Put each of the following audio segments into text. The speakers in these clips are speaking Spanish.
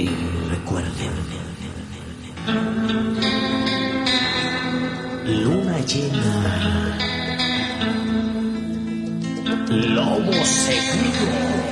Y recuerden, luna llena, lobo seguro.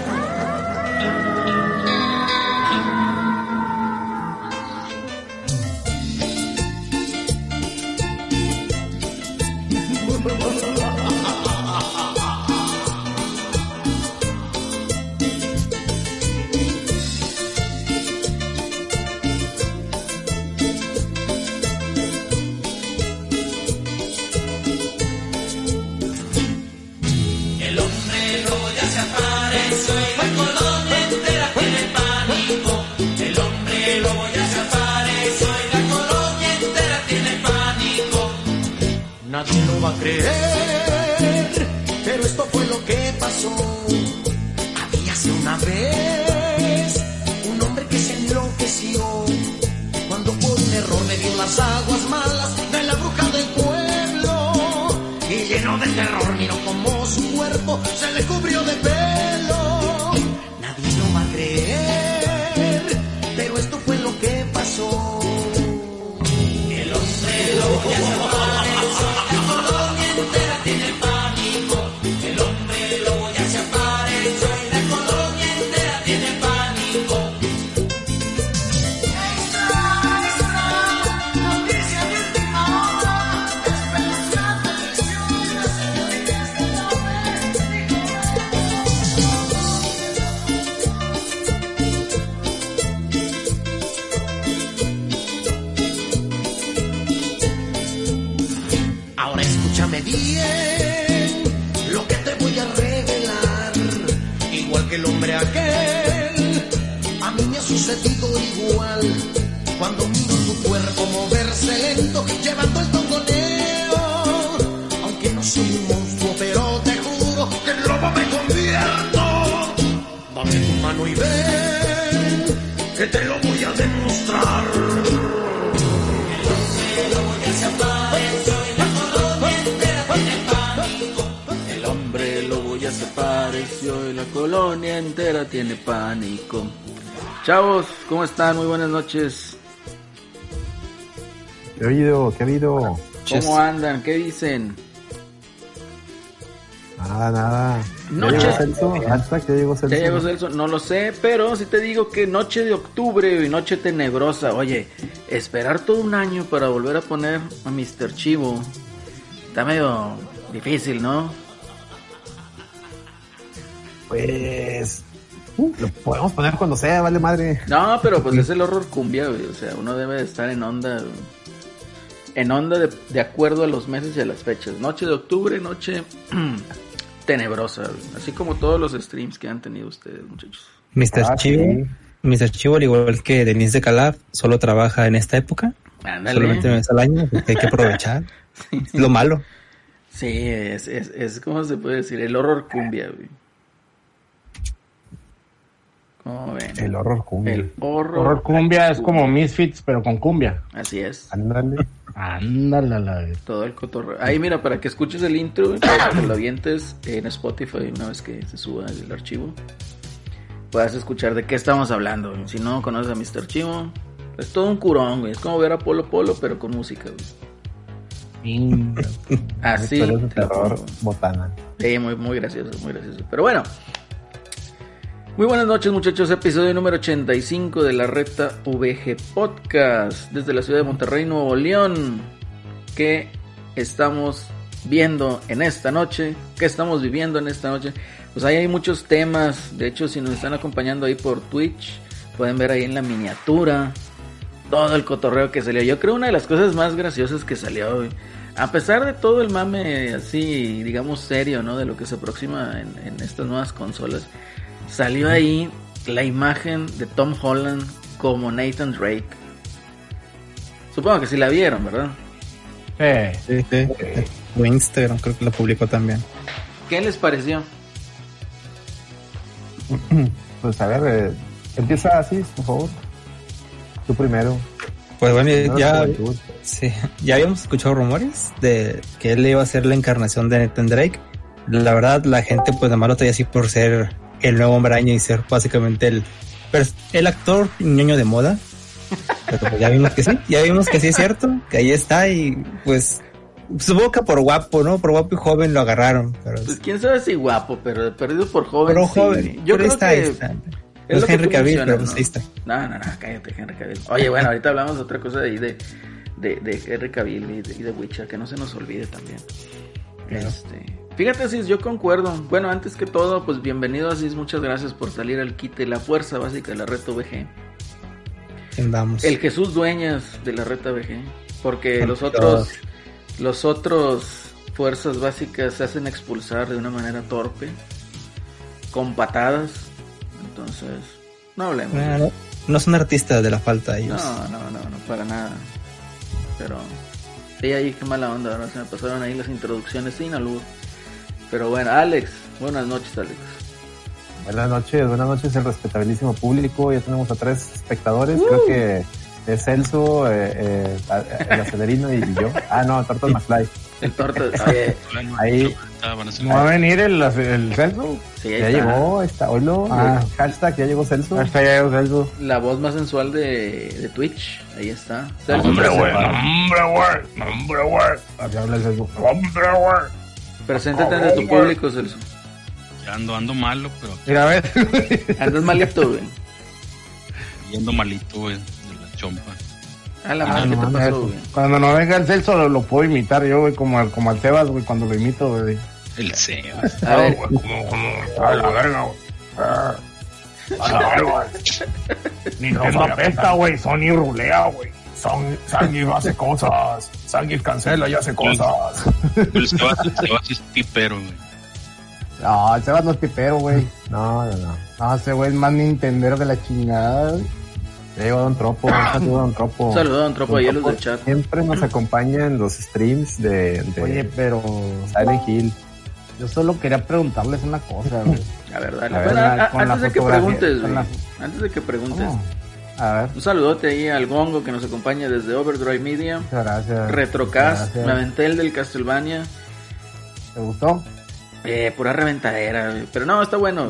Chavos, ¿cómo están? Muy buenas noches. ¿Qué ha habido? ¿Qué ha habido? ¿Cómo andan? ¿Qué dicen? Nada, nada. ¿Ya Noche. llegó Celso? Hashtag, ¿ya llegó Celso? ¿Ya llegó Celso? No lo sé, pero si te digo que noche de octubre y noche tenebrosa. Oye, esperar todo un año para volver a poner a Mr. Chivo está medio difícil, ¿no? Podemos poner cuando sea, vale madre. No, pero pues es el horror cumbia, güey. O sea, uno debe de estar en onda. En onda de, de acuerdo a los meses y a las fechas. Noche de octubre, noche tenebrosa, güey. Así como todos los streams que han tenido ustedes, muchachos. Mr. Ah, Chivo, sí. Mr. Chivo, al igual que Denise de Calaf, solo trabaja en esta época, Ándale. solamente una vez al año, hay que aprovechar. Es lo malo. Sí, es, es, es, ¿cómo se puede decir? El horror cumbia, güey. El horror cumbia. El horror. Horror cumbia es como Misfits, pero con cumbia. Así es. Ándale. Ándale, la Todo el cotorreo. Ahí, mira, para que escuches el intro, para que lo avientes en Spotify una vez que se suba el archivo. Puedas escuchar de qué estamos hablando. güey. Si no conoces a Mr. Chivo, es todo un curón, güey. Es como ver a Polo Polo, pero con música, güey. Así. Terror, botana. Sí, muy, muy gracioso, muy gracioso. Pero bueno. Muy buenas noches muchachos, episodio número 85 de la Reta VG Podcast desde la ciudad de Monterrey, Nuevo León. ¿Qué estamos viendo en esta noche? ¿Qué estamos viviendo en esta noche? Pues ahí hay muchos temas, de hecho si nos están acompañando ahí por Twitch, pueden ver ahí en la miniatura todo el cotorreo que salió. Yo creo una de las cosas más graciosas que salió, güey. A pesar de todo el mame así, digamos, serio, ¿no? De lo que se aproxima en estas nuevas consolas. Salió ahí la imagen de Tom Holland como Nathan Drake. Supongo que sí la vieron, ¿verdad? Sí. Sí, sí. O Instagram creo que lo publicó también. ¿Qué les pareció? Pues a ver, eh, empieza así, por favor. Tú primero. Pues bueno, No, ya, sí, ya habíamos escuchado rumores de que él iba a ser la encarnación de Nathan Drake. La verdad, la gente pues nada más lo traía así por ser el nuevo hombre araña y ser básicamente el el actor ñoño de moda. Pero pues ya vimos que sí, ya vimos que sí es cierto, que ahí está y pues supongo que por guapo, ¿no? Por guapo y joven lo agarraron, pero Pues quién sabe si guapo, pero perdido por joven. pero sí. joven, Yo pero creo está, que está. es No es lo que Henry Cavill, pero pues ¿no? ahí está. No, no, no, cállate, Henry Cavill. Oye, bueno, ahorita hablamos de otra cosa de ahí de, de, de Henry Cavill y de, y de Witcher, que no se nos olvide también. Este, fíjate, Asís, yo concuerdo. Bueno, antes que todo, pues bienvenido, Asís. Muchas gracias por salir al quite, la fuerza básica de la red VG. Andamos. El Jesús Dueñas de la Reta VG. Porque Con los otros, los otros fuerzas básicas se hacen expulsar de una manera torpe, con patadas. Entonces, no hablemos. eso. no, no son artistas de la falta ellos. No, no, no, no, para nada. Pero, sí, ahí qué mala onda, ahora se me pasaron ahí las introducciones sin albur. Pero bueno, Alex, buenas noches, Alex. Buenas noches, buenas noches, el respetabilísimo público. Ya tenemos a tres espectadores. Creo que es Celso, eh, eh, el acelerino y yo. Ah, no, Tortas McFly. El torta, oye, Ahí. Ahí. ¿No va a venir el, el Celso? sí, ahí Ya está. llegó, está. Oilo, Ah. hashtag, ya llegó Celso. Hasta ya el Celso. La voz más sensual de, de Twitch, ahí está. Celso, Hombre, güey, hombre, güey, hombre, güey. Así habla el Celso. Hombre, güey. Preséntate ante tu público, Celso. Ya ando, ando malo, pero Mira, a ver. Andas malito, güey. yendo malito, güey, de la chompa. A la Ah, madre, ¿qué no te mames. pasó, güey? Cuando no venga el Celso lo, lo puedo imitar yo, güey, como al, como al Sebas, güey, cuando lo imito, güey. El CEO. A ver, como, como, a la verga, güey. Ah, A la verga. Nintendo apesta, güey. Sony rulea, güey. Sang- Sanguis hace cosas. Sanguis cancela y hace cosas. El Sebas, el Sebas es tipero, güey. No, el Sebas no es tipero, güey. No, no, no. No, ese güey es más Nintendero que la chingada. llegó Don Tropo, un saludo a Don Tropo. un saludo a Don Tropo a los del chat. Siempre nos acompaña en los streams de, de Oye, pero Silent Hill. yo solo quería preguntarles una cosa, güey. A ver, dale. A ver, antes de que preguntes, güey. Antes de que preguntes. A ver, Un saludote ahí al Gongo que nos acompaña desde Overdrive Media. muchas gracias. Retrocast, Gracias. me aventé el del Castlevania. ¿Te gustó? Eh, pura reventadera, güey. Pero no, está bueno.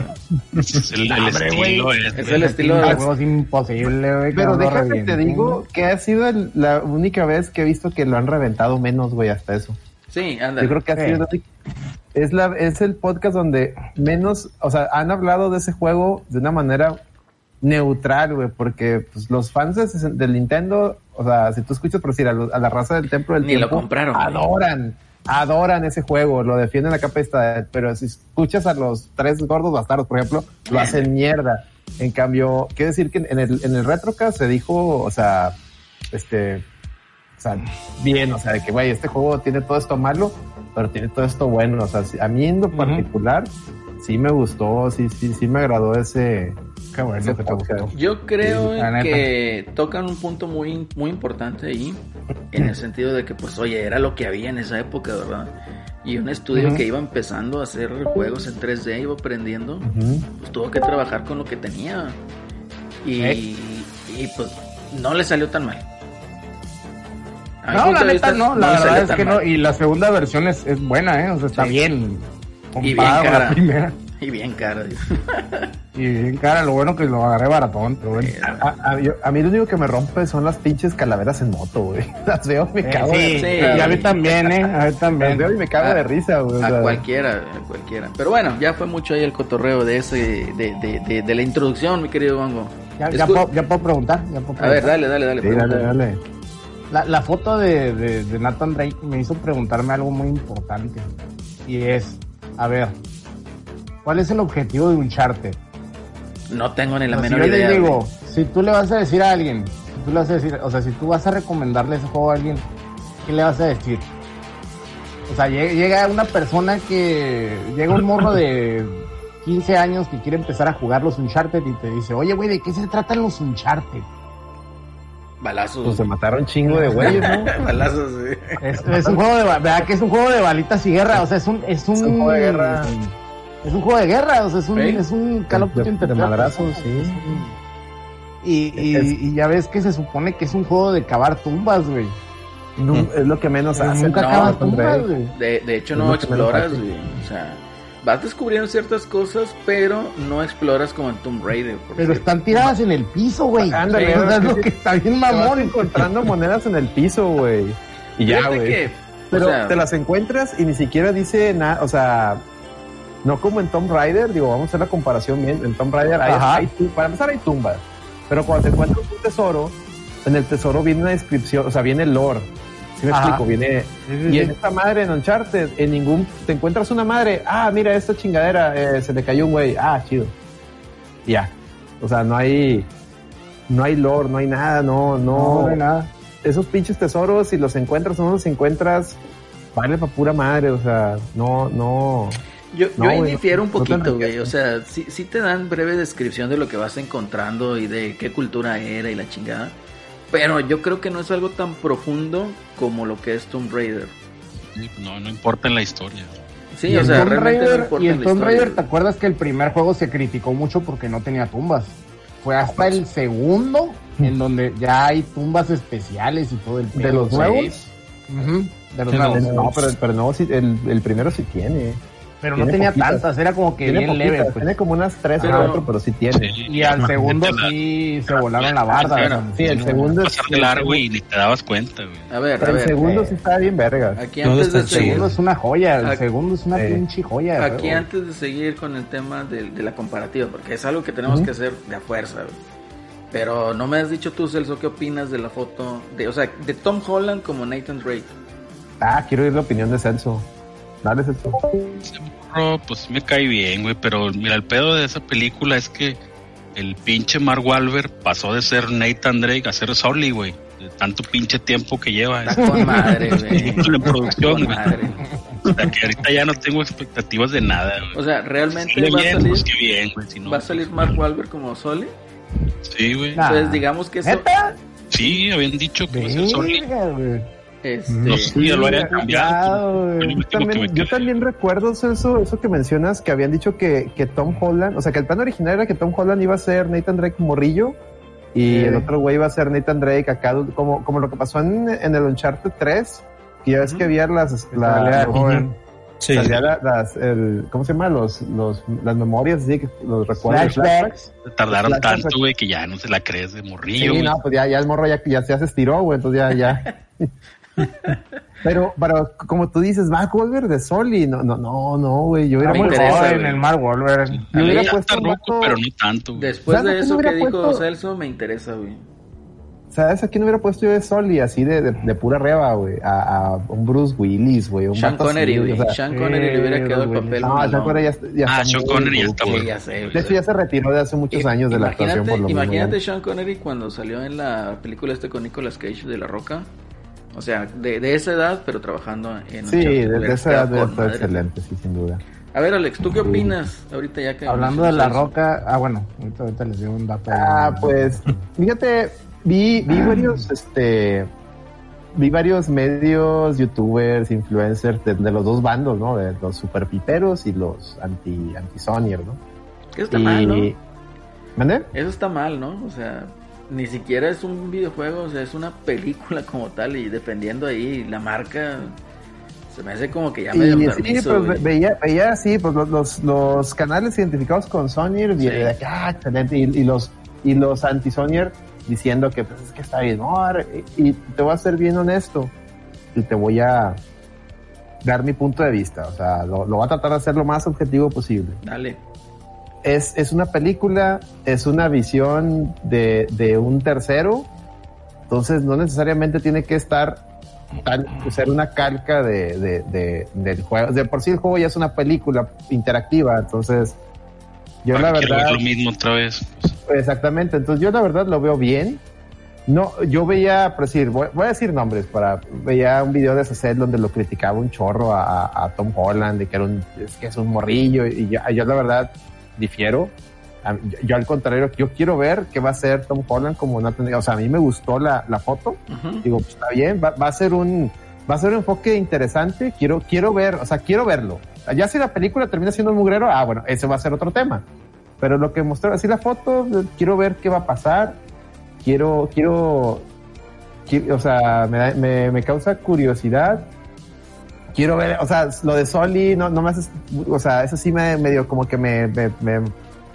Es el, el Hombre, estilo, güey. es, Es el estilo El de... juego es imposible, güey. que Pero déjame te revienten, digo que ha sido el- la única vez que he visto que lo han reventado menos, güey, hasta eso. Sí, Yo ándale. creo que ha sido es la es el podcast donde menos, o sea, han hablado de ese juego de una manera neutral, güey, porque pues, los fans de del Nintendo, o sea, si tú escuchas por decir a, la raza del templo del Ni lo tiempo, compraron, güey. adoran, adoran ese juego, lo defienden a capa esta, pero si escuchas a los tres gordos bastardos, por ejemplo, lo hacen mierda. En cambio, quiero decir que en el, en el Retrocast se dijo, o sea, este, o sea, bien, o sea, de que, güey, este juego tiene todo esto malo, pero tiene todo esto bueno. O sea, a mí en lo particular, sí me gustó, sí, sí, sí me agradó ese, Qué bueno ese que te podcast. gustó. Yo creo Sí, que tocan un punto muy, muy importante ahí, en el sentido de que, pues, oye, era lo que había en esa época, ¿verdad? Y un estudio que iba empezando a hacer juegos en 3D, iba aprendiendo, pues tuvo que trabajar con lo que tenía. Y, ¿Eh? y pues, no le salió tan mal. A No, la neta no, la verdad es que no, y la segunda versión es, es buena, ¿eh? O sea, está Sí. bien. Y con cara. la primera. Y bien cara. Y bien cara, lo bueno que lo agarré baratón, pero bueno. A, a- yo- a mí lo único que me rompe son las pinches calaveras en moto, güey. Las veo, y me Eh, cago sí, de sí. y a mí también, ¿eh? A mí Las también. veo y me cago A- de risa, güey. A cualquiera, a cualquiera. Pero bueno, ya fue mucho ahí el cotorreo de ese, de, de, de, de la introducción, mi querido Bongo. Ya, puedo, ya puedo preguntar. Ya puedo A ver, preguntar. dale, dale, dale. sí, dale, dale. La, la foto de, de, de Nathan Drake me hizo preguntarme algo muy importante. Y es, a ver, ¿cuál es el objetivo de Uncharted? No tengo ni la O sea, menor si yo idea. le digo, güey. si tú le vas a decir a alguien, si tú le vas a decir, o sea, si tú vas a recomendarle ese juego a alguien, ¿qué le vas a decir? O sea, llega, una persona que, llega un morro de 15 años que quiere empezar a jugar los Uncharted y te dice, oye, güey, ¿de qué se tratan los Uncharted? Balazos. Pues se mataron chingo de güeyes, ¿no? Balazos, sí. Es, es un juego de, ¿verdad que es un juego de balitas y guerra? O sea, es un, es un, Es un juego de guerra. Es un juego de guerra, o sea, es un, Sí. es un Call of De- Duty personas, sí. un- Y, y, Es- y ya ves que se supone que es un juego de cavar tumbas, güey. No, es lo que menos hacen. nunca no, tumbas, güey. De, de hecho, Es no exploras, güey. O sea, vas descubriendo ciertas cosas, pero no exploras como en Tomb Raider. porque- Pero están tiradas en el piso, güey. Ándale, sea, es es lo que está bien mamón. encontrando monedas en el piso, güey. Y ya, güey. Pero o sea, te las encuentras y ni siquiera dice nada, o sea, no como en Tomb Raider, digo, vamos a hacer la comparación bien. En Tomb Raider, hay, hay para empezar, hay tumbas. Pero cuando te encuentras un tesoro, en el tesoro viene una descripción, o sea, viene el lore. ¿Sí me Ajá. explico? Viene. Y en esta madre en Uncharted, en ningún. Te encuentras una madre, ah, mira, esta chingadera, eh, se le cayó un güey, ah, chido. Y Ya. O sea, no hay. No hay lore, no hay nada, no, No, no. hay nada. Esos pinches tesoros, si los encuentras o no los encuentras, vale pa' pura madre, o sea, no, no. Yo, No, yo ahí güey, difiero un no poquito, güey. O sea, sí, sí te dan breve descripción de lo que vas encontrando y de qué cultura era y la chingada. Pero yo creo que no es algo tan profundo como lo que es Tomb Raider. Sí, No, no importa en la historia. Sí, y o sea, Tomb realmente no Raider, importa y en Tomb historia, Raider, ¿te acuerdas que el primer juego se criticó mucho porque no tenía tumbas? Fue hasta el segundo en donde ya hay tumbas especiales y todo el ¿De los nuevos? De los De los nuevos. No, pero, pero no, sí, el, el primero sí tiene. Pero no tenía poquitas. tantas, era como que Tiene, bien poquitas, leve. pues. tiene como unas tres Pero- o cuatro, pero sí tiene. Sí, Y al la segundo la- sí se volaron la barda. Sí, o sea, Sí, el segundo es. pasar de largo y ni te dabas cuenta, güey. A ver, a Pero el ver. segundo eh. sí está bien verga. Aquí antes de está El segundo seguir, es una joya, el Aquí- segundo es una pinche joya. aquí antes de seguir con el tema de, de la comparativa, porque es algo que tenemos que hacer de a fuerza. güey. Pero no me has dicho tú, Celso, qué opinas de la foto, de, o sea, de Tom Holland como Nathan Drake. Ah, quiero oír la opinión de Celso. Dale, Celso. Ese morro, pues me cae bien, güey. Pero mira, el pedo de esa película es que el pinche Mark Wahlberg pasó de ser Nathan Drake a ser Sully, güey. De tanto pinche tiempo que lleva. Está con madre, güey. Película en producción, güey. madre. O sea, que ahorita ya no tengo expectativas de nada, güey. O sea, realmente Si va a bien, salir, pues qué bien, güey. Si no, va a salir Mark Wahlberg como Sole. Sí, güey. Nah. Entonces, digamos que eso, ¿Neta? Sí, habían dicho que iba a ser Sully. Verga, güey. Este, No sé si ya lo hayan cambiado. güey. Fue lo Yo que también, yo también recuerdo Celso, eso que mencionas, que habían dicho que, que Tom Holland, o sea, que el plan original era que Tom Holland iba a ser Nathan Drake morrillo y Sí. el otro güey iba a ser Nathan Drake acá, como, como lo que pasó en, en el Uncharted 3, que ya ves que había las, la- joven. Sí. la- las, el, ¿cómo se llama? Los, los, las memorias, que los recuerdos. Flashbacks. Tardaron Flashbacks. tanto, güey, que ya no se la crees de morrillo, Sí, no, pues ya, ya el morro ya, ya, ya se estiró, güey, entonces ya, ya. pero, pero como tú dices, va a volver de Soli. No, no, no, no, güey. Yo hubiera Muy puesto- interesa, güey. el Mark Wahlberg. yo hubiera puesto vato- pero no tanto, güey. después ¿Sabes de eso que dijo puesto? Celso, me interesa, güey. ¿Sabes a quién hubiera puesto yo de Soli? Así de, de, de pura reba, güey. A, a un Bruce Willis, güey. un Sean Connery, güey. o sea, Sean Connery le hubiera eh, quedado el papel. no. Sean Connery ya, ya Ah, está Sean Connery ya está Sí, muy ya sé, güey. De hecho, ya se retiró de hace muchos I- años de la imagínate, actuación, por lo mismo, Imagínate ya. Sean Connery cuando salió en la película este con Nicolas Cage de La Roca. O sea, de, de esa edad, pero trabajando en Sí, Uncharted, de, hubiera de esa edad está madre. excelente, sí, sin duda. A ver, Alex, ¿tú qué opinas? Ahorita ya que... Hablando de la roca. Ah, bueno, ahorita, ahorita les digo un dato. Ah, pues, fíjate, vi, vi varios, este, vi varios medios, youtubers, influencers de, de los dos bandos, ¿no? De los superpiperos y los anti, anti Sonyer, ¿no? Eso está mal, ¿no? ¿Mande? Eso está mal, ¿no? O sea, ni siquiera es un videojuego, o sea, es una película como tal y dependiendo ahí la marca, se me hace como que ya medio Y sí, pues veía, veía así, pues los, los, canales identificados con Sonyer, Sí. que, ah, excelente, y, y los, y los anti Sonyer diciendo que pues es que está bien, no, y, y te voy a ser bien honesto, y te voy a dar mi punto de vista, o sea, lo, lo voy a tratar de hacer lo más objetivo posible. Dale. Es, es una película, es una visión de, de un tercero, entonces no necesariamente tiene que estar tal, ser una calca de, de, de- del juego. De por sí el juego ya es una película interactiva, entonces yo la Para verdad... lo mismo otra vez. Exactamente, entonces yo la verdad lo veo bien. No, yo veía, por decir, voy, voy a decir nombres, para veía un video de Sacet donde lo criticaba un chorro a, a- a Tom Holland, de que era un, es que es un morrillo, y yo, yo la verdad difiero. Yo, al contrario, yo quiero ver qué va a hacer Tom Holland como Nathan. O sea, a mí me gustó la, la foto, Ujú. digo, pues, está bien, va, va a ser un, va a ser un enfoque interesante, quiero, quiero ver, o sea, quiero verlo. Ya si la película termina siendo un mugrero, ah, bueno, ese va a ser otro tema. Pero lo que mostró, así la foto, quiero ver qué va a pasar, quiero, quiero, qui- o sea, me, me, me causa curiosidad quiero ver, o sea, lo de Soli no, no me hace, o sea, eso sí me medio como que me, me, me-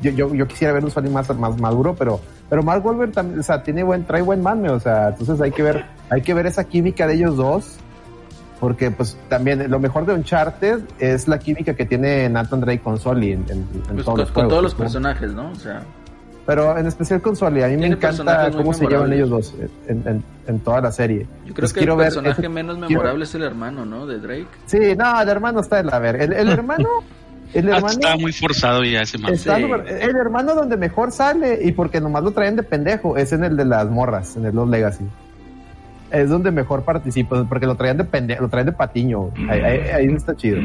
yo, yo, yo quisiera ver un Soli más, más maduro, pero, pero Mark Wahlberg también, o sea, tiene buen, trae buen mame, o sea, entonces hay que ver, hay que ver esa química de ellos dos, porque pues también lo mejor de Uncharted es la química que tiene Nathan Drake con Soli en, en- en Pues todos con, los con juegos, todos los personajes, ¿no? O sea, Pero en especial con Soli, a mí me encanta cómo se llevan ellos dos en, en- en toda la serie. yo creo Pues que quiero el ver personaje ese- menos quiero- memorable es el hermano, ¿no? De Drake. Sí, no, el hermano está de la verga. El, el hermano, el Ah, hermano Estaba muy forzado ya ese man. está Sí. el hermano donde mejor sale y porque nomás lo traen de pendejo es en el de las morras, en el Los Legacy. Es donde mejor participa, porque lo traían de pendejo, lo traen de patiño. Ahí, ahí, ahí está chido.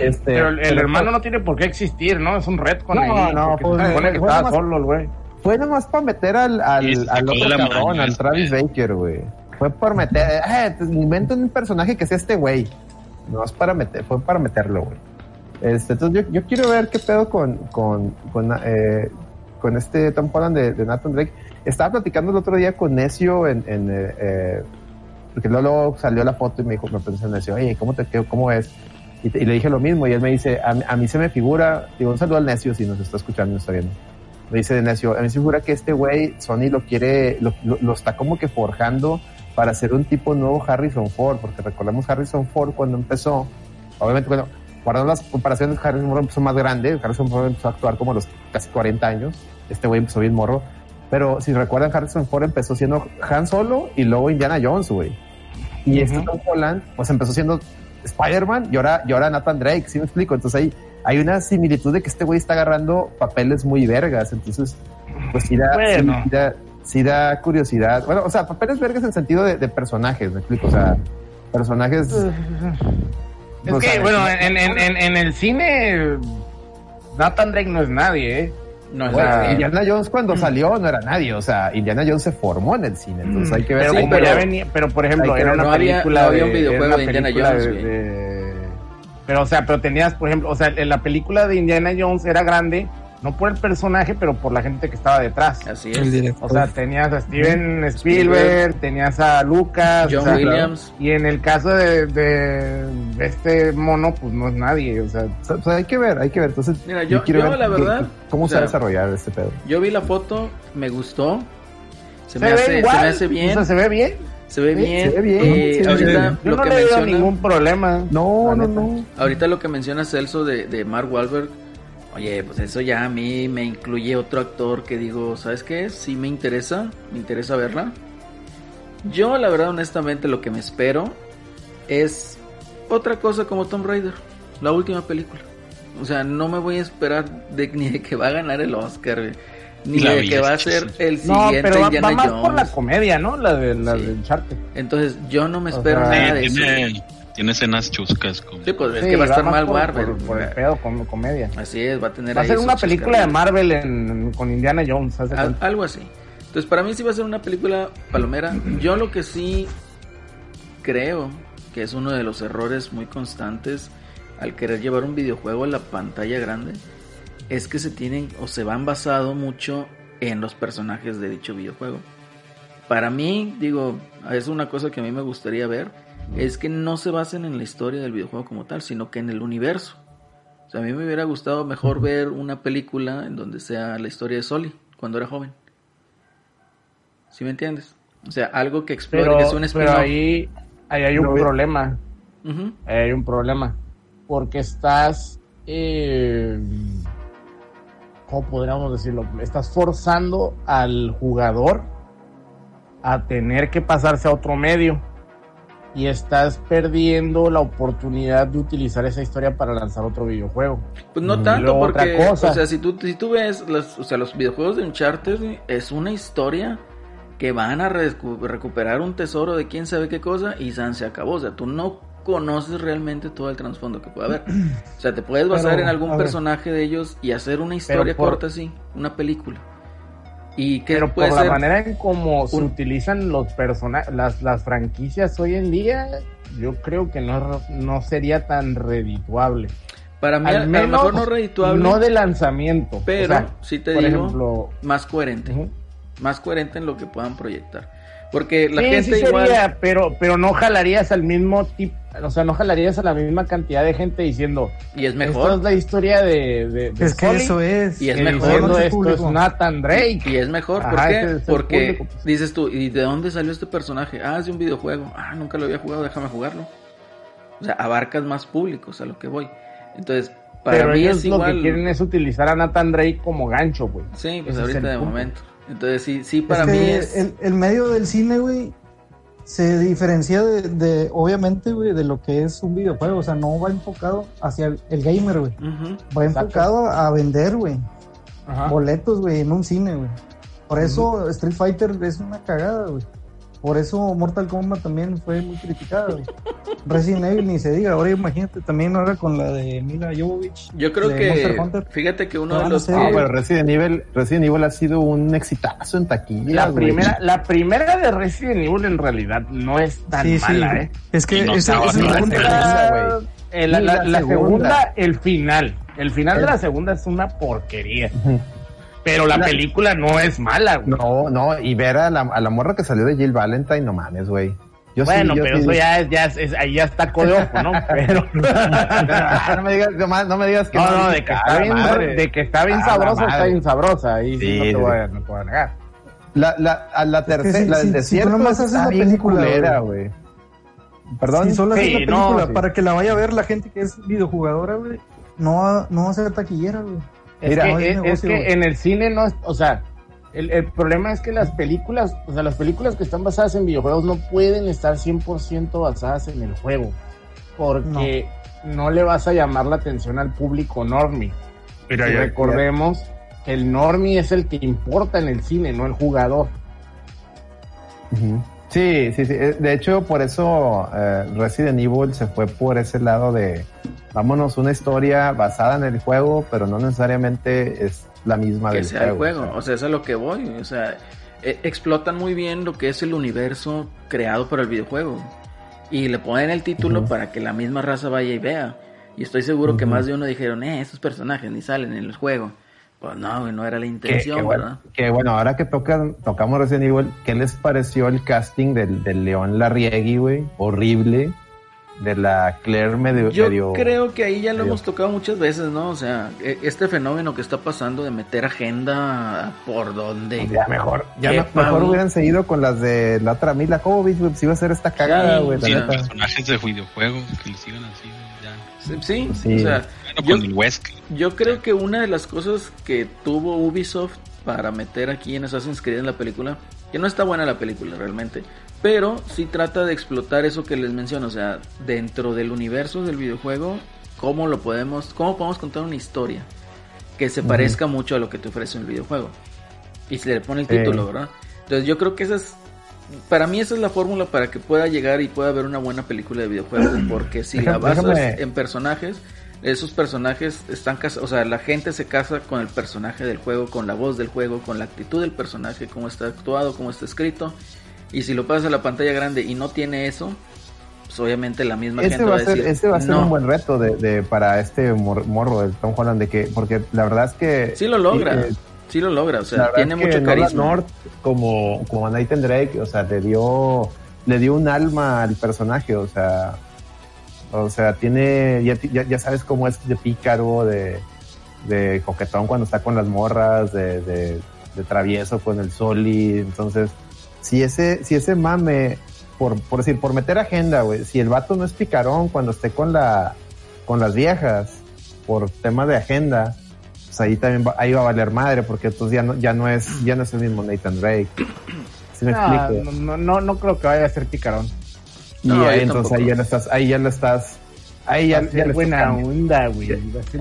Este, Pero el, el pero hermano no tiene por qué existir, ¿no? Es un red con No, ahí. no, pues, se supone que fue estaba nomás- solo el güey. Fue nomás para meter al, al, al otro cabrón, al Travis güey. Baker, güey. Fue por meter, eh, inventen un personaje que sea este güey. No es para meter, fue para meterlo, güey. Este, entonces yo, yo quiero ver qué pedo con, con, con, eh, con este Tom Holland de, de Nathan Drake. Estaba platicando el otro día con Necio en, en eh, eh, porque luego salió la foto y me dijo, me pensé en Necio, oye, ¿cómo te quedó? ¿Cómo es? Y, y le dije lo mismo y él me dice, a, a mí se me figura, digo, un saludo al Necio si nos está escuchando y nos está viendo. Me dice de Necio, a mí se me figura que este güey, Sony lo quiere, lo, lo- lo está como que forjando para ser un tipo nuevo Harrison Ford, porque recordemos Harrison Ford cuando empezó, obviamente, bueno, guardando las comparaciones, Harrison Ford empezó más grande, Harrison Ford empezó a actuar como a los casi 40 años, este güey empezó bien morro, pero si recuerdan, Harrison Ford empezó siendo Han Solo y luego Indiana Jones, güey. Y este Tom Holland, pues empezó siendo Spider-Man y ahora, y ahora Nathan Drake, ¿sí me explico? Entonces hay, hay una similitud de que este güey está agarrando papeles muy vergas, entonces, pues sí da, Bueno. sí, da, sí da curiosidad. Bueno, o sea, papeles vergas en sentido de, de personajes, me explico, o sea, personajes... Es que, bueno, en, en, en, en el cine, Nathan Drake no es nadie, ¿eh? No, es Bueno, Indiana Jones cuando salió no era nadie, o sea, Indiana Jones se formó en el cine, entonces hay que ver Pero, Sí, como pero- ya venía, pero por ejemplo, era una no había- película no había un de- videojuego de Indiana Jones, de- güey. de- Pero, o sea, pero tenías, por ejemplo, o sea, en la película de Indiana Jones era grande, no por el personaje, pero por la gente que estaba detrás. Así es. O sea, tenías a Steven Spielberg, tenías a Lucas, John o sea, Williams. Y en el caso de, de este mono, pues no es nadie, o sea, O sea, hay que ver, hay que ver. Entonces, Mira, yo- quiero yo, ver la verdad, qué- cómo o se va a desarrollar este pedo. Yo vi la foto, me gustó. Se, se, me, ve hace, igual, se me hace bien. o sea, se ve bien. se ve sí, bien. se ve bien, Eh, sí, ahorita Yo lo no que le veo menciona, ningún problema. No, no, neta. no. ahorita lo que menciona Celso de, de Mark Wahlberg, oye, pues eso ya a mí me incluye otro actor que digo, ¿sabes qué? Sí me interesa, me interesa verla. Yo, la verdad, honestamente, lo que me espero es otra cosa como Tomb Raider, la última película. O sea, no me voy a esperar de, ni de que va a ganar el Oscar, ni La de que va a ser sí. el No, siguiente pero va, Indiana va más Jones. por la comedia, ¿no? La de la Sí. de Uncharted. Entonces, yo no me O espero sea, nada de eso. Tiene, escenas chuscas. Como... Sí, pues es Sí, que va a estar mal por, Wahlberg. por, por el pedo con comedia. Así es, va a tener Va a ser una película de. Marvel en, con Indiana Jones, algo así. Entonces, para mí sí va a ser una película palomera. Yo lo que sí creo que es uno de los errores muy constantes al querer llevar un videojuego a la pantalla grande es que se tienen o se van basado mucho en los personajes de dicho videojuego. Para mí, digo, es una cosa que a mí me gustaría ver, es que no se basen en la historia del videojuego como tal, sino que en el universo. O sea, a mí me hubiera gustado mejor ver una película en donde sea la historia de Soli cuando era joven. ¿Sí me entiendes? O sea, algo que explore, Pero, que es un pero ahí, ahí hay un No, problema. Ahí hay un problema. Porque estás. Eh, ¿Cómo podríamos decirlo? Estás forzando al jugador a tener que pasarse a otro medio. Y estás perdiendo la oportunidad de utilizar esa historia para lanzar otro videojuego. Pues no tanto otra porque, cosa. o sea, si tú, si tú ves, los, o sea, los videojuegos de Uncharted es una historia que van a recu- recuperar un tesoro de quién sabe qué cosa y San se acabó. O sea, tú no conoces realmente todo el trasfondo que puede haber. O sea, te puedes basar Pero, en algún personaje de ellos y hacer una historia por- corta así, una película. Y que Pero por la manera en cómo se utilizan los personajes, las, las franquicias hoy en día, yo creo que no, no sería tan redituable. para mí Al a menos lo mejor no redituable, No de lanzamiento. pero o sea, sí te por digo ejemplo, más coherente. más coherente en lo que puedan proyectar. Porque la Sí, gente sí igual... sería, pero, pero no jalarías al mismo tipo, o sea, no jalarías a la misma cantidad de gente diciendo, Y es Esta es mejor. la historia de, de, de Es que eso es. Y es mejor. diciendo Conoce esto público. es Nathan Drake. Y es mejor, ¿por Ajá, qué? es Porque público. dices tú, ¿y de dónde salió este personaje? Ah, es de un videojuego. Ah, nunca lo había jugado, déjame jugarlo. O sea, abarcas más públicos a lo que voy. Entonces, para pero mí ellos es lo igual. que quieren es utilizar a Nathan Drake como gancho, güey. Sí, pues Ese ahorita de punto. momento. Entonces, sí, sí, Es para que mí es. el, el medio del cine, güey, se diferencia de, de, obviamente, güey, de lo que es un videojuego. O sea, no va enfocado hacia el, el gamer, güey. Va Exacto. enfocado a vender, güey. Ajá. Boletos, güey, en un cine, güey. Por eso Street Fighter es una cagada, güey. Por eso Mortal Kombat también fue muy criticada, güey. Resident Evil ni se diga. Ahora imagínate también ahora con la de Mila Jovovich. Yo creo que, fíjate que uno Ah, de no los sé. que- No, pero Resident Evil, Resident Evil ha sido un exitazo en taquilla. La güey. primera, la primera de Resident Evil en realidad no es tan Sí, sí. mala, ¿eh? Es que no estaba ese es la segunda, güey. Eh, la, Ni la- la la segunda. segunda, el final. El final de la segunda es una porquería. Pero la película no es mala, güey. No, no, y ver a la, a la morra que salió de Jill Valentine, no mames, güey. Yo sí- bueno, yo pero sí- eso ya es, ya es, es- ahí ya está codeojo, ¿no? Pero. No me digas, no, no me digas que no, no, de que está bien, de que está bien sabrosa, está bien sabrosa. Ahí sí, Sí, no, te voy a, no te voy a negar. La, la, a la tercera, si- la del desierto nomás haces la película, culera, güey. Perdón. Si solo Sí, haces la no, película sí. para que la vaya a ver la gente que es videojugadora, güey, no no va a ser taquillera, güey. Es, Mira, que, es es en el cine no es, o sea, el, el problema es que las películas, o sea, las películas que están basadas en videojuegos no pueden estar 100% basadas en el juego, porque no. le vas a llamar la atención al público normie. Mira, Y ya- recordemos que el normie es el que importa en el cine, no el jugador. Ujú. Sí, sí, sí. De hecho, por eso eh, Resident Evil se fue por ese lado de vámonos una historia basada en el juego, pero no necesariamente es la misma que del sea el juego. juego. O sea, eso es a lo que voy. O sea, e- explotan muy bien lo que es el universo creado para el videojuego. Y le ponen el título para que la misma raza vaya y vea. Y estoy seguro que más de uno dijeron, eh, esos personajes ni salen en el juego. Pues no, güey, no era la intención, que bueno, ¿verdad? que bueno, ahora que tocan, tocamos Resident Evil, ¿qué les pareció el casting del, del León Larriegui, güey? Horrible. De la Claire medio... Yo medio- creo que ahí ya lo medio- hemos tocado muchas veces, ¿no? O sea, e- este fenómeno que está pasando de meter agenda por donde... Ya mejor, ya mejor hubieran seguido con las de la otra Mila Jovovich, güey, si iba a ser esta cagada, Sí, güey, la Sí, neta. personajes de videojuegos que les iban así, ya. Sí, Sí. o sea, Bueno, yo, con el Wesker. yo creo que una de las cosas que tuvo Ubisoft para meter aquí en Assassin's Creed en la película, que no está buena la película realmente, pero sí trata de explotar eso que les menciono, o sea, dentro del universo del videojuego, cómo lo podemos, cómo podemos contar una historia que se parezca mucho a lo que te ofrece un videojuego. Y se le pone el título, ¿verdad? Entonces yo creo que esa es para mí esa es la fórmula para que pueda llegar y pueda haber una buena película de videojuegos, porque si la basas déjame- en personajes, esos personajes están casados, o sea, la gente se casa con el personaje del juego, con la voz del juego, con la actitud del personaje, cómo está actuado, cómo está escrito. Y si lo pasas a la pantalla grande y no tiene eso, pues obviamente la misma Ese gente va, a a ser, decir, ese va a ser "No". un buen reto de, de- para este mor- morro del Tom Holland, de que, porque la verdad es que... Sí lo logra, eh, sí lo logra, o sea, tiene mucho Nolan carisma. North, como, como Nathan Drake, o sea, le dio, le dio un alma al personaje, o sea, o sea, tiene, ya, ya, ya sabes cómo es de pícaro, de, de coquetón cuando está con las morras, de, de, de travieso con el soli, entonces, si ese, si ese mame, por, por decir, por meter agenda, güey, si el vato no es picarón cuando esté con la, con las viejas, por tema de agenda, pues ahí también va, ahí va a valer madre, porque entonces ya no, ya no es, ya no es el mismo Nathan Drake. ¿Sí me Ah, explico? no, no, no creo que vaya a ser picarón. Y No, ahí, entonces ahí ya lo estás, ahí ya lo estás, ahí ya, ya le buena estás cambiando, onda, güey.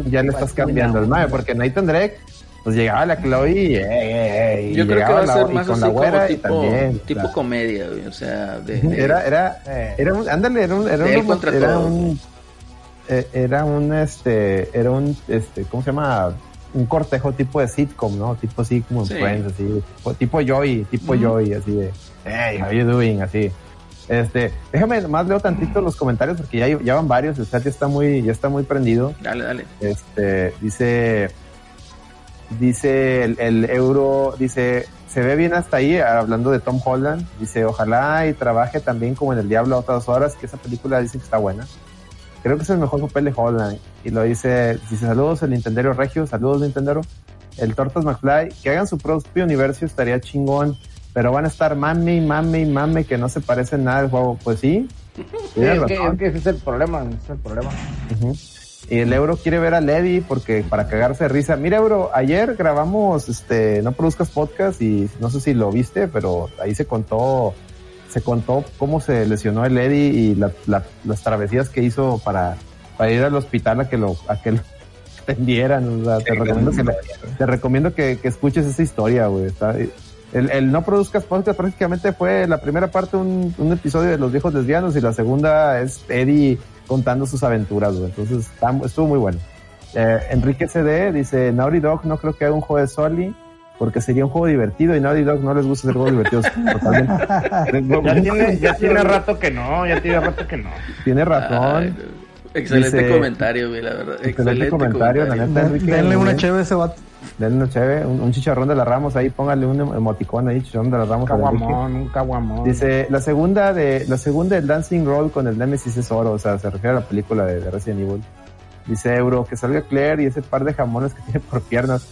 Ya a estás cambiando el mame, porque Nathan Drake, pues llegaba la Chloe y, eh, eh, eh, y Yo creo que va a la- ser y más con así la güera tipo, también, tipo comedia, güey, o sea, de, de- era, era, Eh, Era un, ándale, era un, era un, contra era un, eh, era un, este, era un, este, ¿cómo se llama? Un cortejo tipo de sitcom, ¿no? Tipo así como en Sí. Friends, así, tipo, tipo Joey, tipo Ujú. Joey, así de, hey, how you doing, así. Este, déjame más leo tantito los comentarios porque ya, ya van varios, el chat ya está muy, ya está muy prendido. Dale, dale. Este, dice, dice el, el euro, dice, se ve bien hasta ahí, hablando de Tom Holland. Dice, ojalá y trabaje también como en El Diablo a otras horas, que esa película dice que está buena. Creo que es el mejor papel de Holland. Y lo dice, dice, saludos el Nintendero Regio, saludos Nintendero. El Tortas McFly, que hagan su propio universo estaría chingón, pero van a estar mame y mame y mame que no se parecen nada al juego. Pues sí. Sí, es, que, razón. es que ese es el problema, ese es el problema. Y el Euro quiere ver a Lady porque para cagarse de risa. Mira, Euro, ayer grabamos este No Produzcas Podcast y no sé si lo viste, pero ahí se contó, se contó cómo se lesionó el Eddie y la- la- las travesías que hizo para, para ir al hospital a que lo, a que lo atendieran. O sea, te recomiendo que, te recomiendo que, que escuches esa historia, güey. Está- El, el No Produzcas Podcast prácticamente fue la primera parte un, un episodio de los viejos lesbianos y la segunda es Eddie contando sus aventuras, güey. Entonces estuvo muy bueno. Eh, Enrique CD dice, Naughty Dog no creo que haga un juego de Soli porque sería un juego divertido y Naughty Dog no les gusta hacer juegos divertidos. Totalmente. Ya tiene, ya tiene rato que no, ya tiene rato que no. Tiene razón. Ay, excelente Dice- comentario, güey, la verdad. Excelente comentario, la neta, Enrique. denle una chévere a ese vato. Denle una cheve, un, un chicharrón de la Ramos ahí, póngale un emoticón ahí, chicharrón de la Ramos. Caguamón, un caguamón. Dice, la segunda de, la segunda del Dancing Roll con el Nemesis es oro, o sea, se refiere a la película de, de Resident Evil. Dice Euro, que salga Claire y ese par de jamones que tiene por piernas.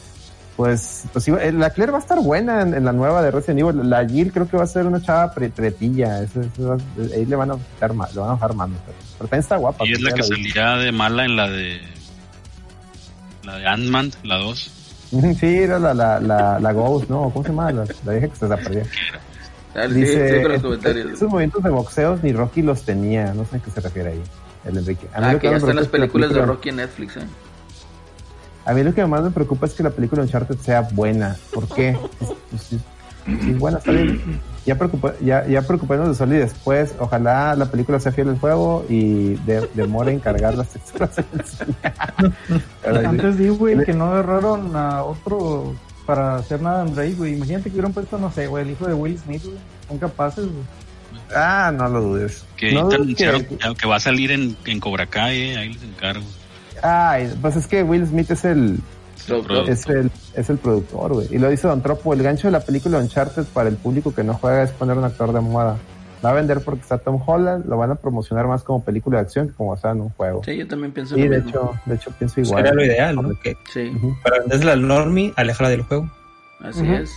Pues, pues eh, la Claire va a estar buena en, en la nueva de Resident Evil. La Jill creo que va a ser una chava pre- pretilla. Eso- eso va- ahí le van a quitar ma- le van a bajar mano. Pero, pero también está guapa. Y es la que salía de mala en la de. La de Ant-Man, la 2. Sí, era la, la, la, la Ghost, ¿no? ¿Cómo se llama? La, la vieja que se desapareció. Dale, sí, Dice, sí, esos movimientos de boxeos ni Rocky los tenía. No sé a qué se refiere ahí, el Enrique. A mí Ah, lo que ya están las es películas de Rocky en Netflix, ¿eh? A mí lo que más me preocupa es que la película Uncharted sea buena. ¿Por qué? Pues, sí, sí, buena, está bien. Ya, preocupa, ya, ya preocupémonos de Sol y después, ojalá la película sea fiel al juego y de- demore en cargar las texturas. Antes di, güey, que no agarraron a otro para hacer nada en Rey, güey. Imagínate que hubieran puesto, no sé, güey, el hijo de Will Smith, güey. Son capaces, güey. ah, no lo dudes. Que No dudes anunciaron que- que, que va a salir en, en Cobra Kai, eh, ahí les encargo. Ay, pues es que Will Smith es el, Productor. es el, es el productor, güey. Y lo dice Don Tropo, el gancho de la película Uncharted para el público que no juega es poner un actor de moda. Va a vender porque está Tom Holland, lo van a promocionar más como película de acción que como basada en un juego. Sí, yo también pienso Sí, lo de mismo. hecho, de hecho pienso igual. Sería lo ideal, ¿no? Sí, Ujú, para venderla al normie, alejarla del juego. así es.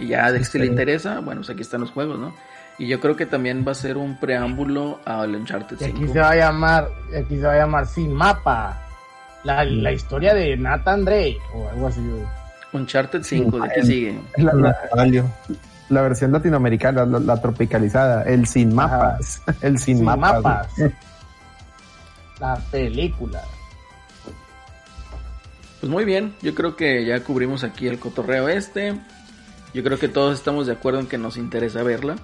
Y ya de si le interesa, bueno, pues aquí están los juegos, ¿no? Y yo creo que también va a ser un preámbulo al Uncharted Y aquí 5. se va a llamar, aquí se va a llamar Sin Mapa. La, la historia de Nathan Drake o algo así. Uncharted 5, ¿de qué el- sigue? La, la- Valio. la versión latinoamericana, la, la tropicalizada, el sin mapas, el sin, Sin mapas. Mapas. La película. Pues muy bien, yo creo que ya cubrimos aquí el cotorreo este. Yo creo que todos estamos de acuerdo en que nos interesa verla.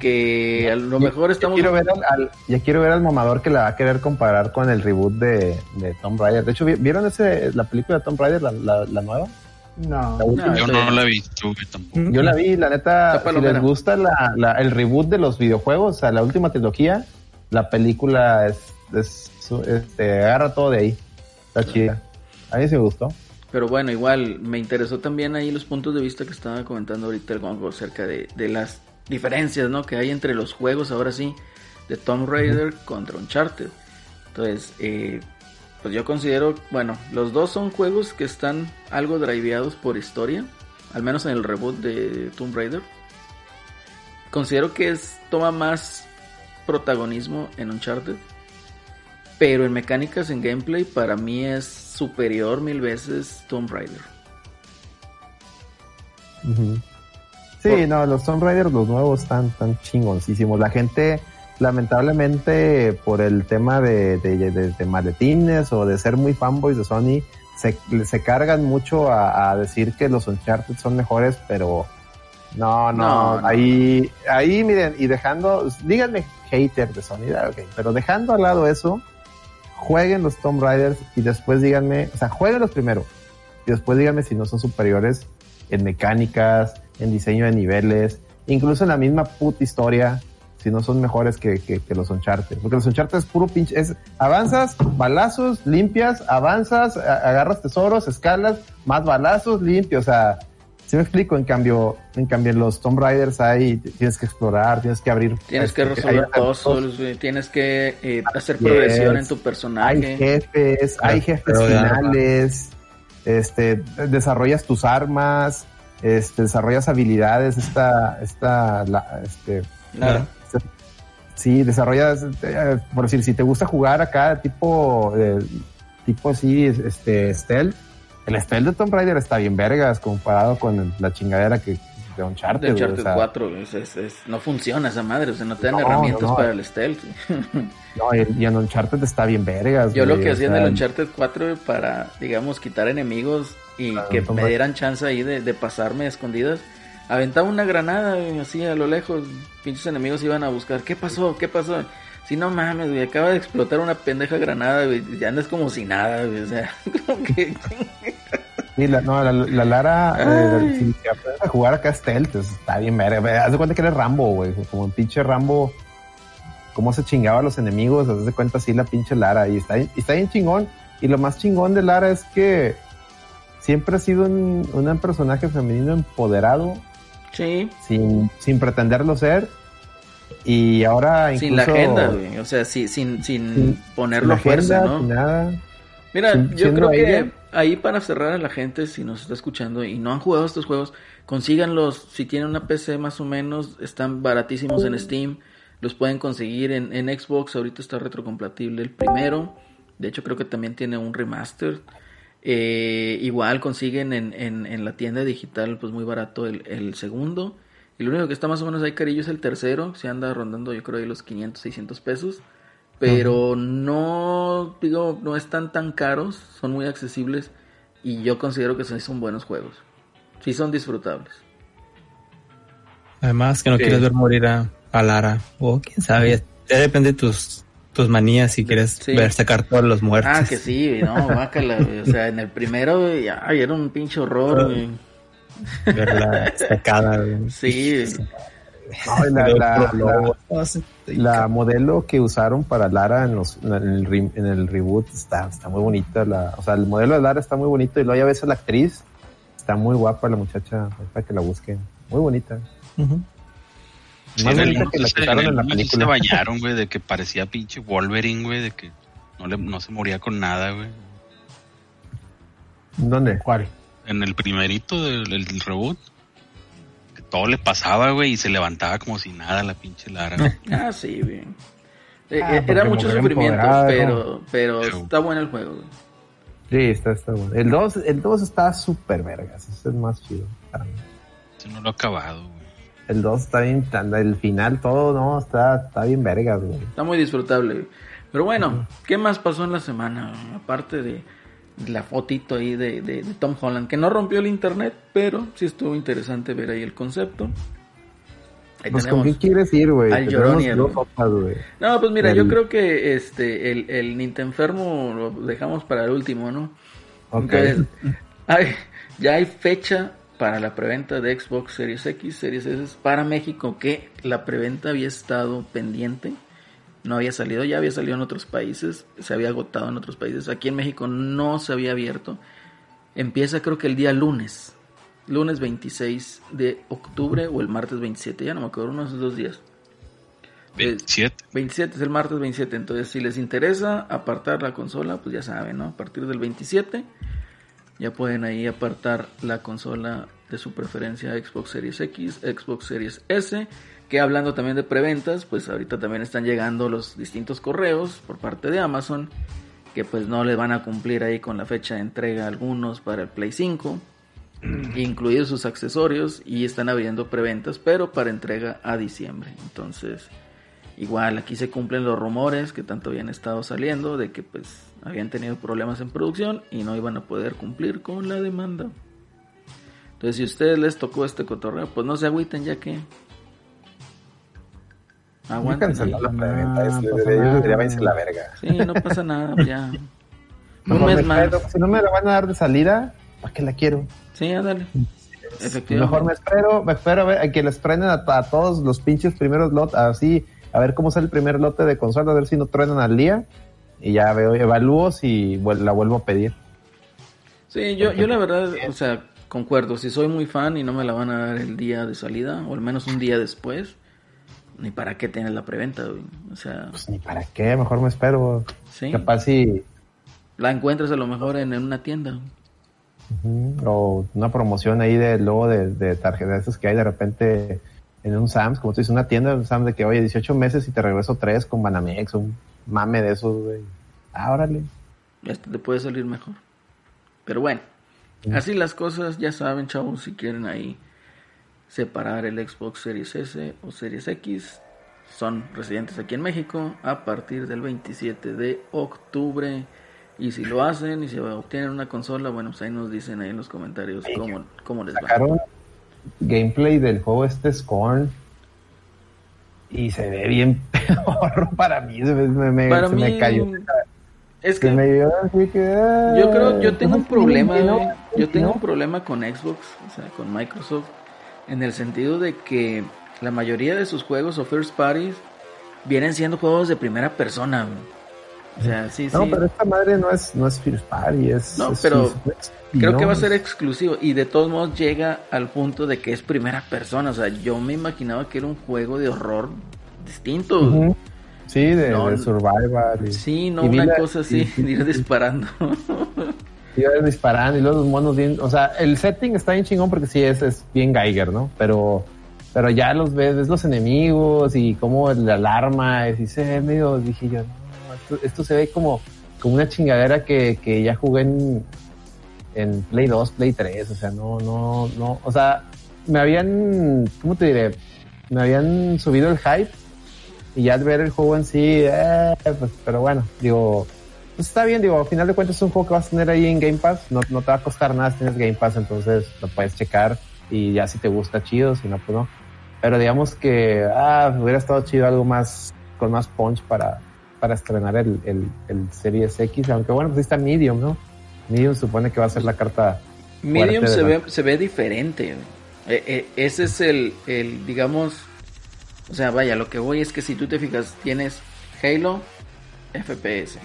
Que a lo Ya- mejor ya estamos... quiero ver al, al- ya quiero ver al mamador que la va a querer comparar con el reboot de, de Tomb Raider. De hecho, ¿vi- ¿vieron ese, la película de Tomb Raider, la, la, la nueva? No. La última. Yo no la he visto, güey, tampoco. Yo la vi, la neta, si les gusta la, la- el reboot de los videojuegos, o sea, la última trilogía, la película es, es- este, agarra todo de ahí. Está chida. A mí sí me gustó. Pero bueno, igual me interesó también ahí los puntos de vista que estaba comentando ahorita el Gongo acerca de, de las diferencias ¿no? que hay entre los juegos, ahora sí, de Tomb Raider contra Uncharted. Entonces, eh, pues yo considero, bueno, los dos son juegos que están algo driveados por historia, al menos en el reboot de Tomb Raider. Considero que es, toma más protagonismo en Uncharted. Pero en mecánicas, en gameplay, para mí es superior mil veces Tomb Raider. Sí, Por- no, los Tomb Raider, los nuevos, están tan chingoncísimos. La gente, lamentablemente, por el tema de, de, de- de maletines o de ser muy fanboys de Sony, se, se cargan mucho a, a decir que los Uncharted son mejores, pero no, no, No, no. ahí, ahí miren, y dejando, díganme hater de Sony, ah, ok, pero dejando al lado eso, jueguen los Tomb Raiders y después díganme, o sea, jueguen los primero y después díganme si no son superiores en mecánicas, en diseño de niveles, incluso en la misma puta historia, si no son mejores que, que, que los Uncharted. Porque los Uncharted es puro pinche, es avanzas, balazos, limpias, avanzas, a- agarras tesoros, escalas, más balazos, limpios, o sea, Si me explico, en cambio, en cambio en los Tomb Raiders hay, tienes que explorar, tienes que abrir. Tienes que este, resolver hay- puzzles, tienes que eh, hacer Yes. progresión en tu Hay personaje. jefes, hay jefes Pero de arma. finales, este, desarrollas tus armas, este, desarrollas habilidades, esta, esta, la, este, Claro. sí, desarrollas, eh, por decir, si te gusta jugar acá tipo, eh, tipo así, este, stealth, el stealth de Tomb Raider está bien vergas comparado con la chingadera que de Uncharted. De güey, Uncharted o sea, 4, es- es- es- no funciona esa madre, o sea, no te dan No, herramientas no, no. para el stealth. No, y, en Uncharted está bien vergas. Yo lo que hacía en el Uncharted 4 güey, para, digamos, quitar enemigos y Claro, que me dieran chance ahí de, de pasarme a escondidas, aventaba una granada güey, así a lo lejos, pinches enemigos iban a buscar, ¿qué pasó? ¿Qué pasó? Si no mames, güey, acaba de explotar una pendeja granada, güey, y andas como si nada, güey, o sea, como que... Sí, la, no, la, la Lara, eh, si aprendes a jugar acá stealth, pues, está bien verga. Ve, Haz de cuenta que eres Rambo, güey. Como un pinche Rambo, cómo se chingaba a los enemigos, haz de cuenta así la pinche Lara. Y está, y está bien chingón. Y lo más chingón de Lara es que siempre ha sido un, un personaje femenino empoderado, Sí, sin, sin pretenderlo ser. Y ahora incluso... sin la agenda, güey, o sea, sin, sin, Sin- ponerlo a sin fuerza, agenda, ¿no? sin nada. Mira, yo creo que ahí para cerrar a la gente, si nos está escuchando y no han jugado estos juegos, consíganlos. Si tienen una PC más o menos, están baratísimos en Steam. Los pueden conseguir en, en Xbox. Ahorita está retrocompatible el primero. De hecho, creo que también tiene un remaster. Eh, igual consiguen en, en, en la tienda digital, pues muy barato el, el segundo. Y lo único que está más o menos ahí carillo es el tercero. Se anda rondando, yo creo, ahí los 500, 600 pesos pero no digo no están tan caros son muy accesibles y yo considero que sí son buenos juegos sí son disfrutables Además, que no Sí. quieres ver morir a, a Lara. O quién sabe, ya depende de tus, tus manías si quieres Sí. ver sacar todos los muertos. ah que sí no güey. o sea en el primero ay, era un pinche horror güey. Verla sacada. güey. sí No, la- la- la- La modelo que usaron para Lara en, los, en, el, re- en el reboot está, está muy bonita. La, o sea, el modelo de Lara está muy bonito y luego ya ves a la actriz. Está muy guapa la muchacha, para que la busquen. Muy bonita. Sí, Más bonita que la que en la película. Se bañaron, güey, de que parecía pinche Wolverine, güey, de que no, le, no se moría con nada, güey. ¿Dónde? ¿Cuál? En el primerito del, reboot, que todo le pasaba, güey, y se levantaba como si nada la pinche Lara. ah sí güey Eh, Ah, eh, era mucho sufrimiento pero pero Pero- está bueno el juego güey. Sí, está, está bueno. El 2 el 2 está súper vergas. Ese es el más chido. no lo ha acabado, güey. El 2 está bien, el final todo, no, está, está bien vergas, güey. Está muy disfrutable. Pero bueno, ¿qué más pasó en la semana? Aparte de la fotito ahí de, de- de Tom Holland, que no rompió el internet, pero sí estuvo interesante ver ahí el concepto. Ahí Pues, ¿con qué quieres ir, güey? al güey. No, pues mira, El- yo creo que este el, el Nintendo enfermo lo dejamos para el último, ¿no? Ok. Entonces, hay- ya hay fecha para la preventa de Xbox Series X, Series S para México, que la preventa había estado pendiente, no había salido, ya había salido en otros países, se había agotado en otros países, aquí en México no se había abierto. Empieza creo que el día lunes, lunes 26 de octubre o el martes 27, ya no me acuerdo, uno de esos dos días. 27. 27 es el martes 27, entonces si les interesa apartar la consola, pues ya saben, ¿no? A partir del 27 ya pueden ahí apartar la consola de su preferencia Xbox Series X, Xbox Series S, que hablando también de preventas, pues ahorita también están llegando los distintos correos por parte de Amazon, que pues no le van a cumplir ahí con la fecha de entrega algunos para el Play 5, incluidos sus accesorios, y están abriendo preventas, pero para entrega a diciembre. Entonces, Igual aquí se cumplen los rumores que tanto habían estado saliendo de que pues habían tenido problemas en producción y no iban a poder cumplir con la demanda. Entonces si a ustedes les tocó este cotorreo, pues no se agüiten ya que... Aguanten. la preventa. No ellos la verga. Sí, no pasa nada, ya. Un Mejor mes me más. espero, Si no me la van a dar de salida, ¿para qué la quiero? Sí, ándale. Mejor me Efectivamente. espero, me espero a, ver, a que les prenden a, a todos los pinches primeros lotes, así, a ver cómo sale el primer lote de consola, a ver si no truenan al día. Y ya veo, evalúo si la vuelvo a pedir. Sí, yo, yo la verdad, o sea, concuerdo, si soy muy fan y no me la van a dar el día de salida, o al menos un día después, ni para qué tienes la preventa, güey. O sea, Pues ni para qué, mejor me espero. sí, Capaz si la encuentras a lo mejor en, en una tienda. o una promoción ahí de luego de, de tarjetas que hay de repente en un Sam's, como tú dices, una tienda de un Sam's de que oye 18 meses y te regreso 3 con Banamex, un mame de esos, güey. Ah, órale. Este te puede salir mejor. Pero bueno, así las cosas, ya saben, chavos, si quieren ahí separar el Xbox Series S o Series X, son residentes aquí en México a partir del 27 de octubre. Y si lo hacen y si obtienen una consola, bueno, pues ahí nos dicen ahí en los comentarios cómo, cómo les va. Gameplay del juego este Scorn y se ve bien peor para mí, se me, me- me- Para se mí, me cayó. es que me dio así que, ah, Yo creo, yo tengo un ¿cómo problema, no? güey. yo tengo ¿No? un problema con Xbox, o sea, con Microsoft, en el sentido de que la mayoría de sus juegos o first parties vienen siendo juegos de primera persona. O sea, sí, No, sí. pero esta madre no es, no es First Party, es. No, es- pero Creo que va a ser exclusivo y de todos modos llega al punto de que es primera persona. O sea, yo me imaginaba que era un juego de horror distinto. Sí, de, No, de Survival. y- Sí, no y una la- cosa así, y- ir disparando. ibas disparando y luego los monos bien. O sea, el setting está bien chingón porque sí es, es bien Geiger, ¿no? Pero. Pero ya los ves, ves los enemigos y como la alarma, y se ve medio, dije yo, esto, esto se ve como, como una chingadera que, que ya jugué en, en Play 2, Play 3, o sea, no, no, no, o sea, me habían, ¿cómo te diré? Me habían subido el hype y ya al ver el juego en sí, eh, pues, pero bueno, digo, pues está bien, digo, al final de cuentas es un juego que vas a tener ahí en Game Pass, no, no te va a costar nada si tienes Game Pass, entonces lo puedes checar y ya si te gusta, chido, si no, pues no. Pero digamos que, ah, hubiera estado chido algo más, con más punch para, para estrenar el, el, el Series X, aunque bueno, pues ahí está Medium, ¿no? Medium supone que va a ser la carta. Medium se la- ve, se ve diferente. Eh, eh, ese es el, el, digamos, o sea, vaya, lo que voy es que si tú te fijas, tienes Halo, FPS.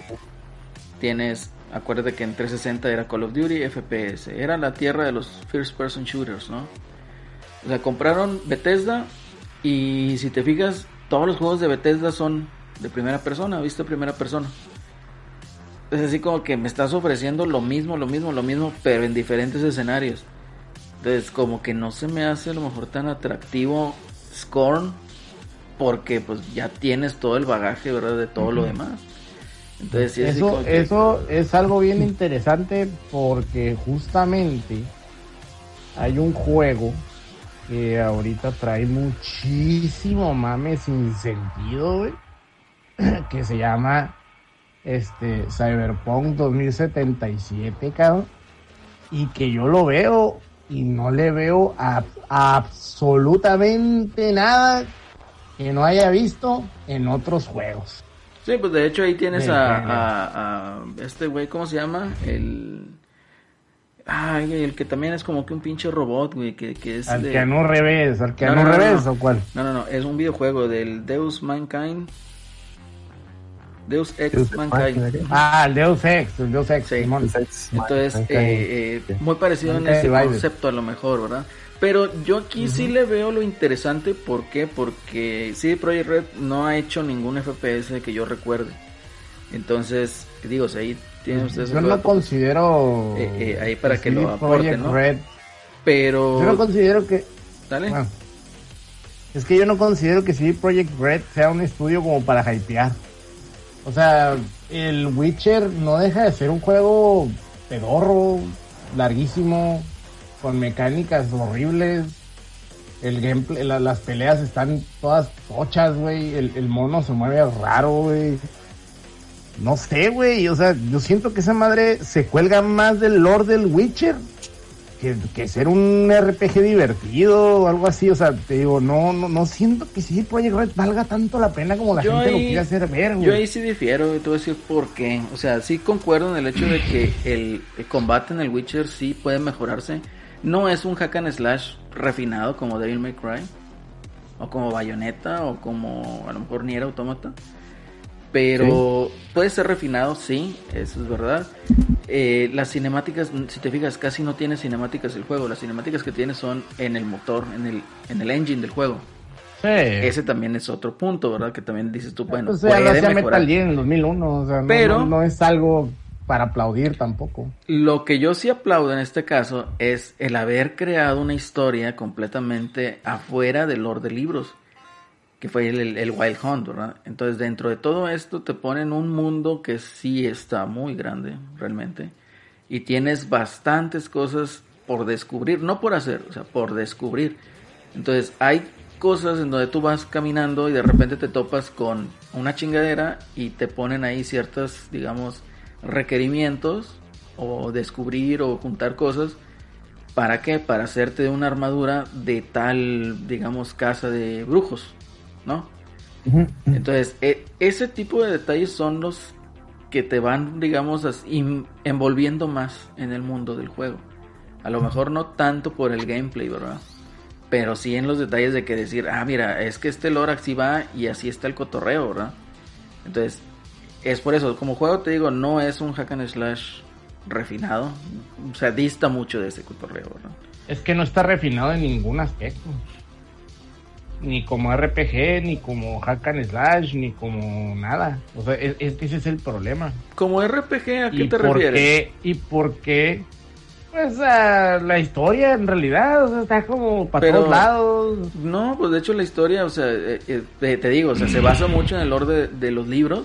Tienes, acuérdate que en 360 era Call of Duty, FPS. Era la tierra de los first person shooters, ¿no? O sea, compraron Bethesda y si te fijas, todos los juegos de Bethesda son de primera persona, viste primera persona. Es así como que me estás ofreciendo lo mismo, lo mismo, lo mismo, pero en diferentes escenarios. Entonces, como que no se me hace a lo mejor tan atractivo Scorn, porque pues ya tienes todo el bagaje, ¿verdad? De todo lo demás. Entonces, sí, es así Eso, que- eso es algo bien interesante porque justamente hay un juego que ahorita trae muchísimo mame sin sentido, güey, que se llama este Cyberpunk 2077, cabrón, y que yo lo veo y no le veo a, absolutamente nada que no haya visto en otros juegos. Sí, pues de hecho ahí tienes a, género. a- a este güey, ¿cómo se llama? El... Ay, el que también es como que un pinche robot, güey, que, que es Al de- que no revés, al que No, no, no, no, revés no. o cuál. No, no, no, es un videojuego del Deus Mankind. Deus Ex Deus Mankind. Ah, el Deus Ex, el Deus Ex, Sí. Entonces, Mankind, eh, eh, muy parecido en ese Divided. concepto a lo mejor, ¿verdad? Pero yo aquí sí le veo lo interesante, ¿por qué? Porque CD Projekt Red no ha hecho ningún FPS que yo recuerde. Entonces, digo, si ahí tienen ustedes Yo no considero. Eh, eh, ahí para que CD lo aporten, ¿no? Red. pero... Yo no considero que. Dale. bueno, es que yo no considero que CD Projekt Red sea un estudio como para hypear. O sea, el Witcher no deja de ser un juego pedorro, larguísimo, con mecánicas horribles. El gameplay, la- las peleas están todas tochas, güey. El, el mono se mueve raro, güey. No sé, güey. O sea, yo siento que esa madre se cuelga más del lore del Witcher que, que ser un RPG divertido o algo así. O sea, te digo, no, no, no siento que CD Projekt Red valga tanto la pena como la Yo gente lo quiere hacer ver, güey. Yo ahí sí difiero, te voy a decir por qué. O sea, sí concuerdo en el hecho de que el, el combate en el Witcher sí puede mejorarse. No es un hack and slash refinado como Devil May Cry, o como Bayonetta, o como a lo mejor Nier Automata. Pero puede ser refinado, sí, eso es verdad. Eh, las cinemáticas, si te fijas, casi no tiene cinemáticas el juego. Las cinemáticas que tiene son en el motor, en el, en el engine del juego. Sí. Ese también es otro punto, ¿verdad? Que también dices tú, bueno, o sea, puede mejorar. Metal Gear en 2001, o sea, no, Pero- no, no es algo para aplaudir tampoco. Lo que yo sí aplaudo en este caso es el haber creado una historia completamente afuera del lore de libros, que fue el, Wild Hunt, ¿verdad? Entonces dentro de todo esto te ponen un mundo que sí está muy grande, realmente, y tienes bastantes cosas por descubrir, no por hacer, o sea, por descubrir. Entonces hay cosas en donde tú vas caminando y de repente te topas con una chingadera y te ponen ahí ciertos, digamos, requerimientos o descubrir o juntar cosas. ¿Para qué? Para hacerte una armadura de tal, digamos, casa de brujos, ¿no? Entonces, e- ese tipo de detalles son los que te van, digamos, envolviendo más en el mundo del juego. A lo mejor no tanto por el gameplay, ¿verdad? Pero sí en los detalles de que decir, ah, mira, es que este lore así va y así está el cotorreo, ¿verdad? Entonces, es por eso, como juego te digo, no es un hack and slash refinado. O sea, dista mucho de ese cotorreo, ¿verdad? Es que no está refinado en ningún aspecto. Ni como RPG, ni como hack and slash, ni como nada. O sea, es, es que ese es el problema. Como RPG, ¿a qué ¿Y te refieres? qué? ¿Y por qué? Pues ah, la historia en realidad, o sea, está como para Pero- todos lados. No, pues de hecho la historia, o sea, eh, eh, te, te digo, o sea, se basa mucho en el orden de, de los libros.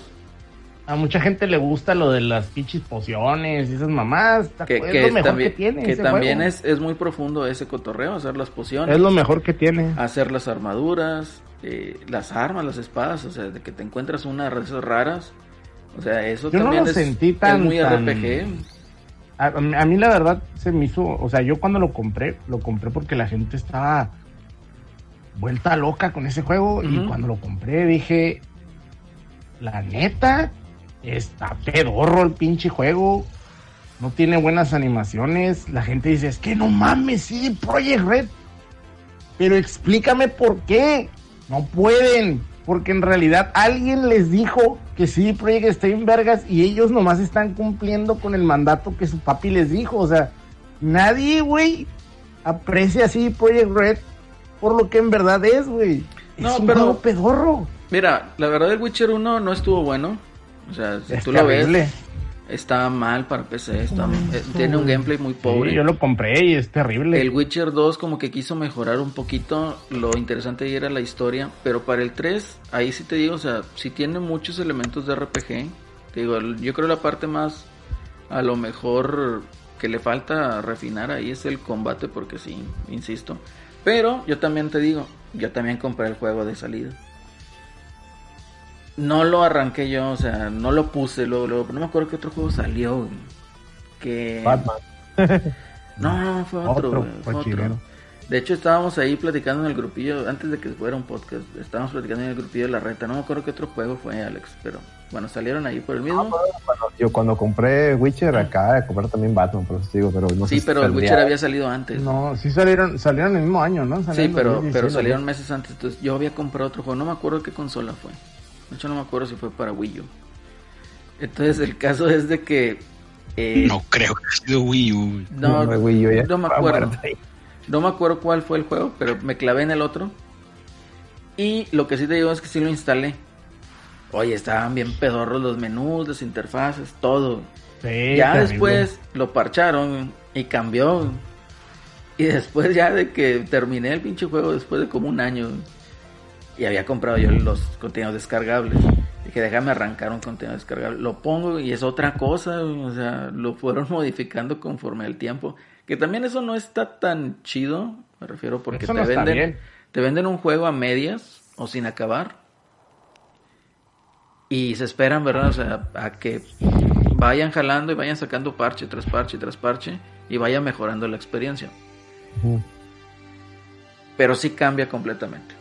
A mucha gente le gusta lo de las pinches pociones y esas mamás. Que, es que lo es mejor también, que tiene. que ese también juego. es, es muy profundo ese cotorreo, hacer las pociones, Es lo mejor que tiene. hacer las armaduras, eh, las armas, las espadas, o sea, de que te encuentras una de esas raras. O sea, eso Yo no también lo es, sentí es tan- muy tan- RPG. A, a mí- a mí la verdad se me hizo, o sea, yo cuando lo compré, lo compré porque la gente estaba vuelta loca con ese juego y cuando lo compré dije, la neta, está pedorro el pinche juego, no tiene buenas animaciones, la gente dice, es que no mames, sí, Project Red, pero explícame por qué, no pueden, porque en realidad alguien les dijo que sí, Project está en vergas y ellos nomás están cumpliendo con el mandato que su papi les dijo. O sea, nadie, güey, aprecia así Project Red por lo que en verdad es, güey. No, es un pero- pedorro. Mira, la verdad el Witcher 1 no estuvo bueno. O sea, si Es tú lo terrible. ves, está mal para PC, está, eh, tiene un gameplay muy Sí, pobre. yo lo compré y es terrible. El Witcher 2 como que quiso mejorar un poquito, lo interesante ahí era la historia, pero para el 3, ahí sí te digo, o sea, sí tiene muchos elementos de RPG. Te digo, yo creo la parte más, a lo mejor que le falta refinar ahí es el combate, porque sí, insisto. Pero yo también te digo, yo también compré el juego de salida. No lo arranqué yo, o sea, no lo puse luego, luego, no me acuerdo qué otro juego salió. Que... Batman. No, fue otro, fue otro. De hecho, estábamos ahí platicando en el grupillo, antes de que fuera un podcast, estábamos platicando en el grupillo de la reta. No me acuerdo qué otro juego fue, Alex, pero bueno, salieron ahí por el mismo. Cuando- yo cuando compré Witcher, acá de comprar también Batman, por eso digo, pero no sé Sí, si pero el Witcher había salido antes. No, sí salieron, salieron el mismo año, ¿no? Sí, Salieron pero, 2016, pero ¿no? salieron meses antes. Entonces yo había comprado otro juego. No me acuerdo qué consola fue. De hecho, no me acuerdo si fue para Wii U. Entonces el caso es de que... eh, No creo que haya sido Wii U. no, No, Wii U ya no me acuerdo. No me acuerdo cuál fue el juego, pero me clavé en el otro. Y lo que sí te digo es que sí lo instalé. Oye, estaban bien pedorros los menús, las interfaces, todo. Sí, ya después lo parcharon y cambió. Y después ya de que terminé el pinche juego, después de como un año, y había comprado yo los contenidos descargables. Dije, déjame arrancar un contenido descargable. Lo pongo y es otra cosa. O sea, lo fueron modificando conforme el tiempo. Que también eso no está tan chido. Me refiero porque Eso te no está venden, bien. te venden un juego a medias o sin acabar. Y se esperan, ¿verdad? O sea, a que vayan jalando y vayan sacando parche tras parche tras parche y vaya mejorando la experiencia. Pero sí cambia completamente.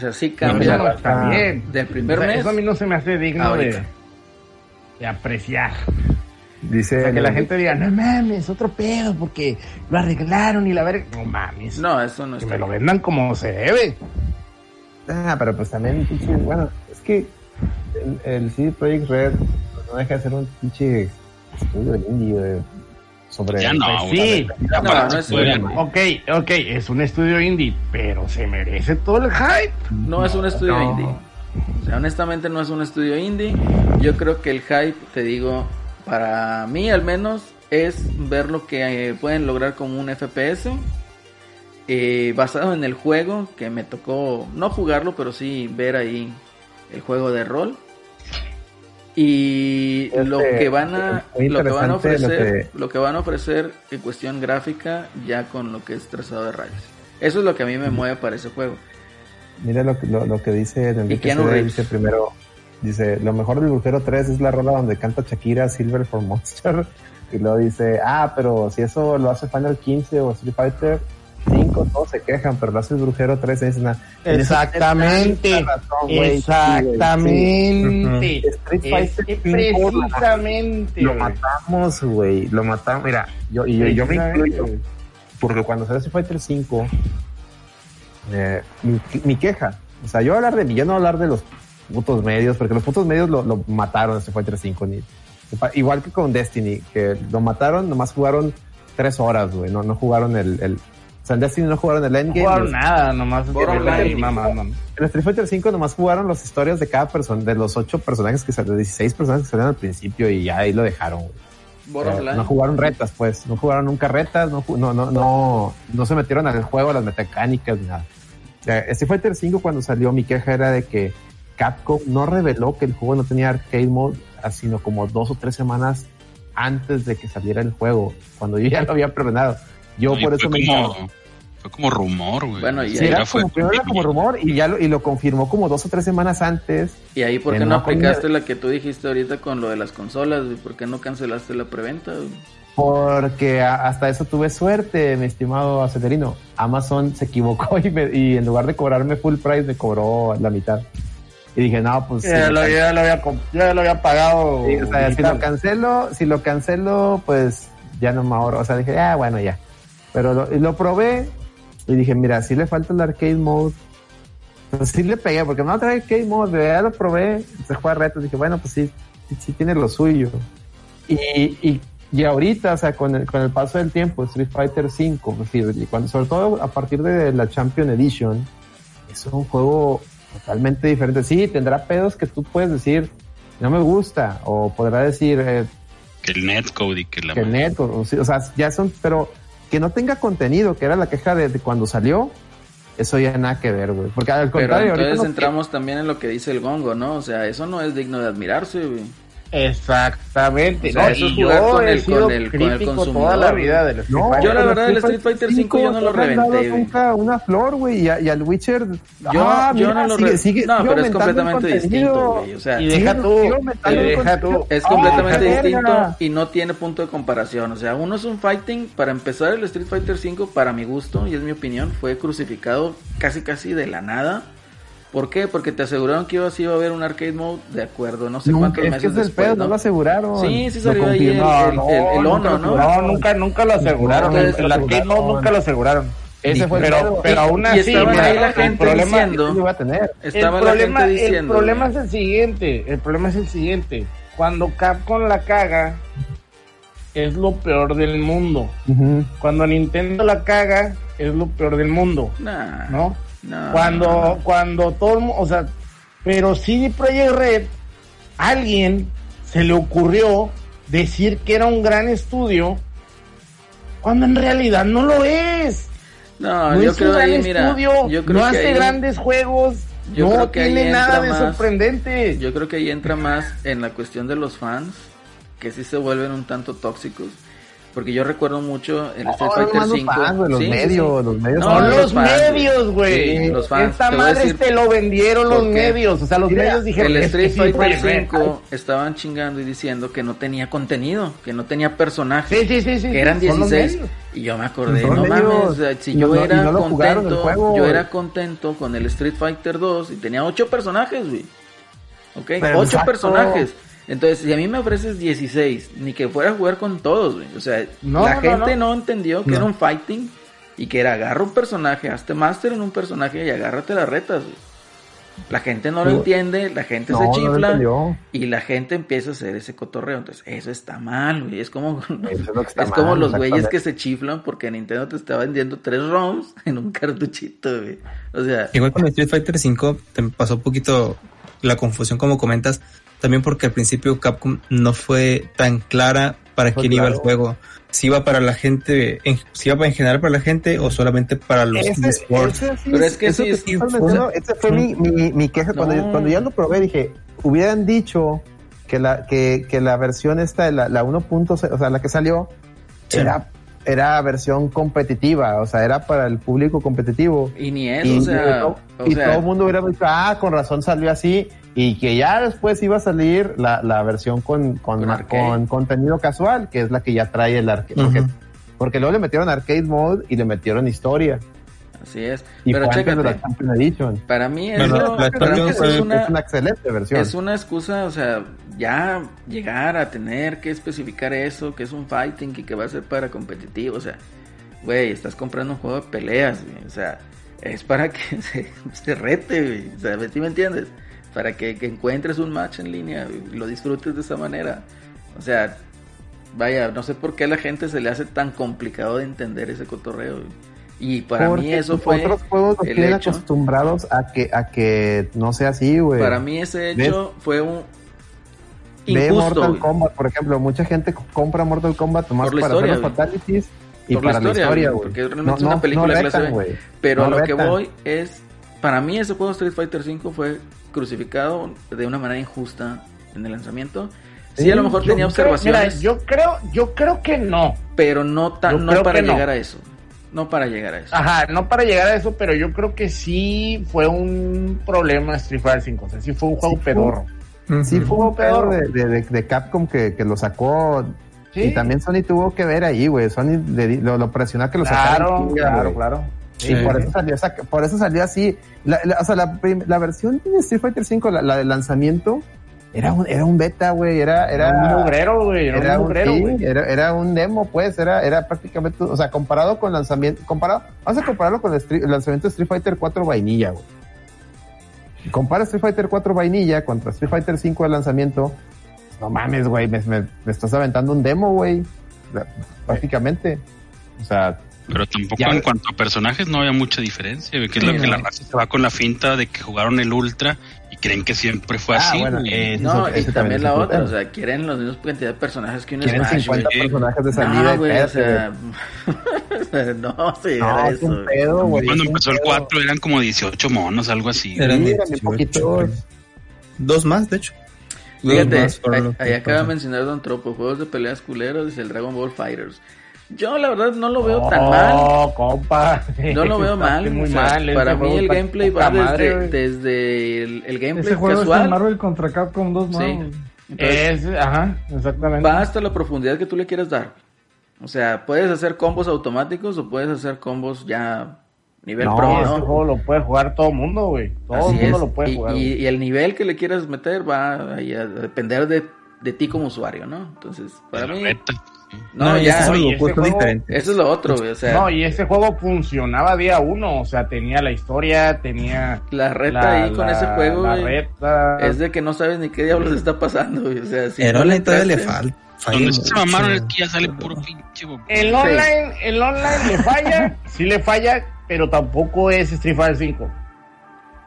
O sea, sí Eso cambia no bien. del primer O sea, mes. Eso a mí no se me hace digno de, de apreciar. Dice O sea, que la gente diga, no mames, otro pedo, porque lo arreglaron y la verga. No mames. No, eso no que está me lo vendan como se debe. Ah, pero pues también, pinche, bueno, es que el, el CD Projekt Red no deja de ser un pinche estudio güey, sobre Ya no, Pues sí. No, no es. Ok, ok, es un estudio indie, pero se merece todo el hype. No es un estudio No. indie. O sea, honestamente no es un estudio indie. Yo creo que el hype, te digo, para mí al menos, es ver lo que eh, pueden lograr como un FPS. eh, basado en el juego, que me tocó no jugarlo, pero sí ver ahí el juego de rol. Y Este, lo que van a lo que van a lo ofrecer, lo que van a ofrecer en cuestión gráfica ya con lo que es trazado de rayos. Eso es lo que a mí me mueve para ese juego. Mira lo, que- lo, lo que dice en el Reeves. dice primero, dice, lo mejor del Brujero 3 es la rola donde canta Shakira Silver for Monster. Y luego dice, ah, pero si eso lo hace Final 15 o Street Fighter 5, todos se quejan, pero lo hace el Brujero 3 y dicen, ah, en eso Exactamente. razón, Exactamente. sí. Street Es Fighter que 5 lo- precisamente. lo matamos, güey, lo matamos. Mira, yo, y yo, yo me incluyo, porque cuando salió Street Fighter 5, eh, mi, mi queja, o sea, yo hablar de mí, yo no hablar de los putos medios, porque los putos medios lo, lo mataron Street Fighter 5, ni, igual que con Destiny, que lo mataron, nomás jugaron tres horas, güey, no, no jugaron el, el, o sea, en Destiny no jugaron el No endgame. jugaron y- nada, nomás. Borderline. Mamá, mamá. en Street Fighter 5 nomás jugaron las historias de cada persona, de los ocho personajes que salieron, de 16 personajes que salieron al principio y ya ahí lo dejaron, güey. No jugaron retas, pues. No jugaron nunca retas, no, no, no, no, no se metieron al juego, a las mecánicas, ni nada. O sea, Street Fighter 5 cuando salió, mi queja era de que Capcom no reveló que el juego no tenía arcade mode, ah, sino como dos o tres semanas antes de que saliera el juego, cuando yo ya lo había preordenado. Yo Y por eso me como, fue como rumor, güey. Bueno, y Sí, era siquiera fue como, primero era como rumor y ya lo, y lo confirmó como dos o tres semanas antes. Y ahí, ¿por qué no aplicaste la que tú dijiste ahorita con lo de las consolas? güey? ¿Por qué no cancelaste la preventa? güey? Porque a- hasta eso tuve suerte, mi estimado Acelerino. Amazon se equivocó y, me- y en lugar de cobrarme full price me cobró la mitad. Y dije, no, pues... Ya si lo, lo ya lo había, ya lo había pagado. can- sí, o sea, si lo cancelo, si lo cancelo, pues ya no me ahorro. O sea, dije, ah, bueno, ya. Pero lo, y lo probé y dije, mira, si le falta el arcade mode. Pues sí le pegué, porque no trae arcade mode, ya lo probé, se juega retos, dije, bueno, pues sí, sí, sí tiene lo suyo. Y, y, y ahorita, o sea, con el, con el paso del tiempo, Street Fighter V, pues, sí, y cuando, sobre todo a partir de la Champion Edition, es un juego totalmente diferente. Sí, tendrá pedos que tú puedes decir, no me gusta, o podrá decir eh, Que el netcode y que la que net, o, o sí, o sea, ya son, pero que no tenga contenido, que era la queja de, de cuando salió, eso ya nada que ver, güey. Porque al Pero contrario, entonces ahorita no- entramos también en lo que dice el gongo, ¿no? O sea, eso no es digno de admirarse, güey. Exactamente. O sea, ¿no? eso es jugar yo con he el- sido con el- con el consumidor, toda la vida del Street No, Fighter. Yo la verdad el Street Fighter 5 yo no lo reventé, nunca una flor, güey, y, al Witcher. Yo, ah, yo mira, no lo sigue- sigue- No, pero es completamente distinto, güey. O sea, Y deja tú, y deja tú. es completamente verga. distinto y no tiene punto de comparación. O sea, uno es un fighting. Para empezar, el Street Fighter 5, para mi gusto y es mi opinión, fue crucificado casi casi de la nada. ¿Por qué? Porque te aseguraron que iba, a haber un arcade mode, de acuerdo, no sé Nunca, cuántos es meses que es el después, pedo, no lo aseguraron. Sí, sí salió ahí el, el, el, el No, Ono, nunca ¿no? No, nunca, nunca lo aseguraron. No, el arcade mode nunca lo aseguraron. Ese fue pero, pero aún así, estaban mira, ahí la el gente problema- diciendo- iba a tener. Estaba el la problema, el problema es el siguiente, el problema es el siguiente. Cuando Capcom la caga, es lo peor del mundo. Cuando Nintendo la caga, es lo peor del mundo, Nah, ¿no? No. Cuando, cuando todo o sea, pero CD Projekt Red, alguien se le ocurrió decir que era un gran estudio, cuando en realidad no lo es. No, No yo es creo un gran ahí, mira, estudio, yo creo no hace ahí- grandes juegos, yo no creo que ahí tiene nada de más- sorprendente. Yo creo que ahí entra más en la cuestión de los fans, que sí se vuelven un tanto tóxicos. Porque yo recuerdo mucho el Street No, Fighter nomás los 5. fans, güey, los Sí, medios, sí. los medios No, los fans, medios, güey. Sí, los fans. Esta Te voy a madre decir te lo vendieron los medios. O sea, los Mira, medios dijeron el "Es Street Fighter Projekt Red". 5 estaban chingando y diciendo que no tenía contenido, que no tenía personajes, Sí, sí, sí, sí. que eran son los 16. medios. Y yo me acordé, no medios. mames, si yo no- era no contento, juego, yo güey. era contento con el Street Fighter 2 y tenía 8 personajes, güey. ¿Ok? Pero 8 exacto. personajes. Entonces, si a mí me ofreces 16, ni que fuera a jugar con todos, güey. O sea, No, la no, gente no. no, entendió que No. era un fighting y que era agarra un personaje, hazte master en un personaje y agárrate las retas, güey. La gente no lo entiende, la gente No, se chifla y la gente empieza a hacer ese cotorreo. Entonces, eso está mal, güey. Es como, es lo que está es como mal, los güeyes que se chiflan porque Nintendo te está vendiendo tres ROMs en un cartuchito, güey. O sea, Igual con Street Fighter V te pasó un poquito la confusión como comentas, también porque al principio Capcom no fue tan clara para Pues quién iba el juego. Si iba para la gente, en, si iba en general para la gente o solamente para los Ese, esports. ese sí Pero es que eso sí, es- fue mi, mi, mi queja. Cuando, yo- cuando ya lo probé, dije, hubieran dicho que la, que, que la versión esta, la, la 1.0, o sea, la que salió, Sí. era, era versión competitiva, o sea, era para el público competitivo. y ni eso, Y, o sea, todo, o y sea, todo el mundo hubiera dicho, ah, con razón salió así, y que ya después iba a salir la, la versión con, con, Con contenido casual, que es la que ya trae el arcade. porque, porque luego le metieron arcade mode y le metieron historia. así es. Y Pero chécate, la Champion Edition. para mí eso, la para mí Champions eso fue- es una, es una excelente versión. Es una excusa, o sea, ya llegar a tener que especificar eso, que es un fighting y que va a ser para competitivo, o sea, güey, estás comprando un juego de peleas, güey, o sea, es para que se, se rete, güey, o sea, ¿sí me entiendes? Para que, que encuentres un match en línea y lo disfrutes de esa manera, o sea, vaya, no sé por qué a la gente se le hace tan complicado de entender ese cotorreo, y para mí Porque eso fue Otros juegos nos tienen hecho. acostumbrados a que, a que no sea así, güey. Para mí ese hecho fue un Ve injusto, Mortal güey. Kombat, por ejemplo. Mucha gente compra Mortal Kombat más para historia, hacer los fatalities y Por para la historia, güey, porque realmente es una película de clase retan, B. Pero No a lo que retan. voy es, para mí ese juego Street Fighter V fue crucificado de una manera injusta en el lanzamiento. Sí, Sí, a lo mejor tenía creo- observaciones, mira, yo creo, yo creo que no. pero no tan, no para no. llegar a eso. No para llegar a eso. Ajá, no para llegar a eso, pero yo creo que sí fue un problema Street Fighter 5. O sea, sí fue un juego Sí fue. pedorro. Sí, fue un pedo Pedorro. de, de, de- de Capcom que, que lo sacó. Sí. Y también Sony tuvo que ver ahí, güey. Sony le di- lo, lo presionó que lo. Claro, chinga, claro, güey. claro. Y Sí. por eso salió, esa- por eso salió así. La, la- o sea, la, versión de Street Fighter V, la, de lanzamiento, era un, era un beta, güey. Era, Era era, un mugrero, güey. Era, era un un, mugrero, sí, güey. era, era un demo, pues, era, era prácticamente, o sea, comparado con lanzamiento, comparado, vamos a compararlo con el, Street- el lanzamiento de Street Fighter 4 vainilla, güey. Compara Street Fighter 4 vainilla contra Street Fighter 5 de lanzamiento, no mames, güey, me, me- me estás aventando un demo, güey, O sea, prácticamente. O sea, Pero tampoco Ya- en cuanto a personajes no había mucha diferencia, que es lo que la raza se va con la finta de que jugaron el Ultra y creen que siempre fue Ah, así. bueno, eh, no, y también también la otra, o sea, quieren los mismos cantidad de personajes que un quieren Smash, 50 güey. personajes de salida No, y güey, o espérate, sea, no, sí, No, era eso. pedo, güey. Cuando empezó el pedo. 4 eran como 18 monos, algo así. Eran Sí, 18, eran poquitos. Dos más, de hecho. Fíjate, ahí, acaba de mencionar Don Tropo, juegos de peleas culeros, dice el Dragon Ball Fighters. Yo la verdad no lo veo tan Oh, mal. compa. No lo veo mal. Está Muy o sea, mal. ese Para mí juego el gameplay va desde, madre, güey. desde el, el gameplay Ese juego casual. Marvel contra Capcom 2, ¿no? Sí. Entonces, Es, ajá, exactamente. va hasta la profundidad que tú le quieras dar. O sea, puedes hacer combos automáticos o puedes hacer combos ya nivel No, pro, ¿no? juego lo puede jugar todo el mundo, güey. Todo Así el mundo es. lo puede y, jugar. y- el nivel que le quieras meter va a depender de, de ti como usuario, ¿no? Entonces, para mí. No, No, ya, ese son juego- eso es lo otro, güey, o sea, No, y ese juego funcionaba día uno. O sea, tenía la historia, tenía. la reta la- ahí con la- ese juego, La güey, reta. es de que no sabes ni qué diablos está pasando, güey, o sea, si El no online todavía le falta. falla Donde se mamaron es que ya sale puro pinche. El online, el online le falla, sí le falla, pero tampoco es Street Fighter 5.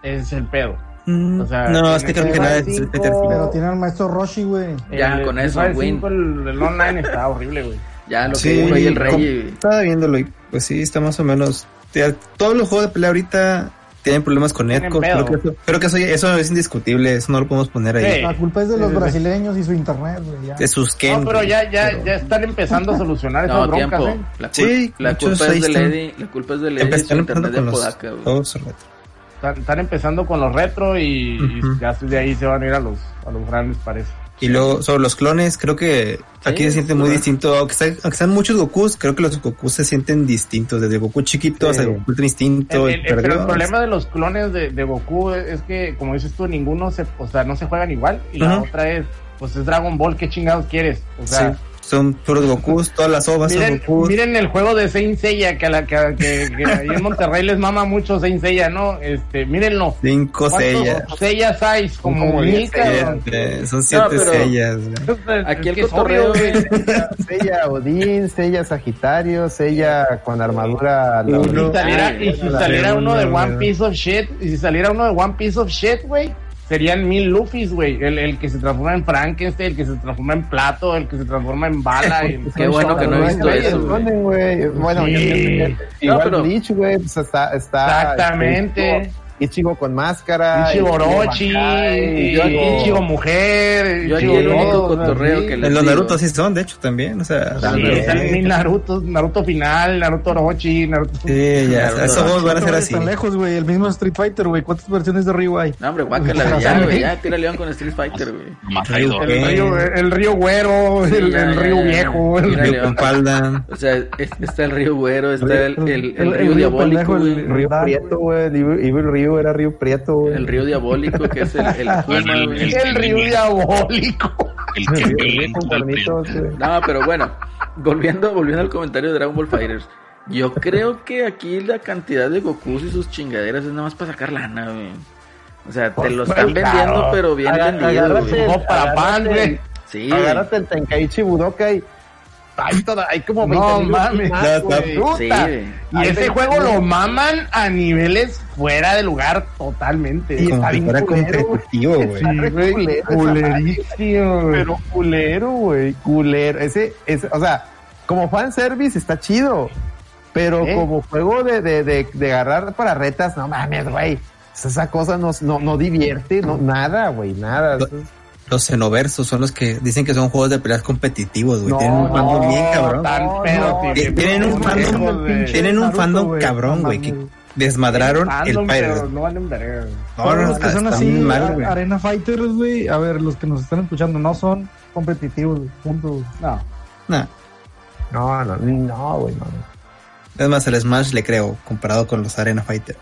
Ese es el pedo. Mm, O sea, no, es tiene que creo que que nada ser es Fighter Pero tiene al maestro Roshi, güey. Ya, El con eso. 5, el, el online está horrible, güey. ya lo que Sí, dijo ahí el rey, Estaba viéndolo y pues sí, está más o menos. Todos los juegos de pelea ahorita tienen problemas con pedo. Creo que, eso, creo que eso, eso es indiscutible, eso no lo podemos poner ahí. Sí. La culpa es de los Sí, brasileños y su internet, güey. ya. De sus Ken. No, pero ya, ya, pero- ya están empezando a solucionar esas No, broncas, tiempo. ¿eh? La, cul- Sí, la culpa es de. Lady, la culpa es de Lady y su Empezaron internet de con los Podaca, güey. Están, están empezando con los retro y, y Ujú. ya de ahí se van a ir a los, a los grandes, parece. Y luego sobre los clones, creo que aquí Sí, se siente muy distinto. Aunque, está- aunque sean muchos Gokus, creo que los Gokus se sienten distintos. Desde Goku chiquito Sí. hasta Goku Instinto. El- el- pero el problema de los clones de, de Goku es, que, como dices tú, ninguno se, o sea, no se juegan igual. Y la otra es, pues es Dragon Ball, ¿qué chingados quieres? O sea, Sí. Son puros Gokus, todas las ovas son Miren, Gokus. miren el juego de Saint Seiya, que, a la, que, que, que ahí en Monterrey les mama mucho Saint Seiya, ¿no? Este, mírenlo. Cinco ¿Cuántos sellas. Seiya hay? Como. Eh, Son siete pero- sellas. güey. Aquí el Es que es cotorreo, güey. Sella Odín, Sella Sagitario, Sella con armadura. Y Uno. si saliera, y si la saliera uno de One. Piece of Shit, y si saliera uno de One Piece of Shit, güey, serían mil Luffy's, güey. El, el que se transforma en Frankenstein, el que se transforma en plato, el que se transforma en bala. el- Qué bueno que no he visto eso, güey. Bueno, Sí. yo igual pero- Bleach, güey, pues está, está. Exactamente. este, Ichigo con máscara. Ichigo Orochi, Bankai, yo aquí- Ichigo mujer, Yo aquí el único cotorreo que les los Naruto sí son, de hecho, también. O sea, También. Naruto, Naruto final, Naruto Orochi, Naruto... Sí, ya, esos juegos van a ser así. tan lejos, güey. El mismo Street Fighter, güey. ¿Cuántas versiones de Ryu hay? No, hombre, guácala, ya, güey, ya, tira león con Street Fighter, güey. Dos. El río, río güero, el, río viejo, el Río León. con falda. O sea, es- está el río güero, está el, río río diabólico, el güey. Río Prieto, güey. el Evil Era Río Prieto, güey. El río diabólico, que es el, el Akuma, Bueno, el- río diabólico. El que prieto. No, pero bueno, volviendo, volviendo al comentario de Dragon Ball Fighters. Yo creo que aquí la cantidad de Gokus y sus chingaderas es nada más para sacar lana, güey. O sea, te lo están claro. vendiendo, pero bien vendido, agárrate, para pan, güey. Sí. Agárrate el Tenkaichi Budokai. Hay, toda, hay como 20 No mames. más. Puta. Sí. Y ese juego lo maman a niveles fuera de lugar totalmente. Y está bien culero, competitivo, güey. Culerísimo, güey. Pero culero, güey, culero. Ese, ese, o sea, como fan service está chido, pero ¿Eh? como juego de, de, de, de agarrar para retas, no mames, güey. Esa cosa no, no, no divierte, no, nada, güey, nada. Los xenoversos son los que dicen que son juegos de peleas competitivos, güey. No, tienen un fandom no, bien cabrón. Tan No, pedo, no, tío. Tien- Tienen un fandom, tienen un fandom cabrón, No güey, que desmadraron Fandom, el pero Pirate. no valen verga. No, no, los que son así, mal. Arena Fighters, güey. A ver, los que nos están escuchando no son competitivos. Punto. No. Nah. No, no, ni- no, güey, no. Es más, el Smash le creo, comparado con los Arena Fighter.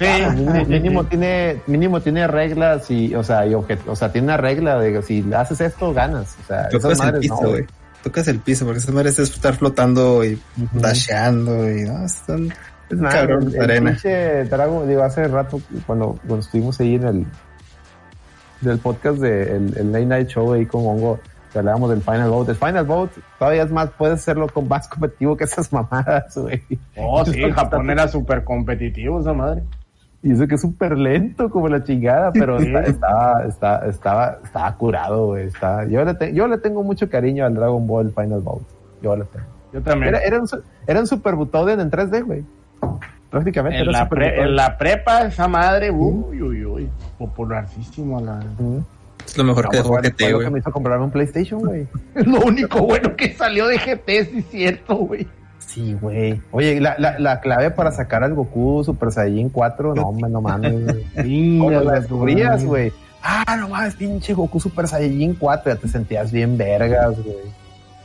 Sí, mínimo, tiene, mínimo tiene reglas y, o sea, y objet- o sea, tiene una regla de si haces esto, ganas. O sea, esas Tocas el piso, no, güey. Tocas el piso, porque esas madres es estar flotando y Ujú. dasheando y no, están Es nada, cabrón, el, el arena. pinche Dragon, digo, hace rato cuando, cuando estuvimos ahí en el del podcast de el, el Late Night Show ahí con Hongo, que hablábamos del Final Vote. El Final Vote todavía es más, puedes hacerlo con más competitivo que esas mamadas, güey. Oh, sí, Japón era súper competitivo, esa madre. Y eso que es súper lento como la chingada, pero está, estaba, está, estaba, estaba curado, güey. Está, yo, le te- yo le tengo mucho cariño al Dragon Ball Final Vote. Yo le tengo. Yo también. Era, era un, era un Super Butoden en 3D, güey. Prácticamente en, era la Super pre- Butoden. en la prepa, esa madre, uy, uy, uy, popularísimo. La... Es lo mejor No, que dejó GT, que güey. me hizo comprarme un PlayStation, güey. Lo único bueno que salió de GT, sí es cierto, güey. Sí, güey. Oye, la, la, la clave para sacar al Goku Super Saiyan 4, no, hombre, no mames, güey. Cuando la descubrías, güey. Ah, no mames, pinche Goku Super Saiyan 4, ya te sentías bien vergas, güey.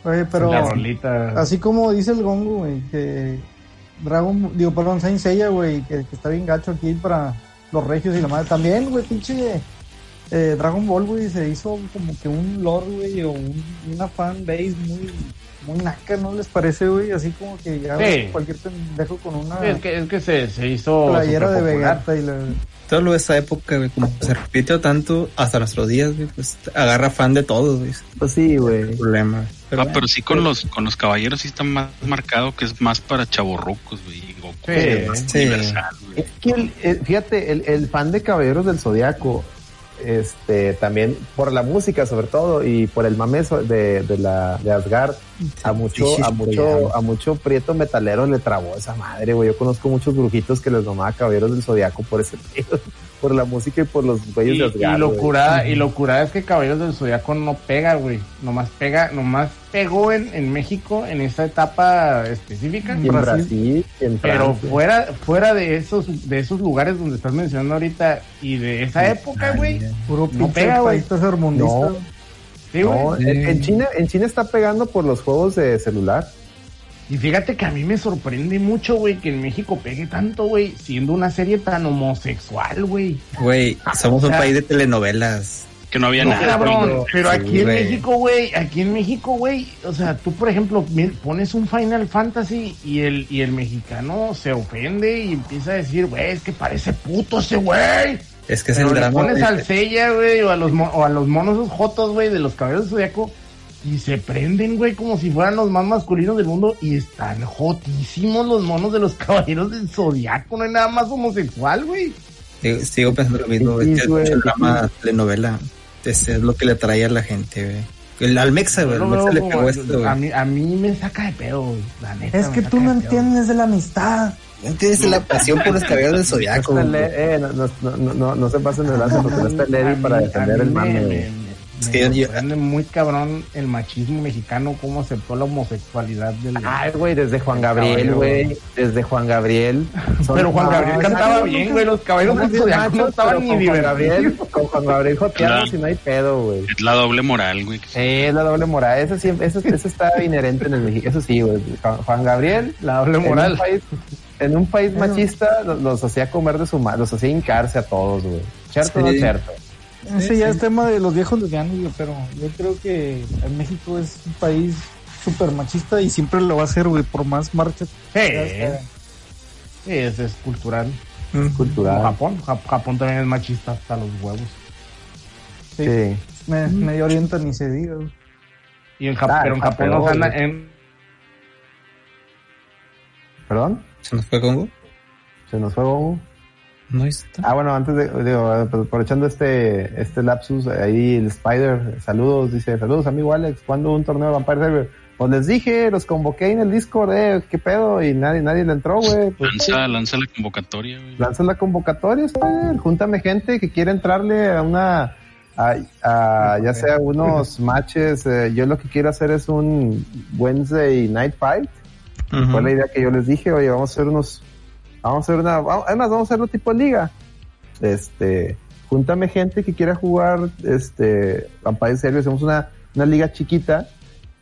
Oye, pero así como dice el Gongo, güey, que Dragon, digo, perdón, Saint Seiya, güey, que, que está bien gacho aquí para los regios y la madre. También, güey, pinche eh, Dragon Ball, güey, se hizo como que un lore, güey, o un- una fan base muy, muy naca, ¿no les parece, güey? Así como que ya Sí. cualquier pendejo con una Sí, es que, es que se, se hizo. playera de. Vegeta y la... Solo esa época, güey, como se repitió tanto hasta nuestros días, güey, pues agarra fan de todos, güey. Pues sí, güey. Problema. Pero, Ah, pero sí con los con los caballeros sí está más marcado que es más para chavorrucos, güey. Goku Sí, es sí. universal, güey. Es que, el- el- fíjate, el, el fan de Caballeros del Zodiaco, este, también por la música sobre todo y por el mame de, de la de Asgard, a mucho, a mucho, a mucho prieto metalero le trabó esa madre, güey. Yo conozco muchos brujitos que les nomaba Caballeros del Zodiaco por ese pedo, por la música y por los güeyes Y, de y Asgard. lo güey. curada, y lo curada es que Caballeros del Zodiaco no pega, güey. Nomás pega, nomás pegó en, en México en esa etapa específica. Y en Brasil, y en Pero fuera, fuera de esos, de esos lugares donde estás mencionando ahorita y de esa época, güey. Puro No pega, güey. No. Sí, güey. No, en, en China, en China está pegando por los juegos de celular. Y fíjate que a mí me sorprende mucho, güey, que en México pegue tanto, güey, siendo una serie tan homosexual, güey. güey, somos un O sea, país de telenovelas. que no había No, nada. cabrón, pero Sí, aquí en. México, güey, aquí en México, güey, o sea, tú, por ejemplo, pones un Final Fantasy y el, y el mexicano se ofende y empieza a decir, güey, es que parece puto ese güey. Es que es Pero el drama. pones al Sella, güey, o a los, mo- o a los monos esos jotos, güey, de los caballeros del zodiaco y se prenden, güey, como si fueran los más masculinos del mundo y están jotísimos los monos de los caballeros del zodiaco, no hay nada más homosexual, güey. Sigo, sigo pensando lo mismo, Sí, es que güey, es el sí. drama telenovela. Es, es lo que le atrae a la gente, güey. El Almexa, güey. Almexa veo le esto, güey. a, mí, a mí me saca de pedo, güey, la neta. Es que tú no de entiendes de la amistad. No entiendes la pasión por los caballeros del zodiaco, No, eh, no, no, no, no, no se pasen de lanza porque no está Levi para defender el me- mame. me- güey. Me- yo- sorprende muy cabrón el machismo mexicano, cómo aceptó la homosexualidad del... Ay, güey, desde Juan Gabriel, güey. Desde Juan Gabriel. Pero Juan Gabriel cantaba bien, güey, los caballeros no machos, estaban ni divertidos. Gabriel, con Juan Gabriel Claro. y no hay pedo, güey. Es la doble moral, güey. Sí, es la doble moral. Eso, siempre, eso, eso está inherente en el México. Eso sí, güey. Juan, Gabriel, La doble en un moral. país, en un país machista, los, los hacía comer de su mano, los hacía hincarse a todos, güey. ¿Cierto o no Sí. ya es tema de los viejos lesbianos, pero yo creo que en México es un país súper machista y siempre lo va a ser, güey, por más marchas. Sí, que es cultural. Mm. Como Cultural. Japón, Jap- Japón también es machista hasta los huevos. Sí. Sí. Me- Medio Oriente ni se diga, güey. Y en Japón, Ah, pero en Japón no peor, anda güey. en... ¿Perdón? ¿Se nos fue Congo? Se nos fue Gomu. No está. Ah, bueno, antes de, digo, aprovechando este, este lapsus, ahí el Spider, saludos, dice, saludos amigo Alex, ¿cuándo un torneo de Vampire Server? Pues les dije, los convoqué en el Discord, eh, qué pedo, y nadie, nadie le entró, güey. Pues, Lanza, lanza la convocatoria, güey. lanza la convocatoria, Spider, júntame gente que quiere entrarle a una, a, a- ya sea unos matches, eh, yo lo que quiero hacer es un Wednesday Night Fight, fue la idea que yo les dije, oye, vamos a hacer unos, vamos a hacer una, vamos- además vamos a hacerlo tipo liga. Este, júntame gente que quiera jugar, este, Vampire Series, hacemos una, una liga chiquita,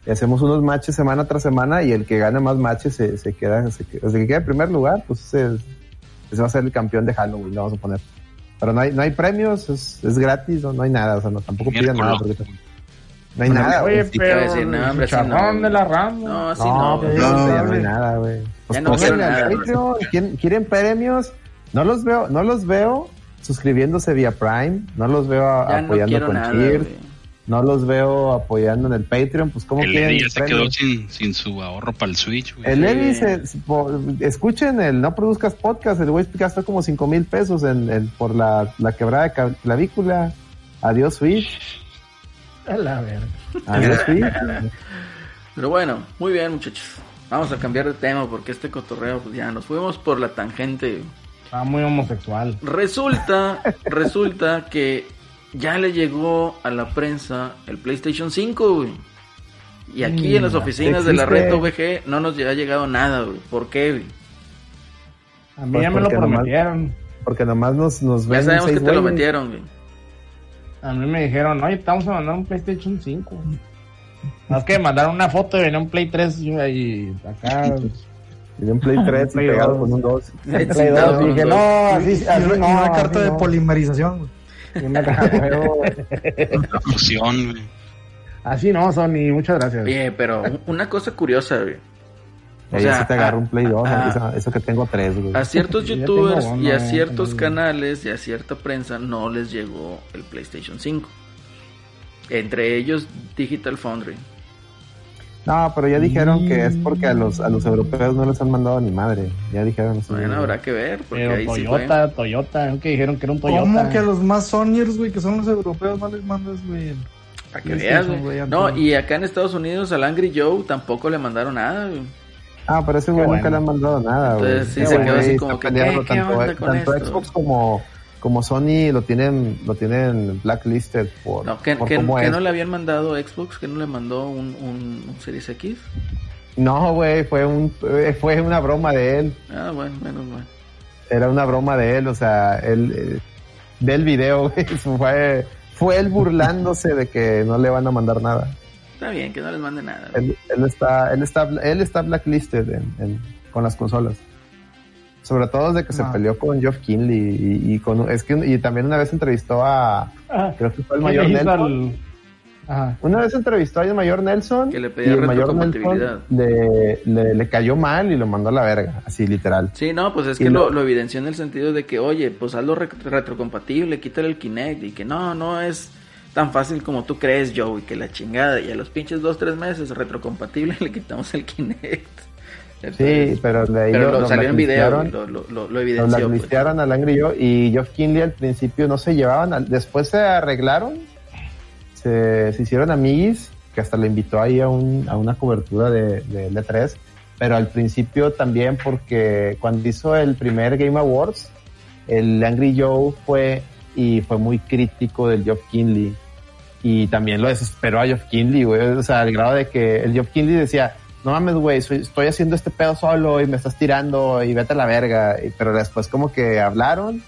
y hacemos unos matches semana tras semana, y el que gane más matches se, se queda, se, el que queda en primer lugar, pues ese, ese va a ser el campeón de Halloween, le vamos a poner. Pero no hay, no hay premios, es, es gratis, no, no hay nada, o sea, no, tampoco pidan nada, porque no hay nada, Oye, güey. sí pero decir, no, hombre, así no, de la rama. No, así No, no. pues, no, no hay güey. nada, güey. Pues Ya no quiero al nada, Patreon. ¿Quieren, quieren premios? No los veo, no los veo suscribiéndose vía Prime, no los veo Ya apoyando con nada, no los veo apoyando en el Patreon, pues cómo El quieren Eddie ya se quedó sin, sin su ahorro para el Switch, güey. El po- escuchen el No Produzcas Podcast, el güey gastó como cinco mil pesos en, en- por la, la quebrada de clavícula. Adiós Switch, A la verga. adiós Switch. Pero bueno, muy bien, muchachos. Vamos a cambiar de tema porque este cotorreo, pues ya nos fuimos por la tangente. Está muy homosexual. Resulta, resulta que ya le llegó a la prensa el PlayStation 5, güey. Y aquí en las oficinas de la red OVG no nos ha llegado nada, güey. ¿Por qué, güey? A mí Pues ya me lo porque nomás- prometieron. Porque nomás nos, nos Ya ven sabemos que te lo metieron, güey. A mí me dijeron, oye, te vamos a mandar un PlayStation 5. Más que mandaron una foto y venía un Play 3 y ahí acá. Y de un Play 3 y Play pegado con un 2. Play Citado 2, con dije, no, así, Y así una, y no. una así carta de no. polimerización, güey. Y una carta de- La fusión, güey. Así no, Sony, muchas gracias. Oye, pero una cosa curiosa, güey. O sea, sí te agarro a- un Play 2, a- eso, eso que tengo 3, güey. A ciertos youtubers y a ciertos canales y a cierta prensa no les llegó el PlayStation 5. Entre ellos Digital Foundry. No, pero ya dijeron que es porque a los, a los europeos no les han mandado ni madre. Ya dijeron eso. Bueno, habrá que ver, porque Pero ahí sí. Toyota, Toyota, ¿no? que dijeron que era un Toyota. ¿Cómo que a los más Sonyers, güey, que son los europeos, no les mandas, güey? Para que veas, güey. No, y acá en Estados Unidos al Angry Joe tampoco le mandaron nada, güey. Ah, pero ese güey Qué nunca bueno. le han mandado nada, güey. Entonces, sí se quedó así como que, peleando ¿qué- qué tanto, onda con tanto esto? Xbox como, como Sony lo tienen, lo tienen blacklisted por, No, que, por que- cómo que es. no le habían mandado Xbox, que no le mandó un, un, un Series X. No, güey, fue un, eh, fue una broma de él. Ah, bueno, menos mal. Era una broma de él, o sea, él, eh, del video, güey, fue, fue él burlándose de que no le van a mandar nada. Está bien, que no les mande nada. Él, él está, él está, él está blacklisted en- en- con las consolas. Sobre todo desde que se peleó con Geoff Kinley y, y con es que y también una vez entrevistó a Ah, creo que fue el ¿qué mayor Nelson. al- Ajá. Una vez entrevistó al mayor Nelson Que le y pedía el mayor retrocompatibilidad. Nelson le, le, le cayó mal y lo mandó a la verga, así literal. Sí, no, pues es Y que lo- lo, evidenció en el sentido de que, oye, pues hazlo re- retrocompatible, quítale el Kinect y que no, no es tan fácil como tú crees, Joe, y que la chingada. Y a los pinches dos, tres meses retrocompatible le quitamos el Kinect. Sí, pero de ahí pero lo- lo, salió en video, lo, lo, lo, evidenció. pues. a Langry y yo y Geoff Kinley al principio no se llevaban, al- después se arreglaron, se, se hicieron amiguis, que hasta le invitó ahí a, un, a una cobertura de, de L3, pero al principio también porque cuando hizo el primer Game Awards, el Angry Joe fue y fue muy crítico del Geoff Kinley y también lo desesperó a Geoff Kinley, güey, o sea, al grado de que el Geoff Kinley decía, no mames, güey, estoy haciendo este pedo solo y me estás tirando y vete a la verga. Y- pero después como que hablaron,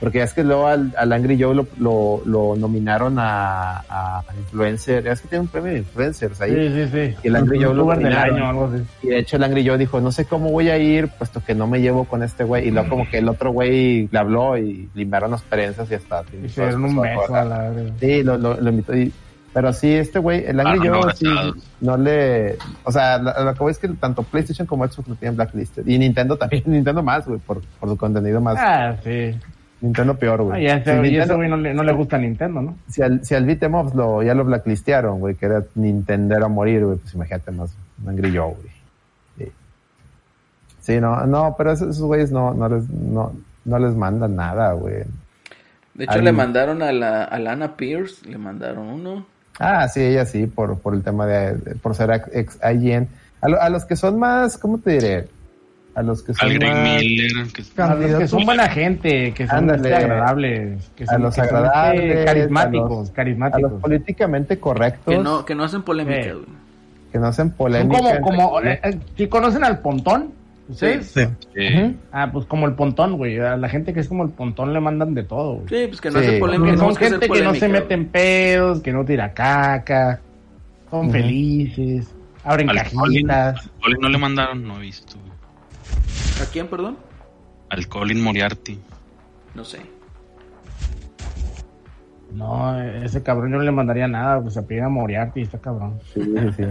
porque es que luego al, al Angry Joe lo, lo, lo nominaron a, a influencer, es que tiene un premio de influencers ahí. Sí, sí, sí. Y el Angry Joe lo nominaron. año, algo así. Y de hecho el Angry Joe dijo, no sé cómo voy a ir, puesto que no me llevo con este güey. Y luego como que el otro güey le habló y limpiaron las experiencias y hasta. Y se dieron un beso a la verga. Sí, lo, lo, lo invitó. Y, pero sí, este güey, el Angry Ah, no, Joe, sí, no le. O sea, lo, lo que voy es que tanto PlayStation como Xbox lo tienen blacklisted. Y Nintendo también, Nintendo más, güey, por, por su contenido más. Ah, sí. Nintendo peor, Ah, güey. ya Si y ese Nintendo- güey no le, no le gusta a Nintendo, ¿no? si al, si al Beat'em lo, ya lo blacklistearon, güey, que era Nintendero a morir, güey, pues imagínate más un Angry Joe, güey. Sí. Sí, no, no, pero esos, esos güeyes no, no les, no, no les mandan nada, güey. De hecho, le mandaron a la a Lana Pierce, le mandaron uno. Ah, sí, ella sí, por, por el tema de, de- por ser ex, ex IGN. A, lo- a los que son más, ¿cómo te diré? A los que son Al Greg más... Miller, que A los que son buena gente, que son Ándale. agradables, que A son, los que son, este, agradables, carismáticos, a los- A carismáticos. los políticamente correctos, Que no, que no hacen polémica, Sí. güey. que no hacen Son polémica. como, entre como, comillas. eh, eh, ¿sí conocen al Pontón? ¿Ustedes? Sí. Ujú. Ah, pues como el Pontón, güey. A la gente que es como el Pontón le mandan de todo, güey. Sí, pues que no Sí. hacen polémica. Son gente que no se mete en pedos, que no tira caca, son felices, abren al Colin, cajitas. al Colin no le mandaron, no he visto. ¿A quién, perdón? Al Colin Moriarty. No sé. No, ese cabrón yo no le mandaría nada, pues se pide a Moriarty, está cabrón. Sí, sí, sí.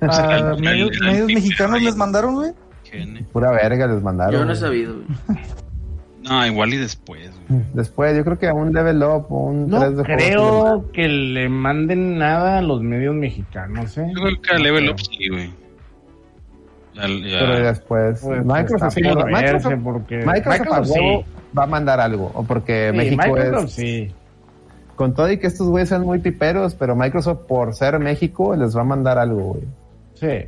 Ah, A el- medios, mexicanos les mandaron, güey. Pura verga les mandaron. Yo no he sabido, güey. No, igual y después, güey. Después, yo creo que a un level up un No 3 de juego creo que le manden nada a los medios mexicanos, ¿eh? Yo creo que a Level Up sí, güey. Ya- ya- Pero después, Pues, Microsoft, por Microsoft, verse, porque Microsoft sí. va a mandar algo, o porque Sí, México Microsoft es, sí. con todo y que estos güeyes sean muy piperos, pero Microsoft por ser México les va a mandar algo, güey. Sí.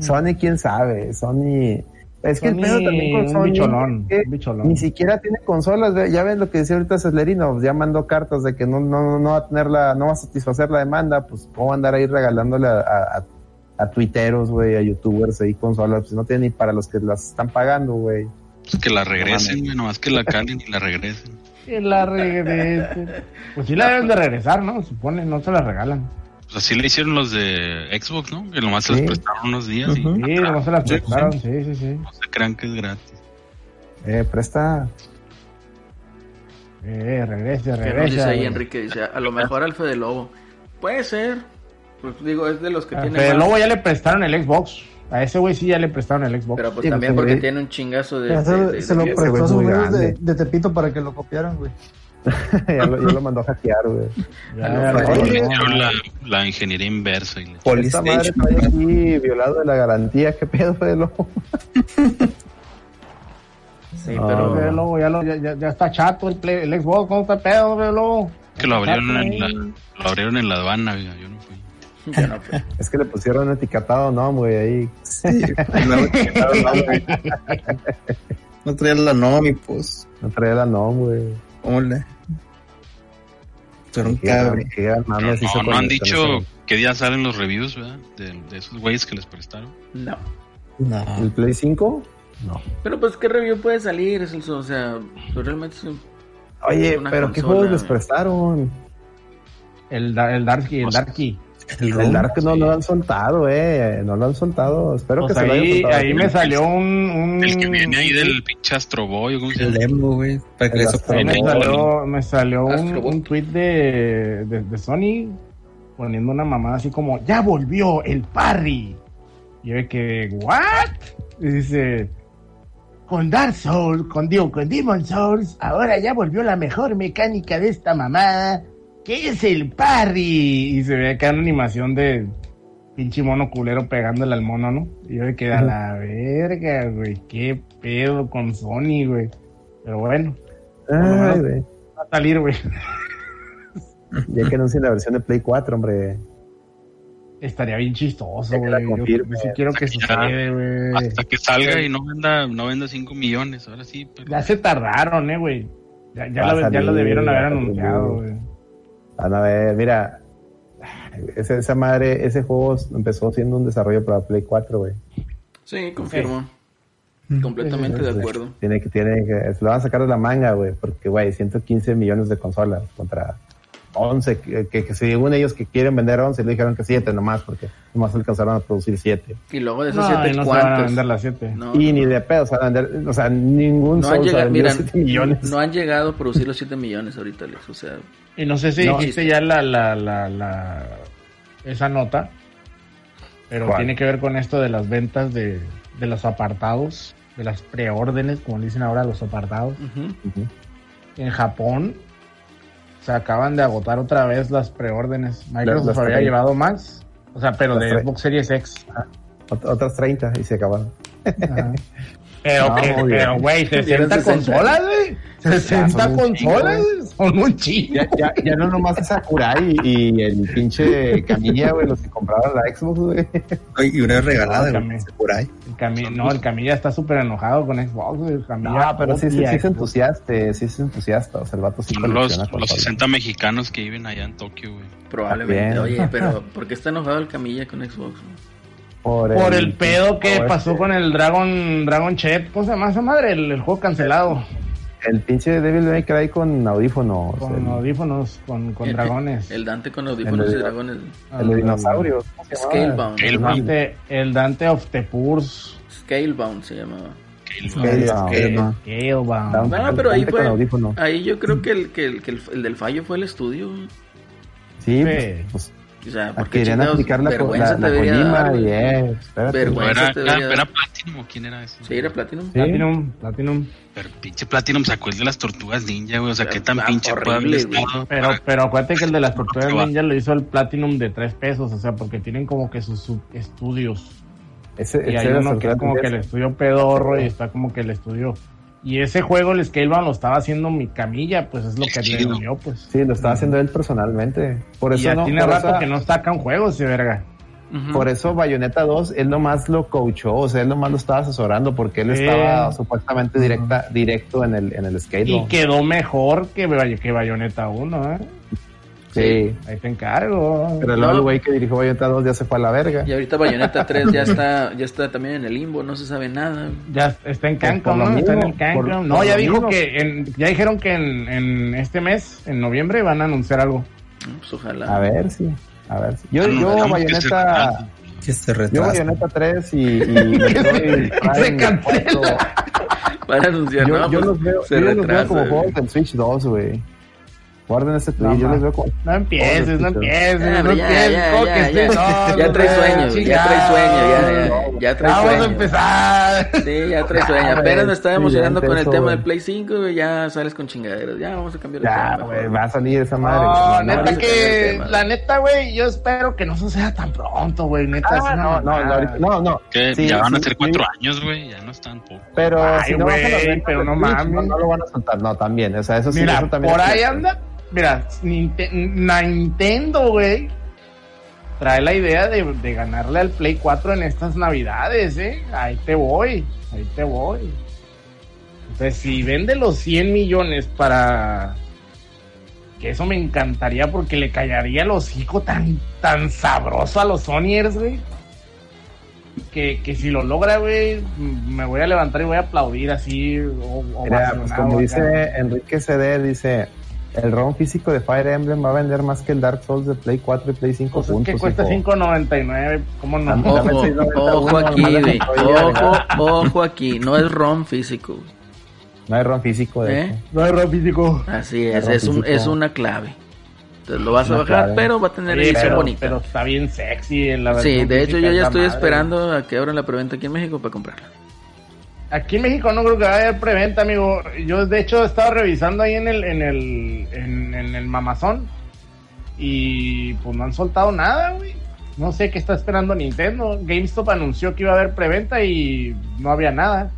Sony, quién sabe, Sony, es que el pedo también con un Sony bicholón, es que un bicholón. ni siquiera tiene consolas, ya ven lo que decía ahorita Ceslerino, ya mandó cartas de que no, no, no va a tener la, no va a satisfacer la demanda, pues cómo a andar ahí regalándole a, a, a tuiteros, güey, a youtubers ahí consolas, pues no tiene ni para los que las están pagando, güey. pues que la regresen, güey. Nomás que la calen y la regresen. Que la regresen. Pues sí la deben de regresar, ¿no? Supone, no se la regalan. Pues así le hicieron los de Xbox, ¿no? Que nomás se Sí. les prestaron unos días y Ujú. Sí, no se las prestaron, sí, sí, sí. no se crean que es gratis. Eh, presta, Eh, regrese, Que nos dice regrese. ahí Enrique, dice, a lo mejor al Fede Lobo. Puede ser. Pues digo, es de los que A tiene Fede más, Lobo ya le prestaron el Xbox. A ese güey sí ya le prestaron el Xbox. Pero pues Sí, también porque tiene un chingazo de... Se, de- se lo prestó a sus de Tepito para que lo copiaran, güey. ya, lo, ya lo mandó a hackear, güey. Ya, no, no. la, la ingeniería inversa. Y le- Esta madre está aquí violado de la garantía, ¿qué pedo fue de lobo? Sí, pero... Fede Lobo ya, lo- ya, ya- está chato el, play- el Xbox. ¿Cómo está el pedo, Fede Lobo? que lo abrieron, en la, lo abrieron en la aduana, güey. Yo no fui. No. Es que le pusieron etiquetado, ¿no, güey? Ahí. Sí, no, no, no traía la Nomi, pues. No traía la NOM, güey. ¿Cómo Qué qué no, no con han dicho qué día salen los reviews, ¿verdad? De, de esos güeyes que les prestaron. No. No. ¿El Play 5? No. Pero pues, ¿qué review puede salir? Es el- o sea, pues, realmente es un- Oye, pero ¿qué consola, juegos les prestaron? El, el Darky, el O sea, Darky. El El Dark no, no lo han soltado, eh. No lo han soltado. Espero Pues que se lo hayan ahí, soltado. ahí me salió un, un- El que viene ahí del pinche Astro Boy, ¿o ¿cómo se El demo, güey. Para que me salió, me salió un, tweet de, de, de Sony poniendo una mamada así como, ya volvió el parry. Y yo que, ¿what? Y dice, con Dark Souls, con, digo, con Demon Souls, ahora ya volvió la mejor mecánica de esta mamada, que es el parry. Y se ve acá una animación de pinche mono culero pegándole al mono, ¿no? Y yo de que, a la verga, güey, qué pedo con Sony, güey. Pero bueno, Ay, güey. va a salir, güey. Ya que anuncien la versión de Play 4, hombre. Estaría bien chistoso, que güey. Yo, sí quiero que Ya. suceda, güey. Hasta que salga y no venda, no venda 5 millones, ahora sí. Pero... Ya se tardaron, eh, güey. Ya, lo, ya lo debieron haber anunciado, güey. Van a ver, mira. Esa, esa madre, ese juego empezó siendo un desarrollo para Play 4, güey. Sí, confirmo. Completamente de acuerdo. Tiene que, tiene que, se lo van a sacar de la manga, güey, porque, güey, 115 millones de consolas contra 11, que, que, que según ellos que quieren vender 11, le dijeron que 7 nomás, porque nomás alcanzaron a producir 7. Y luego de esos No, siete, y no se van a ¿cuántos? vender las 7. No, y no, ni no. de pedo, o sea, vender, o sea, ningún No han, llegado, mira, 7 millones. no han llegado a producir los 7 millones ahorita, Alex. O sea, Y no sé si No, dijiste ya la, la, la, la, esa nota, pero ¿Cuál? tiene que ver con esto de las ventas de, de los apartados, de las preórdenes, como le dicen ahora los apartados. En Japón se acaban de agotar otra vez las preórdenes. Microsoft las había llevado más, o sea, pero Las de Xbox Series X. Ot- Otras 30 y se acabaron. Pero, No, que- muy bien. pero, güey, Tienen 60 60. consolas, güey. 60 son un consolas, güey. Son un chingo. Ya, ya, ya no nomás es Sakurai y el pinche Camilla, güey, los que compraron la Xbox, güey. Y una regalada, No, güey. El Cami- no, el Camilla está súper enojado con Xbox, güey. Camilla No, pero sí, sí, sí es entusiasta, sí es entusiasta. O sea, el vato sí Son los, los consolas. 60 mexicanos que viven allá en Tokio, güey. Probablemente. Oye, pero ¿por qué está enojado el Camilla con Xbox? Por Por el pedo que pasó este- con el Dragon Dragon Chat. ¿Cómo se llama esa madre? El, el juego cancelado. El pinche Devil May Cry con audífonos. Con el, audífonos, con, con El- dragones. El Dante con audífonos El y dragones. el de dinosaurios. ¿cómo se llamaba? Scalebound. El Scalebound. Dante, el Dante of the Purs. Scalebound se llamaba. Scalebound. Scalebound. Scalebound. No, pero ahí fue. Ahí yo creo que el, que el, que el, el del fallo fue el estudio. Sí, Sí. pues, pues O sea, a porque querían chingados, aplicar la, vergüenza la, te la dar, y eh, espérate. Vergüenza. Era, te era, debería era dar. Platinum, ¿o ¿quién era eso? Sí, era Platinum. Sí. Platinum, Platinum. Pero pinche Platinum sacó el de las tortugas ninja, güey. O sea, qué tan Ah, pinche puede haber horrible, estado Pero, para- pero acuérdate que el de las tortugas ninja lo hizo el Platinum de 3 pesos, o sea, porque tienen como que sus estudios. Ese, Y ese hay era uno que es como que el estudio pedorro y está como que el estudio. Y ese juego, el Scalebound, lo estaba haciendo mi camilla, pues es lo que le dio, pues. Sí, lo estaba haciendo él personalmente. Por y eso ya no, tiene por rato esa- que no sacan juegos, ese verga. Por eso Bayonetta 2, él nomás lo coachó, o sea, él nomás lo estaba asesorando porque él estaba supuestamente directa, directo en el, en el skate. Y quedó mejor que, que Bayonetta 1, ¿eh? Sí. Ahí te encargo. Pero luego No. el güey que dirigió Bayonetta 2 ya se fue a la verga. Y ahorita Bayonetta 3 ya está, ya está también en el limbo, no se sabe nada. Ya está en lo ¿no? Está en el Cancom. por- no, ya dijo mismo. que en- ya dijeron que en, en este mes, en noviembre, van a anunciar algo. Pues ojalá. A ver si, a ver si. Yo, Ah, yo digamos que se Bayonetta, retrasa. Se yo retrasa. Bayonetta 3 y, y Metroid Prime cancela. 4, Van a anunciar, yo, ¿no? yo Pues los veo, se yo los veo retrasa, como juegos del Switch 2, güey. Guarden este tweet, No, yo los veo como... No empieces, no empieces, Ya, no ya, empieces. ya, ¿cómo ya? No, trae sueño, ya trae sueño, ya, ya, ya trae Vamos sueño. a empezar. Sí, ya trae sueño. Ah, Apenas me estaba emocionando con el tema del Play 5, güey, ya sales con chingaderas. Ya vamos a cambiar Ya, tema. güey, mejor. va a salir esa madre. No, neta que, tema. la neta, güey, yo espero que no suceda tan pronto, güey, neta. es Ah, no, no, no, no, no. Que Sí, ya van a ser cuatro años, güey. Ya no están poco. Pero Ay, si no pero no mames. No, lo van a soltar, no, también. O sea, eso sí, eso también por es ahí anda. Mira, Ninte- Nintendo, güey, trae la idea de, de ganarle al Play 4 en estas navidades, ¿eh? Ahí te voy, ahí te voy. Entonces, si vende los 100 millones para... Que eso me encantaría porque le callaría el hocico tan, tan sabroso a los Sonyers, güey. Que, que si lo logra, güey, me voy a levantar y voy a aplaudir así. O, Mira, pues como acá. dice Enrique CD, dice, el ROM físico de Fire Emblem va a vender más que el Dark Souls de Play 4 y Play 5 Pues es que cuesta hijo. 5.99, ¿cómo no? Ojo, dame 6.91, ojo aquí, güey. Ojo, ojo aquí. No es ROM físico. No hay ROM físico de ¿Eh? hecho. No es ROM físico. Así es, es, un, es una clave. Entonces lo vas a bajar, clave. pero va a tener Oye, edición pero, bonita. pero está bien sexy en la sí, versión de hecho yo ya estoy madre. esperando a que abran la preventa aquí en México para comprarla. Aquí en México no creo que vaya a haber preventa, amigo. Yo de hecho estaba revisando ahí en el en el en, en el Mamazón y pues no han soltado nada, güey. No sé qué está esperando Nintendo. GameStop anunció que iba a haber preventa y no había nada.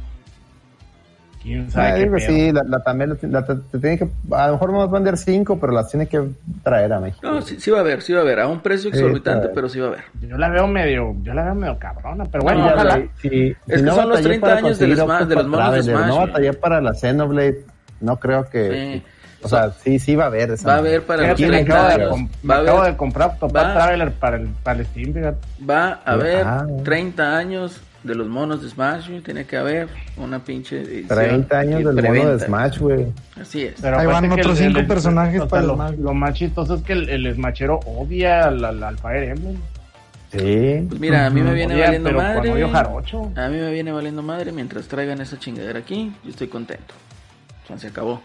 ¿Quién sabe Ah, qué digo, pedo? sí, la, la también la- la- te, tiene que, a lo mejor vamos a vender 5, pero las tiene que traer a México. No, sí, sí va a haber, sí va a haber. A un precio Sí, exorbitante, claro. pero sí va a haber. Yo la veo medio, yo la veo medio cabrona, pero bueno, No, ojalá. Sí, sí, Es que son los batallé 30 para años del conseguir Sma- de los monos de Smash, No batallé para la Xenoblade, no creo que... Sí. O sea, sí, sí va a haber. esa Va a haber para los me 30 acabo, de, años. me Va a acabo haber, de comprar va- Traveler para el, para el Steam, fíjate. va a haber Ah. 30 años de los monos de Smash, güey. Tiene que haber una pinche edición 30 años del mono de preventa. Smash, güey. Así es. Pero Ahí van acuérdate que otros cinco personajes o sea, para lo, Smash. lo más chistoso es que el, el Smashero odia al, al, al Fire Emblem. Sí. Pues mira, a mí me viene Odia, valiendo madre. odio jarocho. A mí me viene valiendo madre mientras traigan esa chingadera aquí. Yo estoy contento. O sea, se acabó.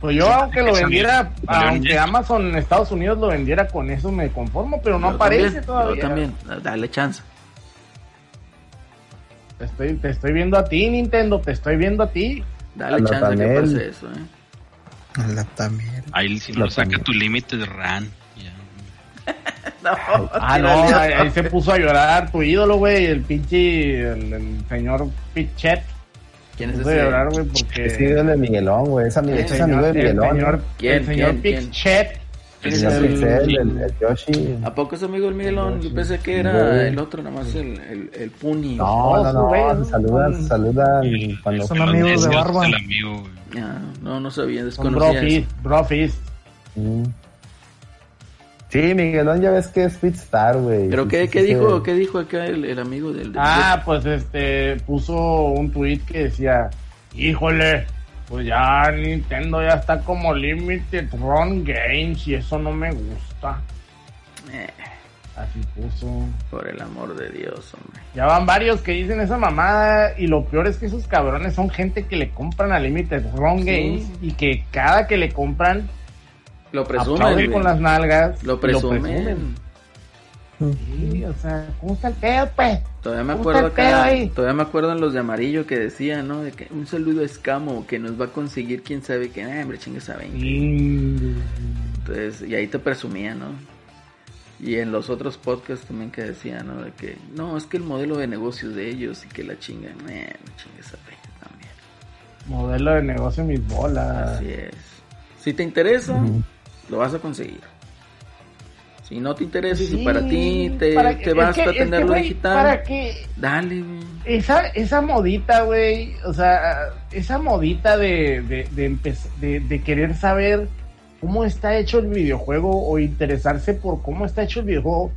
Pues yo, aunque lo vendiera, aunque Amazon en Estados Unidos lo vendiera con eso, me conformo, pero no Yo aparece también, todavía. Yo también. Dale chance. Te estoy, te estoy viendo a ti, Nintendo, te estoy viendo a ti. Dale A la chance que Tanel. pase eso, eh. A la también. Ahí si lo saca tu límite de RAN. Ya. Ah, no, ahí, ahí se puso a llorar tu ídolo, güey, el pinche, el, el señor Pichet. ¿Quién es ese? llorar, güey, porque... Sí, el de Miguelón, güey. Es, es amigo de señor, el Miguelón. señor, ¿no? ¿Quién, el señor quién? Pichet. Es señor el- Pixel, el, el Yoshi. ¿A poco es amigo del Miguelón? Yo pensé que era el otro, nada más el, el, el Puni. No, no, no. güey, Se saludan, se saludan El- cuando... Son amigos de es barba. el amigo, no, no sabía, desconocía brofist, brofist. Mm. Sí, Miguelón ya ves que es Fitstar, güey. ¿Pero qué, sí, qué sí, dijo, sí. qué dijo acá el, el amigo del... del- Ah, pues este, puso un tweet que decía, híjole, pues ya Nintendo ya está como Limited Run Games y eso no me gusta. Eh, Así puso. por el amor de Dios, hombre. Ya van varios que dicen esa mamada y lo peor es que esos cabrones son gente que le compran a Limited Run Sí. Games y que cada que le compran Lo presumen, con las nalgas. Lo y presumen. Sí, o sea, ¿cómo está el pedo, pues? Todavía me ¿Cómo acuerdo acá, ahí? todavía me acuerdo en los de amarillo que decían, ¿no? De que un saludo a Escamo que nos va a conseguir quién sabe qué, ah, hombre, chingue sabe. Mm. Entonces, y ahí te presumía, ¿no? Y en los otros podcasts también que decían, ¿no? De que, no, es que el modelo de negocios de ellos y que la chingan, eh, chingue sabe también. Modelo de negocio mis bolas. Así es. Si te interesa, lo vas a conseguir. Si no te interesa y si para ti te, para- te basta que- tenerlo digital, Para que dale, güey. esa, esa modita, güey, o sea, esa modita de, de, de, empe- de, de querer saber cómo está hecho el videojuego o interesarse por cómo está hecho el videojuego,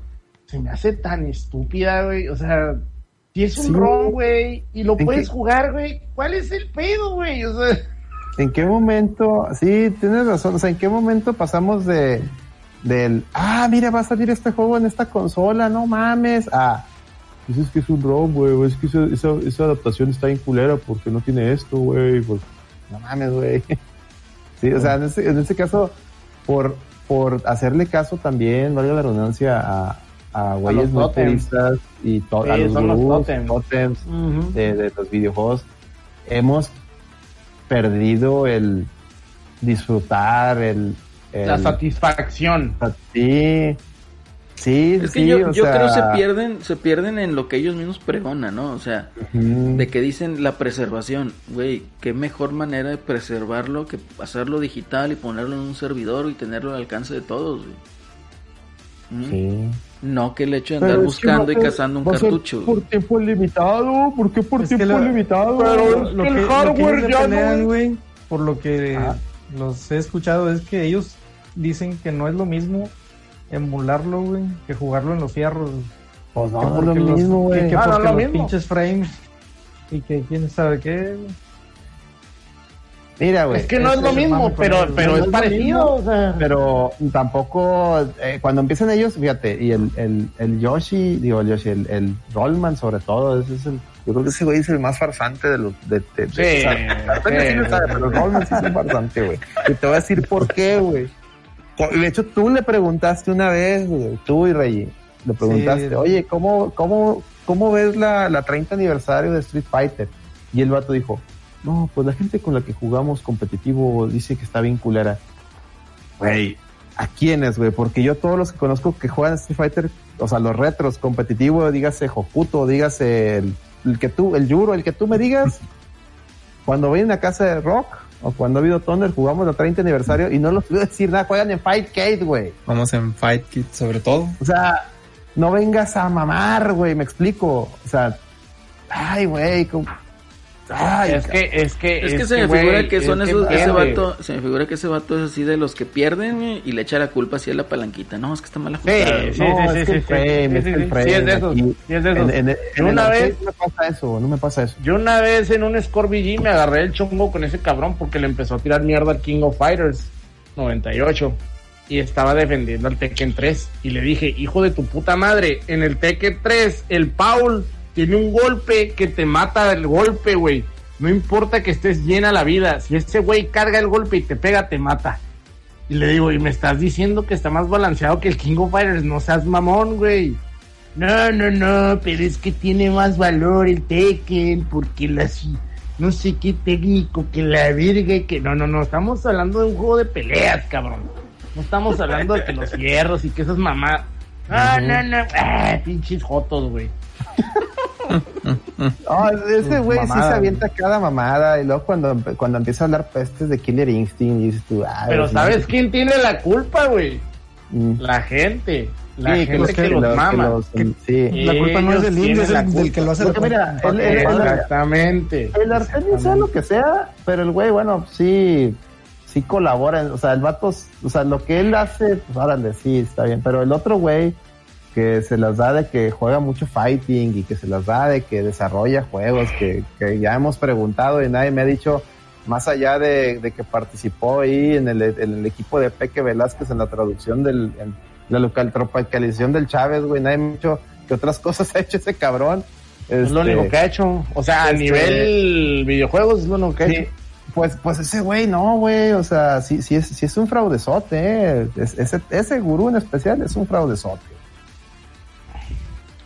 se me hace tan estúpida, güey. O sea, si es un Sí. ROM, güey, y lo ¿En puedes qué? jugar, güey, ¿cuál es el pedo, güey? O sea, ¿En qué momento? Sí, tienes razón. O sea, ¿en qué momento pasamos de del ah, mira, va a salir este juego en esta consola, no mames, ah, pues es que es un ROM, güey, o es que esa, esa, esa adaptación está en culera porque no tiene esto, güey, pues, no mames, güey. Sí, o sea, en este, en este caso, por, por hacerle caso también, valga la redundancia, a, a güeyes los puristas y to- a los los gurús, de, de los videojuegos, hemos perdido el disfrutar, el... el- la satisfacción. Sí, sí, Es que sí, yo, o yo sea, creo se pierden, se pierden en lo que ellos mismos pregonan, ¿no? O sea, de que dicen la preservación, güey, qué mejor manera de preservarlo que hacerlo digital y ponerlo en un servidor y tenerlo al alcance de todos, güey. ¿Mm? Sí. No que el hecho de Pero andar es que buscando y cazando un cartucho. Por tiempo limitado, ¿por qué por Es que tiempo lo- limitado? Pero- lo el que, que hardware ya no pelean, es- güey, por lo que Ah. los he escuchado, es que ellos dicen que no es lo mismo emularlo, güey, que jugarlo en los fierros. Pues Que no, no es lo porque los- mismo, güey. que Ah, no, porque lo los mismo. pinches frames y que quién sabe qué. Mira, güey. Es que no es lo mismo, pero, pero No es parecido. O sea, Pero tampoco, eh, cuando empiezan ellos, fíjate, y el, el, el Yoshi, digo, el Yoshi, el, el Rollman sobre todo, ese es el, yo creo que ese güey es el más farsante de los, de, de, de- Sí, sabe, pero el Rollman sí es un farsante, güey. Y te voy a decir por qué, güey. De hecho, tú le preguntaste una vez, tú y Reggie, le preguntaste, Sí. oye, ¿cómo, cómo, cómo ves la, la 30 aniversario de Street Fighter? Y el vato dijo, no, pues la gente con la que jugamos competitivo dice que está bien culera. Güey, ¿a quiénes, güey? Porque yo todos los que conozco que juegan Street Fighter, o sea, los retros, competitivo, dígase Hokuto, dígase el, el que tú, el Yuro, el que tú me digas, cuando voy en la casa de Rock, o cuando ha habido Thunder, jugamos la 30 aniversario y no los a decir nada, juegan en Fight Cade, güey. Vamos en Fight Kit sobre todo. O sea, no vengas a mamar, güey, me explico. O sea, ay, güey, ay, es que, es que, Es que se me figura que es son que esos, ese vato, se me figura que ese vato es así de los que pierden y le echa la culpa así a la palanquita. No, es que está mal ajustado. sí, No, sí, es sí, que sí, el frame, sí, es el frame sí, es de esos, sí, es de esos. En, en- en En el una vez, no me pasa eso, no me pasa eso. yo una vez en un Score BG me agarré el chongo con ese cabrón porque le empezó a tirar mierda al King of Fighters 98 y estaba defendiendo al Tekken 3 y le dije, hijo de tu puta madre, en el Tekken 3 el Paul tiene un golpe que te mata el golpe, güey. No importa que estés llena la vida, si ese güey carga el golpe y te pega, te mata. Y le digo, y me estás diciendo que está más balanceado que el King of Fighters, no seas mamón, güey. No, no, no, pero es que tiene más valor el Tekken, porque las no sé qué técnico, que la virga y que no, no, no, estamos hablando de un juego de peleas, cabrón. No estamos hablando de que los hierros y que esas mamás. No, no, no, ah, pinches jotos, güey. No, ese güey sí se avienta cada mamada y luego cuando, cuando empieza a hablar pestes de Killer Instinct dices tú, ah, Pero pues, ¿sabes quién tiene la culpa, güey? mm, La gente. La sí, gente que, los mama. los- sí. La culpa no es del indio, es el, del que lo hace. Porque mira, Exactamente. El Artemio sea lo que sea, pero el güey, bueno, sí, sí colabora, o sea, el vato, o sea, lo que él hace, pues órale, sí, está bien, pero el otro güey que se las da de que juega mucho fighting y que se las da de que desarrolla juegos, que, que ya hemos preguntado y nadie me ha dicho, más allá de, de que participó ahí en el, en el equipo de Peque Velázquez en la traducción del, en la local tropicalización del Chávez, güey, nadie me ha dicho que otras cosas ha hecho ese cabrón. Es lo Este, único que ha hecho. O sea, a este- nivel videojuegos es lo único que ha Sí, hecho. pues, pues ese güey, no, güey, o sea, sí, sí es, sí es un fraudezote, eh. Es- ese, ese gurú en especial es un fraudezote.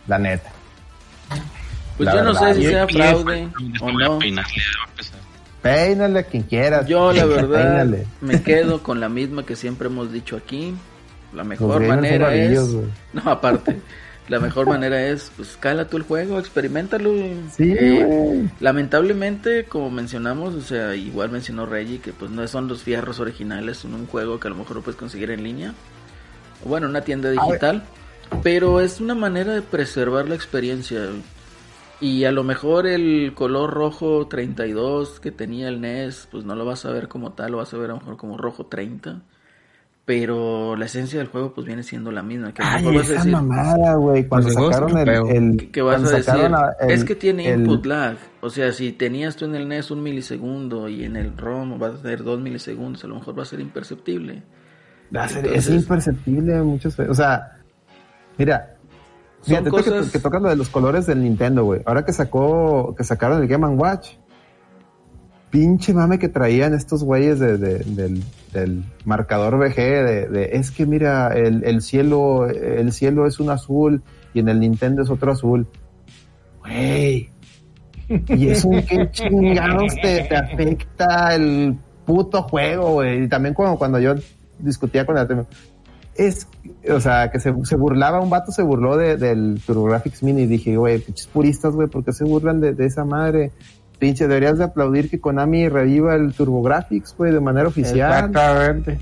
La neta. Pues La yo no sé si sea fraude o no. Peínale a quien quieras. Yo la verdad me quedo con la misma que siempre hemos dicho aquí. La mejor manera es... No, aparte. La mejor manera es, pues, cala tú el juego, experimentalo. Sí, Eh, lamentablemente, como mencionamos, o sea, igual mencionó Reggie, que pues no son los fierros originales, son un juego que a lo mejor lo puedes conseguir en línea. O bueno, una tienda digital. Pero es una manera de preservar la experiencia. Y a lo mejor el color rojo 32 que tenía el NES, pues no lo vas a ver como tal, lo vas a ver a lo mejor como rojo 30. Pero la esencia del juego pues viene siendo la misma. Que Ay, mejor vas a esa decir, mamá, güey, cuando sacaron el, feos. el- ¿Qué- ¿Qué vas a decir? el- es que tiene el- input lag. O sea, si tenías tú en el NES un milisegundo y en el ROM vas a tener dos milisegundos, a lo mejor va a ser imperceptible. Va a ser- Entonces- es imperceptible muchas veces. O sea, mira, fíjate que- cosas- que, tocas lo de los colores del Nintendo, güey. Ahora que sacó, que sacaron el Game Watch, pinche mame que traían estos güeyes de, de- del, del marcador VG de, es que mira, el, el cielo, el cielo es un azul y en el Nintendo es otro azul. Güey. Y eso qué chingados te, te afecta el puto juego, güey. Y también cuando, cuando yo discutía con el es, o sea, que se, se burlaba, un vato se burló de, del TurboGrafx Mini y dije, güey, pinches puristas, güey, ¿por qué se burlan de, de esa madre? Pinche, deberías de aplaudir que Konami reviva el TurboGrafx, güey, de manera oficial. Exactamente.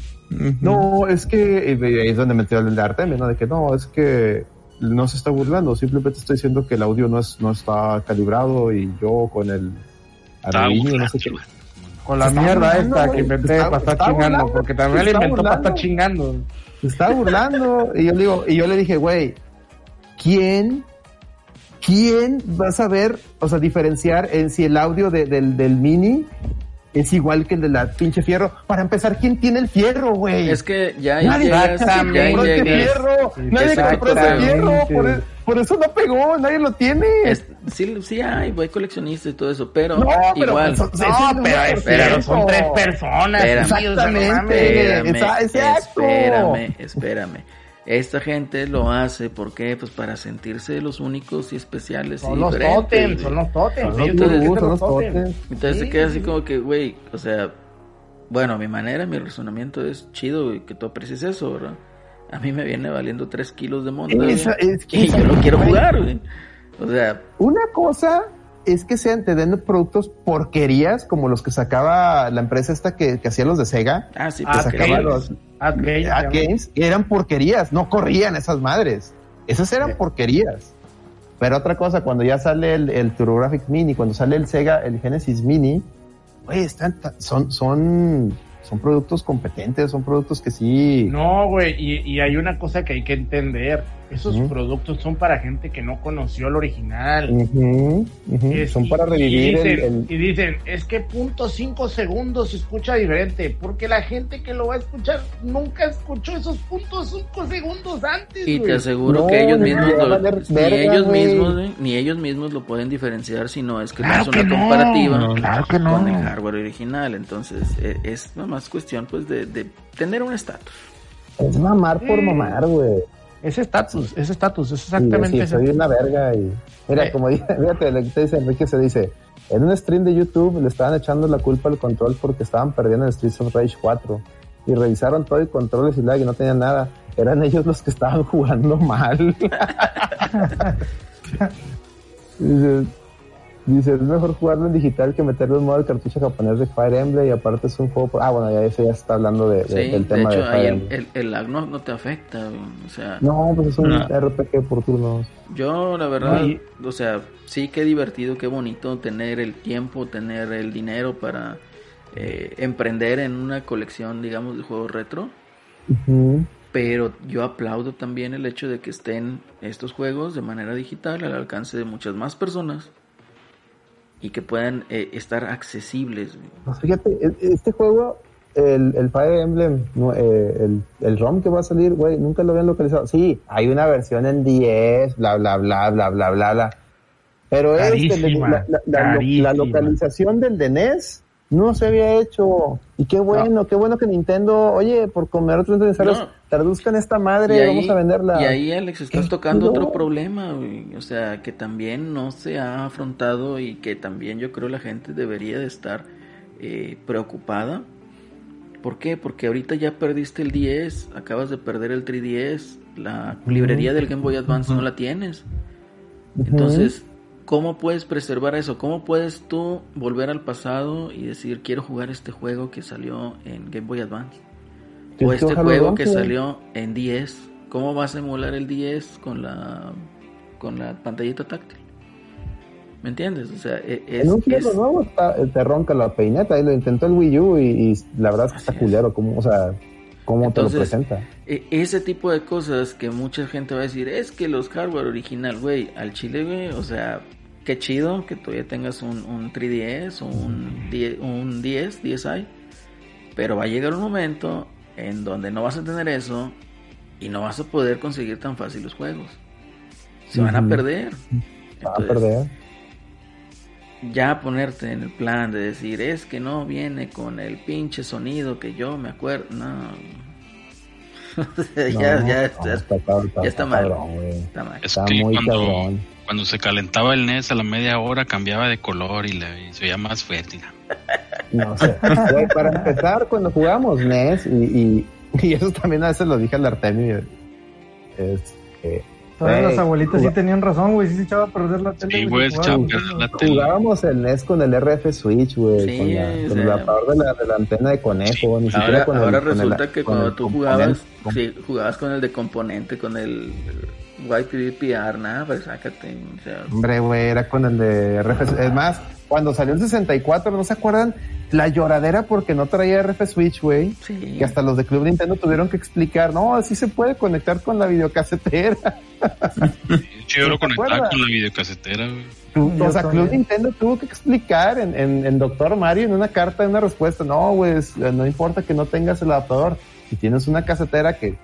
No, es que, y ahí es donde metió el de Artemio, ¿no? De que no, es que no se está burlando, simplemente estoy diciendo que el audio no, es, no está calibrado y yo con el Arduino, no sé qué. Con la mierda burlando, esta que inventé Está- para estar chingando. burlando, Porque también está inventó para estar chingando. Se estaba burlando. y yo le digo, y yo le dije, güey, ¿quién, quién va a saber, o sea, diferenciar en si el audio de- del, del mini es igual que el de la pinche fierro. Para empezar, ¿quién tiene el fierro, güey? Es que ya Nadie llegas, compró ese fierro. Nadie compró ese fierro. Por, por eso no pegó. Nadie lo tiene. Es- sí, sí hay, güey, coleccionistas y todo eso, pero No, pero igual. eso- eso es No, un pero espera, ciento. son tres personas. Espérame. Exactamente. Exacto. espérame, espérame. Esta gente lo hace, ¿por qué? Pues para sentirse los únicos y especiales y Son son los tótems. Son los gurús, ser son los tótems. Entonces Sí, se queda así sí. como que, güey, o sea, bueno, mi manera, mi razonamiento es chido, güey, que tú aprecies eso, ¿verdad? A mí me viene valiendo 3 kilos de monta, es y yo lo quiero jugar, güey. O sea, Una cosa es que sean te den productos porquerías como los que sacaba la empresa esta que, que hacía los de Sega. ah, sí, que sacaba Games. los Ad Games, Ad. Games, eran porquerías, no corrían esas madres. Esas eran porquerías. Pero otra cosa, cuando ya sale el, el TurboGrafx Mini, cuando sale el Sega, el Genesis Mini, güey, están, son, son, son productos competentes, son productos que sí. No, güey, y, y hay una cosa que hay que entender. Esos productos son para gente que no conoció el original. Es- son para revivir y el- dicen, el, y dicen, es que punto cinco segundos se escucha diferente, porque la gente que lo va a escuchar nunca escuchó esos puntos cinco segundos antes. Y te aseguro No, que ellos mismos, lo- ni verga, ellos mismos, güey, ni ellos mismos lo pueden diferenciar si no es que Claro no es que una no, comparativa no, claro que no. con el hardware original. Entonces, eh, es nada más cuestión pues de, de tener un estatus. es mamar por mamar, güey. Ese estatus, ese estatus, es exactamente sí, soy una verga y mira, Eh. como dice, fíjate, lo que te dice Enrique se dice, en un stream de YouTube le estaban echando la culpa al control porque estaban perdiendo en Streets of Rage 4 y revisaron todo y controles y lag y no tenían nada. Eran ellos los que estaban jugando mal. dice, es mejor jugarlo en digital que meterlo en modo el cartucho japonés de Fire Emblem y aparte es un juego por... Ah, bueno, ya eso ya está hablando de, de- Sí, del de tema de, hecho, Fire ahí el, el, el lag no, no te afecta. O sea, No, pues es un No. RPG por turnos. yo la verdad, o sea, sí que divertido, qué bonito tener el tiempo, tener el dinero para eh, emprender en una colección, digamos, de juegos retro. Pero yo aplaudo también el hecho de que estén estos juegos de manera digital al alcance de muchas más personas y que puedan eh, estar accesibles. güey. Pues fíjate, e- este juego, el, el Fire Emblem, no, eh, el, el ROM que va a salir, güey, nunca lo habían localizado. Sí, hay una versión en 10, bla, bla, bla, bla, bla, bla, bla. Pero este, Carísima, la, la- la- la- carísima. la localización del de NES no se había hecho. Y qué bueno, qué bueno que Nintendo, oye, por comer otros necesarios, No. traduzcan esta madre, vamos a venderla. y ahí, Alex, estás tocando no. otro problema, güey. O sea, que también no se ha afrontado y que también yo creo la gente debería de estar eh, preocupada. ¿Por qué? Porque ahorita ya perdiste el 10, acabas de perder el 3DS, la librería del Game Boy Advance no la tienes. Entonces, ¿cómo puedes preservar eso? ¿Cómo puedes tú volver al pasado y decir, quiero jugar este juego que salió en Game Boy Advance? O este juego que salió en 10. ¿Cómo vas a emular el 10 con la con la pantallita táctil? ¿Me entiendes? O sea, es, en un es- nuevo está- te ronca la peineta y lo intentó el Wii U y, y la verdad es que está culero, como, o sea, cómo Entonces, te lo presenta. e- ese tipo de cosas que mucha gente va a decir, es que los hardware original, güey, al chile, güey, o sea, qué chido que todavía tengas un, un 3DS o un 10, un 10, 10i, pero va a llegar un momento en donde no vas a tener eso y no vas a poder conseguir tan fácil los juegos. Se van a perder. Va a Entonces, perder. Ya ponerte en el plan de decir es que no viene con el pinche sonido que yo me acuerdo no ya, No, ya, no, ya- está, cabrón, ya está está mal cabrón, está mal Es Está que muy cuando, cabrón. cuando se calentaba el NES a la media hora cambiaba de color y, la- y se veía más fértil. No sé. Güey, para empezar, cuando jugamos NES, y, y, y eso también a veces lo dije al Artemio, es que Todas las abuelitas sí tenían razón, güey. Sí se echaba a perder la tele. Sí, güey, se echaba a perder la tele. jugábamos el NES con el RF Switch, güey, Sí, con, la, con de la, de la antena de conejo, ni siquiera ahora, con el- ahora con el- resulta que con cuando tú jugabas sí, jugabas con el de componente con el YPVPR nada pues sácate o sea, Hombre, güey, era con el de RF Es más, cuando salió el 64, ¿no se acuerdan? La lloradera porque no traía RF Switch, güey. sí Que hasta los de Club Nintendo tuvieron que explicar, no, así se puede conectar con la videocasetera. Yo lo con la videocasetera, güey. O sea, también. Club Nintendo tuvo que explicar en, en, en Doctor Mario, en una carta, en una respuesta, no, güey, es- no importa que no tengas el adaptador, si tienes una casetera que,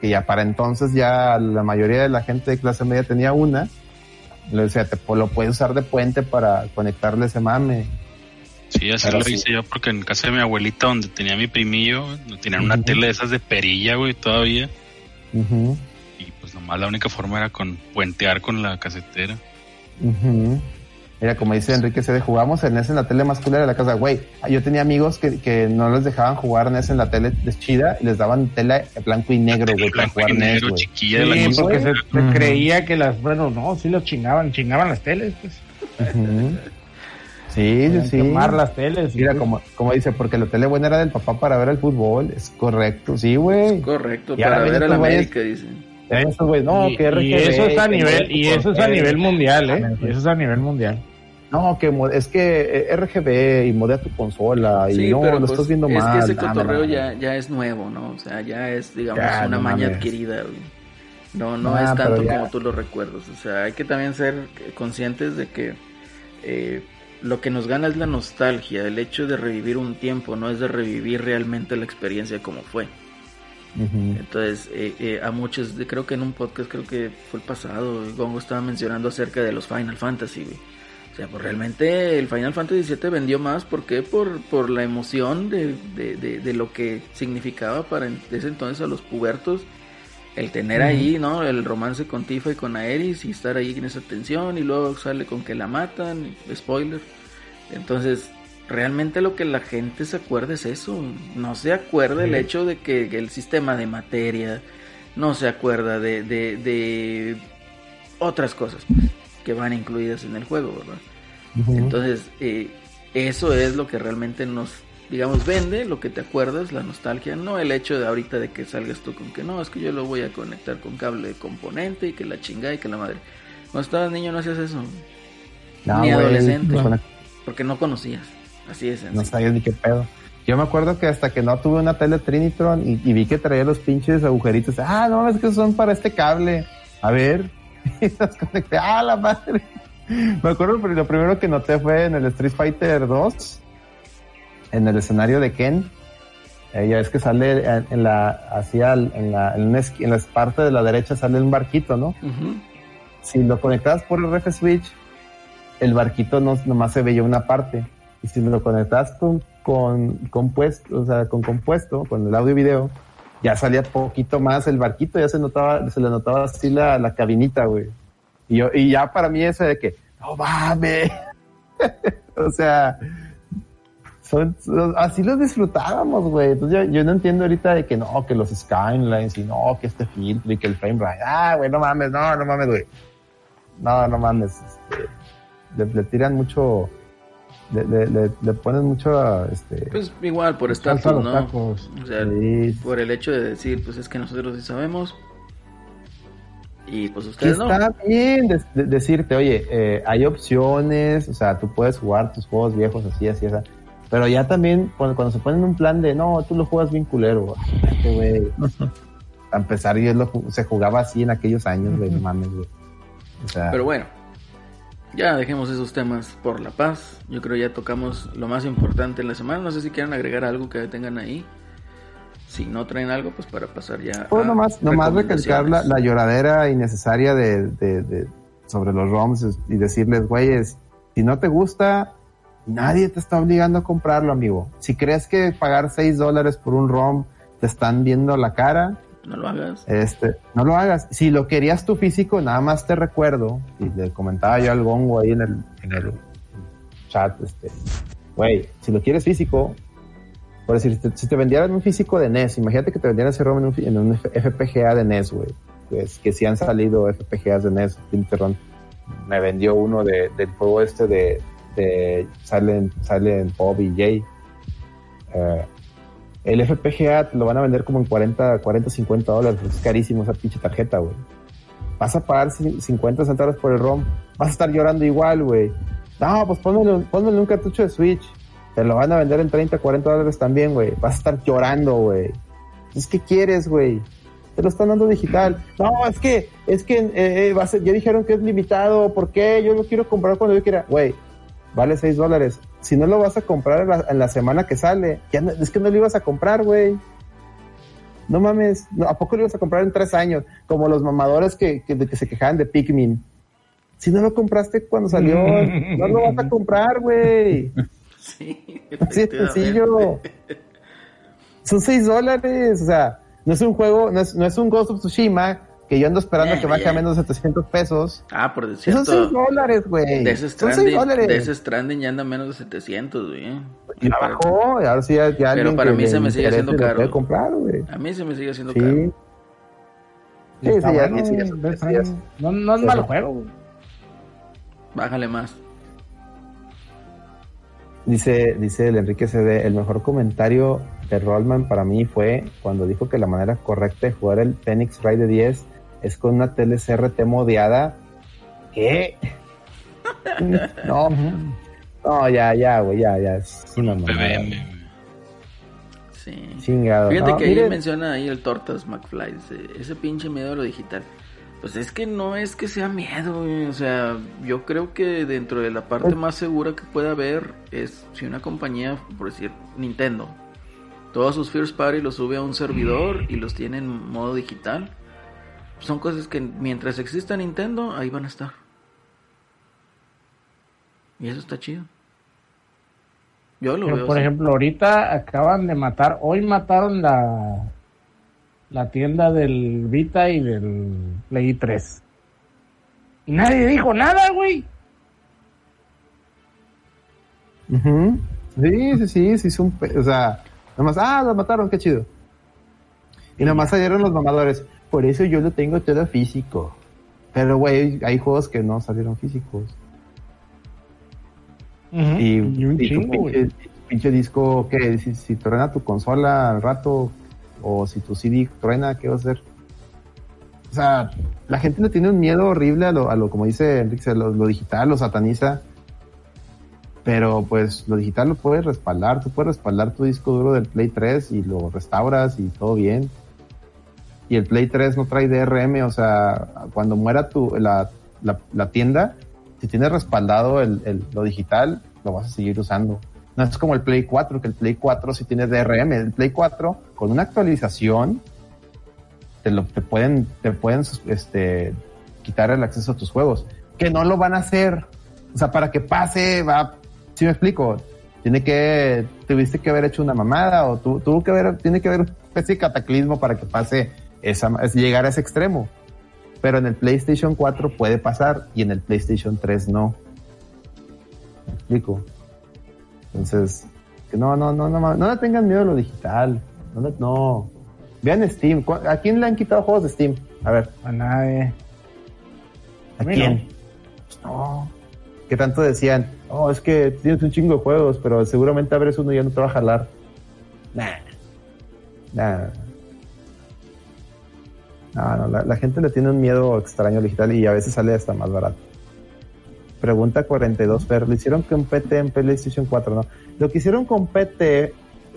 que ya para entonces ya la mayoría de la gente de clase media tenía una, le decía, te, lo puedes usar de puente para conectarle ese mame. Sí, así Pero lo sí. hice yo porque en casa de mi abuelita donde tenía mi primillo, tenían una tele de esas de perilla, güey, todavía. Y pues nomás la única forma era con puentear con la casetera. ujú. Mira, como dice Enrique CD, jugamos en NES en la tele más culera de la casa. Güey, yo tenía amigos que, que no les dejaban jugar NES en la tele de chida y les daban tela blanco y negro, güey, para jugar NES, negro, güey. chiquilla de la Sí, porque se, se creía que las, bueno, no, sí los chingaban, chingaban las teles, pues. Sí, sí, sí. Quemar las teles. Mira, como, como dice, porque la tele buena era del papá para ver el fútbol. Es correcto, sí, güey. Correcto, Y ahora para vienen ver güeyes- América, dicen. Eso, güey, no, y, que RGB. y eso es a nivel, modem y eso es a nivel mundial, eh. Y eso es a nivel mundial. No, que es que eh, RGB y modea tu consola y Sí, no, pero lo pues, estás viendo es mal. que ese no, cotorreo no, no. ya, ya es nuevo, ¿no? O sea, ya es, digamos, Ya, una no maña mames. adquirida, güey. No, no Ah, es tanto como tú lo recuerdas. O sea, hay que también ser conscientes de que eh, lo que nos gana es la nostalgia, el hecho de revivir un tiempo, no es de revivir realmente la experiencia como fue. Entonces, eh, eh, a muchos, creo que en un podcast, creo que fue el pasado, Gongo estaba mencionando acerca de los Final Fantasy, güey. O sea, pues realmente el Final Fantasy VII vendió más, ¿por qué? Por, por la emoción de, de, de, de lo que significaba para ese entonces a los pubertos el tener ahí, ¿no? El romance con Tifa y con Aeris y estar ahí en esa tensión y luego sale con que la matan, spoiler. Entonces, realmente lo que la gente se acuerda es eso. No se acuerda el hecho de que el sistema de materia, no se acuerda de, de, de otras cosas pues, que van incluidas en el juego, ¿verdad? Entonces, eh, eso es lo que realmente nos, digamos, vende, lo que te acuerdas, la nostalgia, no el hecho de ahorita de que salgas tú con que no, es que yo lo voy a conectar con cable de componente y que la chingada y que la madre. Cuando estabas niño no hacías eso, No, ni adolescente, porque no conocías. Así es. No sabías ni qué pedo. Yo me acuerdo que hasta que no tuve una tele Trinitron y, y vi que traía los pinches agujeritos. Ah, no, es que son para este cable. A ver. Y los conecté. Ah, la madre. Me acuerdo que lo primero que noté fue en el Street Fighter 2, en el escenario de Ken. Eh, ya es que sale en, la, hacia, en la, en, una en la parte de la derecha sale un barquito, ¿no? Si lo conectabas por el RF Switch, el barquito no, nomás se veía una parte. Y si lo conectabas con, compuesto, o sea, con compuesto, con el audio y video, ya salía poquito más el barquito, ya se notaba, se le notaba así la, la cabinita, güey. Y yo, y ya para mí eso de que, no mames. o sea, son, así los disfrutábamos, güey. Entonces yo, yo no entiendo ahorita de que no, que los skylines y no, que este filtro y que el frame rate. Ah, güey, no mames, no, no mames, güey. No, no mames. Este, le tiran mucho, le, le, le, le ponen mucho, este, Pues igual por estatus, los ¿no? tacos. O sea, sí, por el hecho de decir, pues es que nosotros sí sabemos. Y pues ustedes no. está bien de- de- decirte, oye, eh, hay opciones, o sea, tú puedes jugar tus juegos viejos así, así, así. Pero ya también, cuando, cuando se ponen un plan de, no, tú lo juegas bien culero, güey. A empezar, yo lo, se jugaba así en aquellos años, güey, mames, güey. O sea, Pero bueno, ya dejemos esos temas por la paz. Yo creo ya tocamos lo más importante en la semana. No sé si quieren agregar algo que tengan ahí. Si no traen algo, pues para pasar ya. Pues a nomás, nomás recalcar la, la lloradera innecesaria de, de- de- sobre los ROMs y decirles, güeyes, si no te gusta, nadie te está obligando a comprarlo, amigo. Si crees que pagar 6 dólares por un ROM te están viendo la cara, No lo hagas. este, no lo hagas. Si lo querías tu físico, nada más te recuerdo, y le comentaba yo al Gongo ahí en el, en el chat, este, güey, si lo quieres físico, por decir, si te, vendieran un físico de NES, imagínate que te vendieran ese ROM en un, FPGA de NES, güey. Pues que si han salido FPGAs de NES, Pinterron me vendió uno de, del juego este de, de Silent, Silent Bob y Jay. Eh, el FPGA lo van a vender como en 40, 40, 50 dólares. Es carísimo esa pinche tarjeta, güey. Vas a pagar ci- 50 centavos por el ROM. Vas a estar llorando igual, güey. No, pues pónmele, pónmele un cartucho de Switch. Te lo van a vender en 30, 40 dólares también, güey. Vas a estar llorando, güey. Entonces, ¿qué quieres, güey? te lo están dando digital. No, es que, es que eh, eh, ya dijeron que es limitado, ¿por qué? Yo lo quiero comprar cuando yo quiera. Güey, vale 6 dólares. Si no lo vas a comprar en la, en la semana que sale, ya no- es que no lo ibas a comprar, güey. No mames, no, ¿a poco lo ibas a comprar en tres años? Como los mamadores que, que, se quejaban de Pikmin. Si no lo compraste cuando salió, no lo vas a comprar, güey. Sí, Así de sencillo. Son 6 dólares. O sea, no es un juego, no es, no es un Ghost of Tsushima que yo ando esperando que baje a menos de 700 pesos. Ah, por Son cierto. 6 dólares, güey. De ese Son 6 Stranding, dólares. de ese Stranding ya anda menos de 700, güey. Y la bajó, y ahora sí ya, ya Pero alguien para mí le se me sigue haciendo caro. comprar, güey. A mí se me sigue haciendo Sí. caro. Sí, sí, ya, bueno, sí, ya, ya, no, no es Sí. mal juego. güey. Bájale más. Dice, dice el Enrique CD, el mejor comentario de Rollman para mí fue cuando dijo que la manera correcta de jugar el Phoenix Ray de 10 es con una tele CRT modeada. ¿Qué? no, no, ya, ya, güey, ya, ya. Es una mamada. Sí. Chingado. Fíjate No, que ahí miren, menciona ahí el Tortas McFly. Ese pinche miedo a lo digital. Pues es que no es que sea miedo, güey, O sea, yo creo que dentro de la parte Pues- más segura que pueda haber es si una compañía, por decir Nintendo, todos sus First Party los sube a un servidor y los tiene en modo digital. Son cosas que mientras exista Nintendo, ahí van a estar. Y eso está chido. Yo lo Pero, veo. por así. ejemplo, ahorita acaban de matar, hoy mataron la, la tienda del Vita y del Play 3. Y nadie dijo nada, güey. ujú. Sí, sí, sí, sí, o sea, nomás, ah, los mataron, qué chido. Y nomás salieron los mamadores. Por eso yo lo tengo todo físico. Pero, güey, hay juegos que no salieron físicos. Y, Y tu chingo, güey. pinche, pinche disco, ¿qué? Si, si truena tu consola al rato, o si tu CD truena, ¿qué va a hacer? O sea, la gente le tiene un miedo horrible a lo, a lo como dice Enrique, lo, lo digital, lo sataniza. Pero pues lo digital lo puedes respaldar, tú puedes respaldar tu disco duro del Play 3 y lo restauras y todo bien. Y el Play 3 no trae DRM, o sea, cuando muera tu, la, la, tienda, si tienes respaldado el, el- lo digital, lo vas a seguir usando. No es como el Play 4, que el Play 4 sí tiene DRM. El Play 4, con una actualización, te, lo, te pueden, te pueden este, quitar el acceso a tus juegos. Que no lo van a hacer. O sea, para que pase, va. Si me explico, tiene que, tuviste que haber hecho una mamada o tu- tuvo que haber, tiene que haber una especie de cataclismo para que pase esa, es llegar a ese extremo. Pero en el PlayStation 4 puede pasar y en el PlayStation 3 no. ¿Me explico? Entonces, que no, no, no, no, no le tengan miedo a lo digital. No, le- no. Vean Steam. ¿Cu- ¿A quién le han quitado juegos de Steam? A ver, A nadie. ¿a quién? no. No. Que tanto decían, oh, es que tienes un chingo de juegos, pero seguramente abres uno y ya no te va a jalar. Nah. Nah. No, no, la, la gente le tiene un miedo extraño al digital y a veces sale hasta más barato. Pregunta 42, pero lo hicieron con PT en PlayStation 4, ¿no? Lo que hicieron con PT